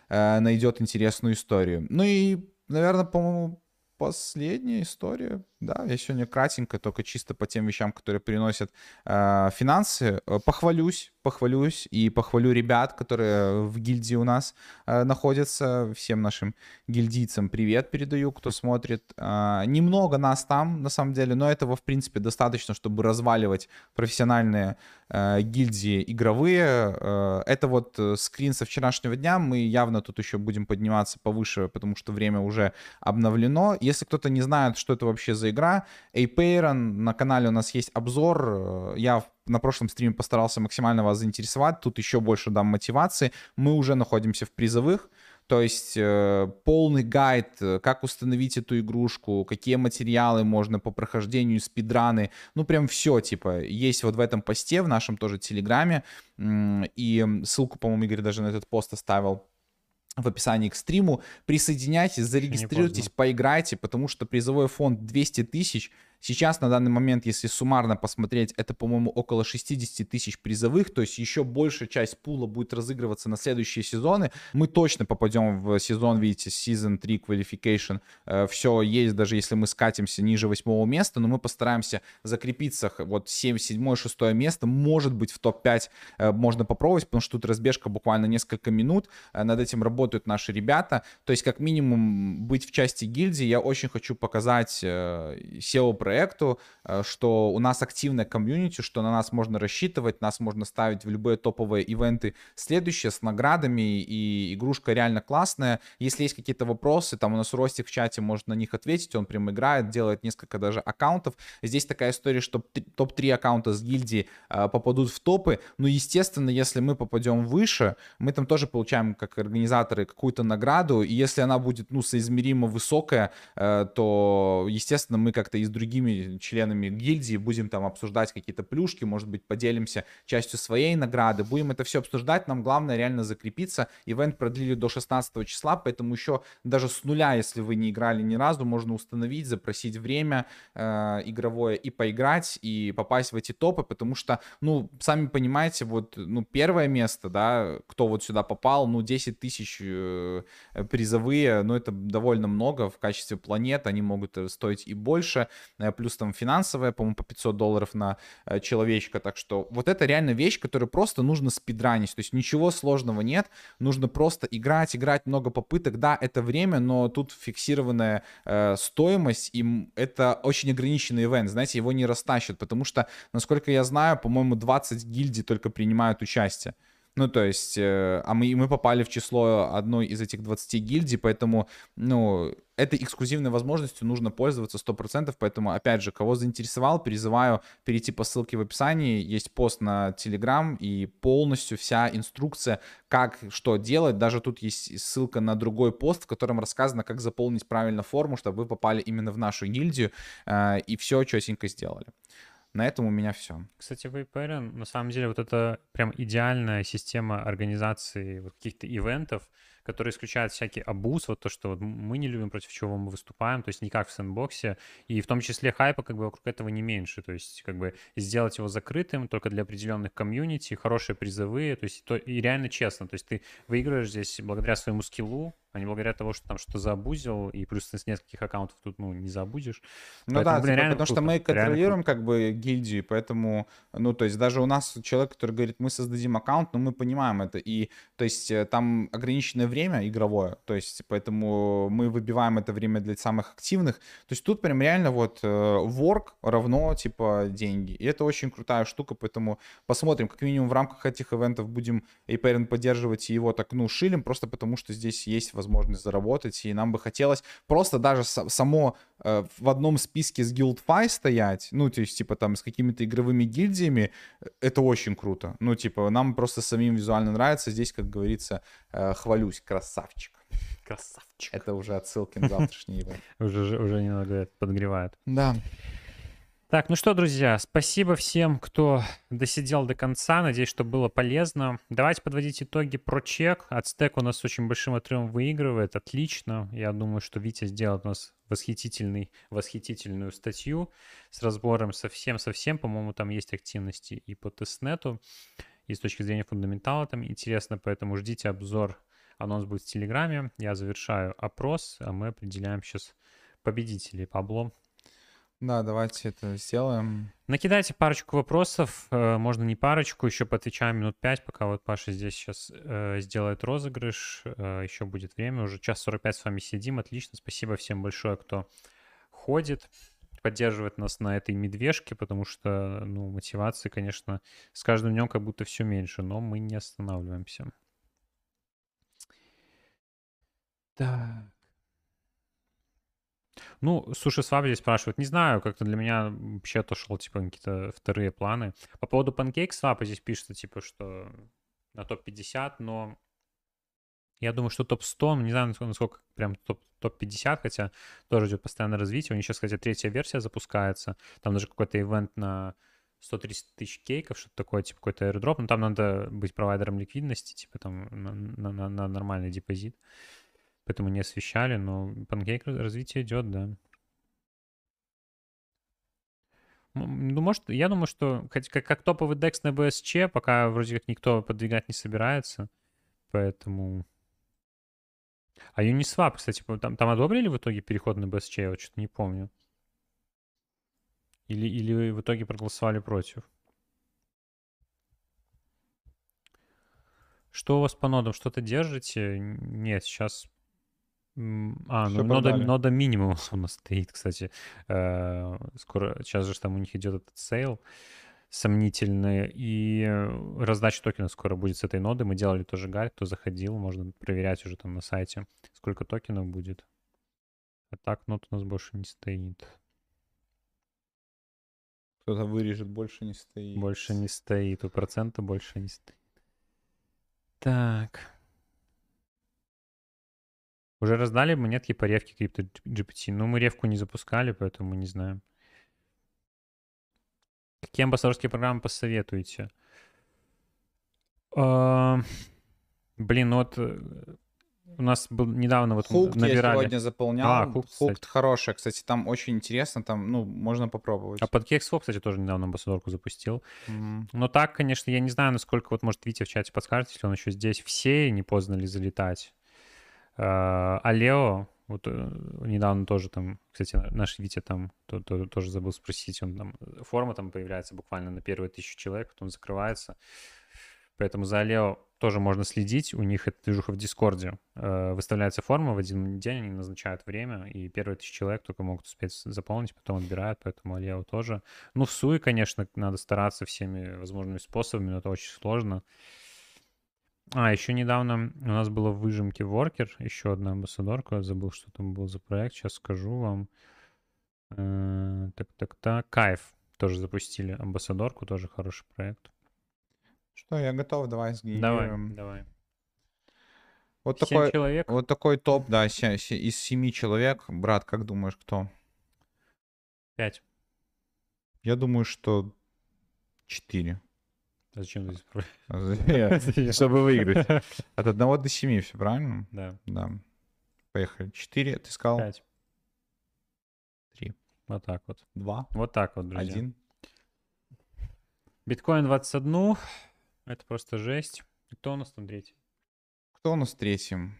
э, найдет интересную историю. Ну и, наверное, по-моему, последняя история. Да, я сегодня кратенько, только чисто по тем вещам, которые приносят э, финансы. Э, похвалюсь, похвалюсь и похвалю ребят, которые в гильдии у нас э, находятся. Всем нашим гильдийцам привет передаю, кто смотрит. Э, немного нас там, на самом деле, но этого, в принципе, достаточно, чтобы разваливать профессиональные э, гильдии игровые. Э, это вот э, скрин со вчерашнего дня. Мы явно тут еще будем подниматься повыше, потому что время уже обновлено. Если кто-то не знает, что это вообще за игра. Эйпейрон, на канале у нас есть обзор. Э, я на прошлом стриме постарался максимально вас заинтересовать. Тут еще больше дам мотивации. Мы уже находимся в призовых. То есть э, полный гайд, э, как установить эту игрушку, какие материалы можно по прохождению, спидраны, ну прям все, типа, есть вот в этом посте, в нашем тоже телеграме, и ссылку, по-моему, Игорь даже на этот пост оставил в описании к стриму. Присоединяйтесь, зарегистрируйтесь, поиграйте, потому что призовой фонд 200 тысяч, Сейчас на данный момент, если суммарно посмотреть, это, по-моему, около 60 тысяч призовых, то есть еще большая часть пула будет разыгрываться на следующие сезоны. Мы точно попадем в сезон, видите, Season 3 Qualification. Э, Все есть, даже если мы скатимся ниже восьмого места, но мы постараемся закрепиться. Вот 7, 7, 6 место, может быть, в топ-5 э, можно попробовать, потому что тут разбежка буквально несколько минут. Э, над этим работают наши ребята. То есть, как минимум, быть в части гильдии. Я очень хочу показать SEO проекту, э, что у нас активная комьюнити, что на нас можно рассчитывать, нас можно ставить в любые топовые ивенты следующие с наградами, и игрушка реально классная. Если есть какие-то вопросы, там у нас Ростик в чате может на них ответить, он прям играет, делает несколько даже аккаунтов. Здесь такая история, что топ-3 аккаунта с гильдии э, попадут в топы, но, естественно, если мы попадем выше, мы там тоже получаем, как организаторы, какую-то награду, и если она будет, ну, соизмеримо высокая, э, то, естественно, мы как-то и с другими членами гильдии, будем там обсуждать какие-то плюшки, может быть, поделимся частью своей награды, будем это все обсуждать, нам главное реально закрепиться. Ивент продлили до 16 числа, поэтому еще даже с нуля, если вы не играли ни разу, можно установить, запросить время э, игровое и поиграть, и попасть в эти топы, потому что, ну, сами понимаете, вот, ну, первое место, да, кто вот сюда попал, ну, 10 тысяч э, призовые, ну, это довольно много в качестве планет, они могут стоить и больше, э, плюс там финансовая, по-моему, по 500 долларов на э, человечка. Так что вот это реально вещь, которую просто нужно спидранить. То есть ничего сложного нет, нужно просто играть, играть много попыток. Да, это время, но тут фиксированная э, стоимость, и это очень ограниченный ивент, знаете, его не растащат, потому что, насколько я знаю, по-моему, 20 гильдий только принимают участие. Ну, то есть, э, а мы, мы попали в число одной из этих 20 гильдий, поэтому, ну, этой эксклюзивной возможностью нужно пользоваться 100%, поэтому, опять же, кого заинтересовал, призываю перейти по ссылке в описании, есть пост на Telegram и полностью вся инструкция, как что делать, даже тут есть ссылка на другой пост, в котором рассказано, как заполнить правильно форму, чтобы вы попали именно в нашу гильдию э, и все четенько сделали. На этом у меня все. Кстати, VPN, на самом деле, вот это прям идеальная система организации вот каких-то ивентов, который исключает всякий абуз, вот то, что вот мы не любим, против чего мы выступаем, то есть не как в сэндбоксе, и в том числе хайпа как бы вокруг этого не меньше, то есть как бы сделать его закрытым только для определенных комьюнити, хорошие призовые, то есть то, и реально честно, то есть ты выигрываешь здесь благодаря своему скиллу, а не благодаря того, что там что-то забузил, и плюс ты с нескольких аккаунтов тут, ну, не забудешь. Ну поэтому, да, блин, типа, потому круто, что мы контролируем как бы гильдию, поэтому, ну, то есть даже у нас человек, который говорит, мы создадим аккаунт, но мы понимаем это, и, то есть э, там ограниченное время игровое, то есть поэтому мы выбиваем это время для самых активных, то есть тут прям реально вот э, work равно, типа, деньги, и это очень крутая штука, поэтому посмотрим, как минимум в рамках этих ивентов будем APRN поддерживать и его так, ну, шилим, просто потому что здесь есть возможность заработать, и нам бы хотелось просто даже само э, в одном списке с GuildFi стоять, ну, то есть, типа, там, с какими-то игровыми гильдиями, э, это очень круто. Ну, типа, нам просто самим визуально нравится, здесь, как говорится, э, хвалюсь, красавчик. Красавчик. Это уже отсылки на завтрашний. Уже, уже немного подогревает. Да. Так, ну что, друзья, спасибо всем, кто досидел до конца. Надеюсь, что было полезно. Давайте подводить итоги про чек. Ацтек у нас очень большим отрывом выигрывает. Отлично. Я думаю, что Витя сделает у нас восхитительный, восхитительную статью с разбором совсем-совсем. По-моему, там есть активности и по тестнету, и с точки зрения фундаментала там интересно, поэтому ждите обзор. Анонс будет в Телеграме. Я завершаю опрос, а мы определяем сейчас победителей. Пабло, да, давайте это сделаем. Накидайте парочку вопросов, э, можно не парочку, еще поотвечаем минут пять, пока вот Паша здесь сейчас э, сделает розыгрыш, э, еще будет время, уже час 45 с вами сидим, отлично, спасибо всем большое, кто ходит, поддерживает нас на этой медвежке, потому что, ну, мотивации, конечно, с каждым днем как будто все меньше, но мы не останавливаемся. Так. Ну, SushiSwap здесь спрашивают. Не знаю, как-то для меня вообще отошел, типа, какие-то вторые планы. По поводу PancakeSwap здесь пишется, типа, что на топ-50, но Я думаю, что топ-100, ну, не знаю, насколько, прям топ- топ-50, хотя тоже идет постоянное развитие. У них сейчас, кстати, третья версия запускается. Там даже какой-то ивент на 130 тысяч кейков, что-то такое, типа какой-то airdrop. Но там надо быть провайдером ликвидности, типа там на, на, на- на нормальный депозит. Поэтому не освещали, но панкейк раз- развитие идет, да. Ну, может, я думаю, что как, как топовый DEX на BSC, пока вроде как никто подвигать не собирается. Поэтому... А Uniswap, кстати, там, там одобрили в итоге переход на BSC? Я вот что-то не помню. Или, или в итоге проголосовали против? Что у вас по нодам? Что-то держите? Нет, сейчас... А, Всё ну нода, нода минимум у нас стоит, кстати. Э, Скоро, сейчас же там у них идет этот сейл сомнительный, и э, раздача токенов скоро будет с этой ноды. Мы делали тоже гайд, кто заходил, можно проверять уже там на сайте, сколько токенов будет. А так нот у нас больше не стоит. Кто-то вырежет, больше не стоит. Больше не стоит, у процента больше не стоит. Так. Уже раздали монетки по ревке крипто GPT. Ну, мы ревку не запускали, поэтому не знаем. Какие амбассадорские программы посоветуете? А, Блин, ну вот э, у нас был недавно вот Хукт я набирали. сегодня заполнял. А, Хукт, Хукт, кстати. хорошая, кстати, там очень интересно, там, ну, можно попробовать. А под Kexfo, кстати, тоже недавно амбассадорку запустил. М. Но так, конечно, я не знаю, насколько, вот, может, Витя в чате подскажет, если он еще здесь. Все не поздно ли залетать? А а вот э, недавно тоже там, кстати, на- наш Витя там то- то- тоже забыл спросить, он там, э, форма там появляется буквально на первые тысячу человек, потом закрывается. Поэтому за Алео тоже можно следить. У них эта движуха в Дискорде. Э, Выставляется форма, в один день они назначают время, и первые тысячи человек только могут успеть заполнить, потом отбирают, поэтому Алео тоже. Ну, в Суе, конечно, надо стараться всеми возможными способами, но это очень сложно. А, еще недавно у нас было в выжимке Worker, еще одна амбассадорка, я забыл, что там был за проект, сейчас скажу вам. Э, Так, так, так. Кайф тоже запустили амбассадорку, тоже хороший проект. Что, я готов, давай Давай, сгенерируем. давай. Вот Семь такой, человек. вот такой топ, да, из семи человек. Брат, как думаешь, кто? Пять. Я думаю, что четыре. А Зачем здесь про- Чтобы выиграть. От одного до семи, все правильно? Да, Да. Поехали. Четыре, ты сказал? пять. Три. Вот так вот. Два. Вот так вот, друзья. Один. Биткоин 21. Это просто жесть. Кто у нас там третий? Кто у нас третьим?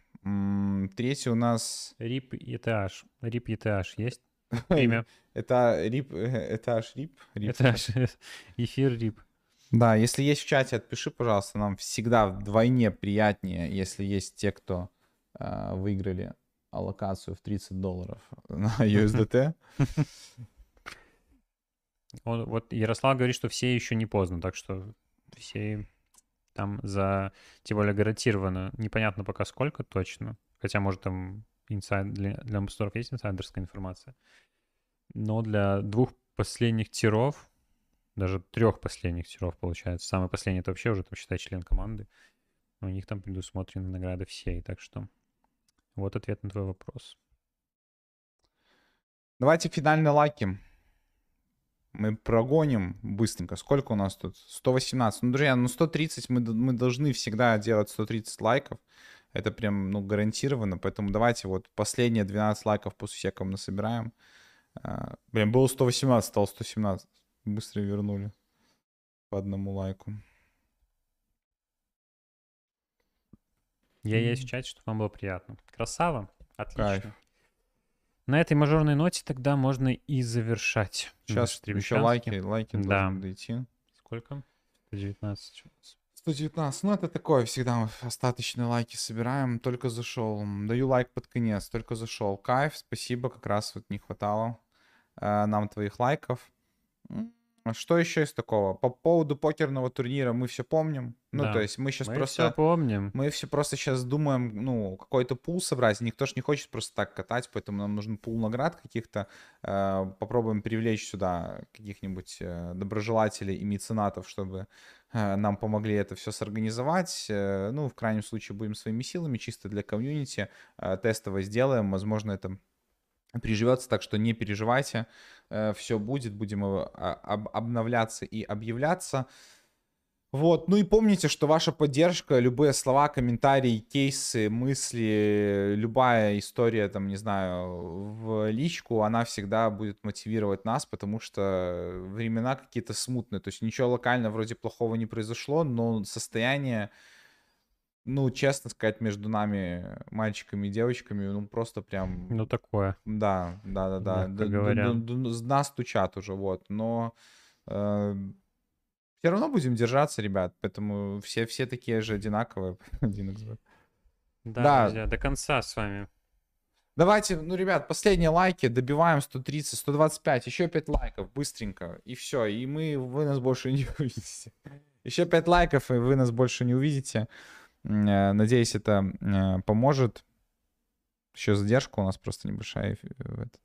Третий у нас... RIP ETH. RIP ETH есть? Имя. Это э, этаж рип. рип. ETH. Эфир RIP. Да, если есть в чате, отпиши, пожалуйста. Нам всегда вдвойне приятнее, если есть те, кто э, выиграли аллокацию в 30 долларов на USDT. Он, вот Ярослав говорит, что все еще не поздно, так что все там за, тем более гарантированно, непонятно пока сколько точно, хотя может там инсайд, для, для амбассадоров есть инсайдерская информация, но для двух последних тиров, даже трех последних тиров получается, самый последний это вообще уже там считай член команды, у них там предусмотрены награды все, так что вот ответ на твой вопрос. Давайте финальные лайки. Мы прогоним быстренько. Сколько у нас тут? 118. Ну, друзья, ну 130 мы, мы должны всегда делать 130 лайков. Это прям, ну, гарантированно. Поэтому давайте вот последние 12 лайков после всякого насобираем. А, Блин, было 118, стало 117. Быстро вернули по одному лайку. Я есть в чате, чтобы вам было приятно. Красава. Отлично. Кайф. На этой мажорной ноте тогда можно и завершать. Сейчас еще Час. лайки, лайки Да. должны дойти. Сколько? 19. 119. Ну, это такое, всегда мы остаточные лайки собираем. Только зашел. Даю лайк под конец. Только зашел. Кайф, спасибо. Как раз вот не хватало э, нам твоих лайков. Что еще из такого? По поводу покерного турнира мы все помним. Ну, Да. то есть мы сейчас Мы просто... все помним. Мы все просто сейчас думаем, ну, какой-то пул собрать. Никто ж не хочет просто так катать, поэтому нам нужен пул наград каких-то. Э, Попробуем привлечь сюда каких-нибудь э, доброжелателей и меценатов, чтобы э, нам помогли это все сорганизовать. Э, Ну, в крайнем случае, будем своими силами, чисто для комьюнити. э, Тестово сделаем. Возможно, это приживется, так что не переживайте. Все будет, будем э, а- об- обновляться и объявляться. Вот, ну и помните, что ваша поддержка, любые слова, комментарии, кейсы, мысли, любая история, там, не знаю, в личку, она всегда будет мотивировать нас, потому что времена какие-то смутные. То есть ничего локально вроде плохого не произошло, но состояние, ну, честно сказать, между нами, мальчиками и девочками, ну, просто прям... Ну, такое. Да, да, да, да. Говоря. С нас стучат уже, вот. Но все равно будем держаться, ребят. Поэтому все, все такие же одинаковые. 1xbet. Да, Да. друзья, до конца с вами. Давайте, ну, ребят, последние лайки, добиваем 130, 125, еще 5 лайков, быстренько, и все, и мы, вы нас больше не увидите. Еще 5 лайков, и вы нас больше не увидите. Э, Надеюсь, это э, поможет. Еще задержка у нас просто небольшая. этот.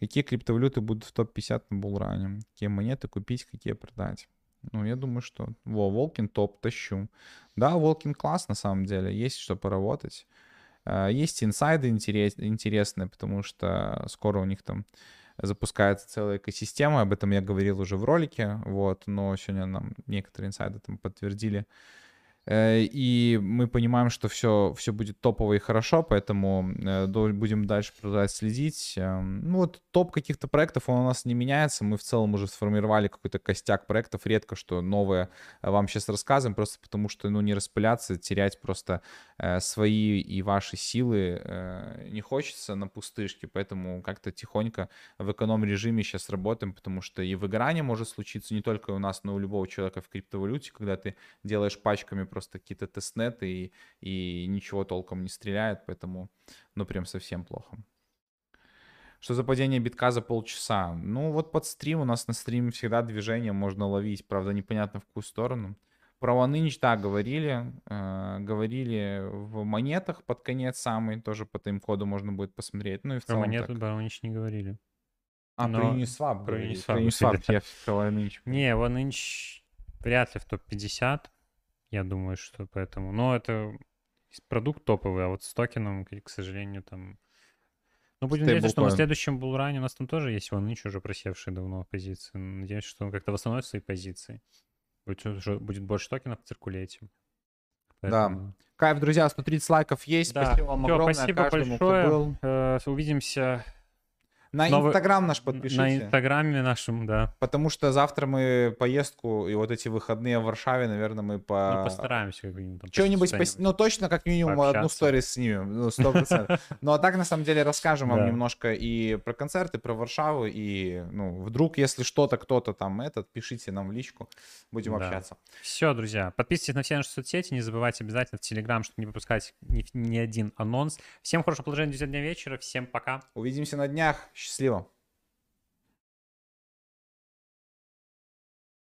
Какие криптовалюты будут в топ-50 на булране? Какие монеты купить, какие продать? Ну, я думаю, что... Во, Волкин топ, тащу. Да, Волкин класс, на самом деле. Есть что поработать. Э, Есть инсайды интерес- интересные, потому что скоро у них там запускается целая экосистема. Об этом я говорил уже в ролике. Вот, но сегодня нам некоторые инсайды там подтвердили. Э, И мы понимаем, что все, все будет топово и хорошо, поэтому э, будем дальше продолжать следить. Эм, Ну вот топ каких-то проектов, он у нас не меняется. Мы в целом уже сформировали какой-то костяк проектов. Редко что новое э, вам сейчас рассказываем, просто потому что, ну, не распыляться, терять просто свои и ваши силы не хочется на пустышке, поэтому как-то тихонько в эконом-режиме сейчас работаем, потому что и выгорание может случиться не только у нас, но и у любого человека в криптовалюте, когда ты делаешь пачками просто какие-то тестнеты и, и ничего толком не стреляет, поэтому, ну, прям совсем плохо. Что за падение битка за полчаса? Ну, вот под стрим, у нас на стрим всегда движение можно ловить, правда, непонятно в какую сторону. Про OneInch, да, говорили. э, говорили в монетах под конец самый, тоже по тайм-коду можно будет посмотреть. Ну и в Про целом монету так. Баронич не говорили. А, про но- Uniswap про. Uniswap Про Uniswap, я про OneInch. Не, OneInch вряд ли в топ-50, я думаю, что поэтому. Но это продукт топовый, а вот с токеном, к сожалению, там... Ну, будем надеяться, что на следующем булране у нас там тоже есть OneInch, уже просевший давно позиции. Надеюсь, что он как-то восстановит свои позиции. Будет, уже, будет больше токенов в циркулете. Да. Поэтому- Кайф, друзья, 130 лайков есть. Да. Спасибо вам Всё, огромное спасибо каждому, кто большое. был. Э, увидимся На Инстаграм наш на подпишите. инстаграме нашем, да. Потому что завтра мы поездку и вот эти выходные в Варшаве, наверное, мы по... Ну, постараемся как-нибудь там Что-нибудь, пос- ну точно как минимум одну пообщаться. сторис снимем, ну сто процентов. Ну а так на самом деле расскажем вам немножко и про концерты, про Варшаву, и ну вдруг если что-то кто-то там этот, пишите нам в личку, будем общаться. Все, друзья, подписывайтесь на все наши соцсети, не забывайте обязательно в Телеграм, чтобы не пропускать ни один анонс. Всем хорошего положения, друзья, дня вечера, всем пока. Увидимся на днях, счастливо.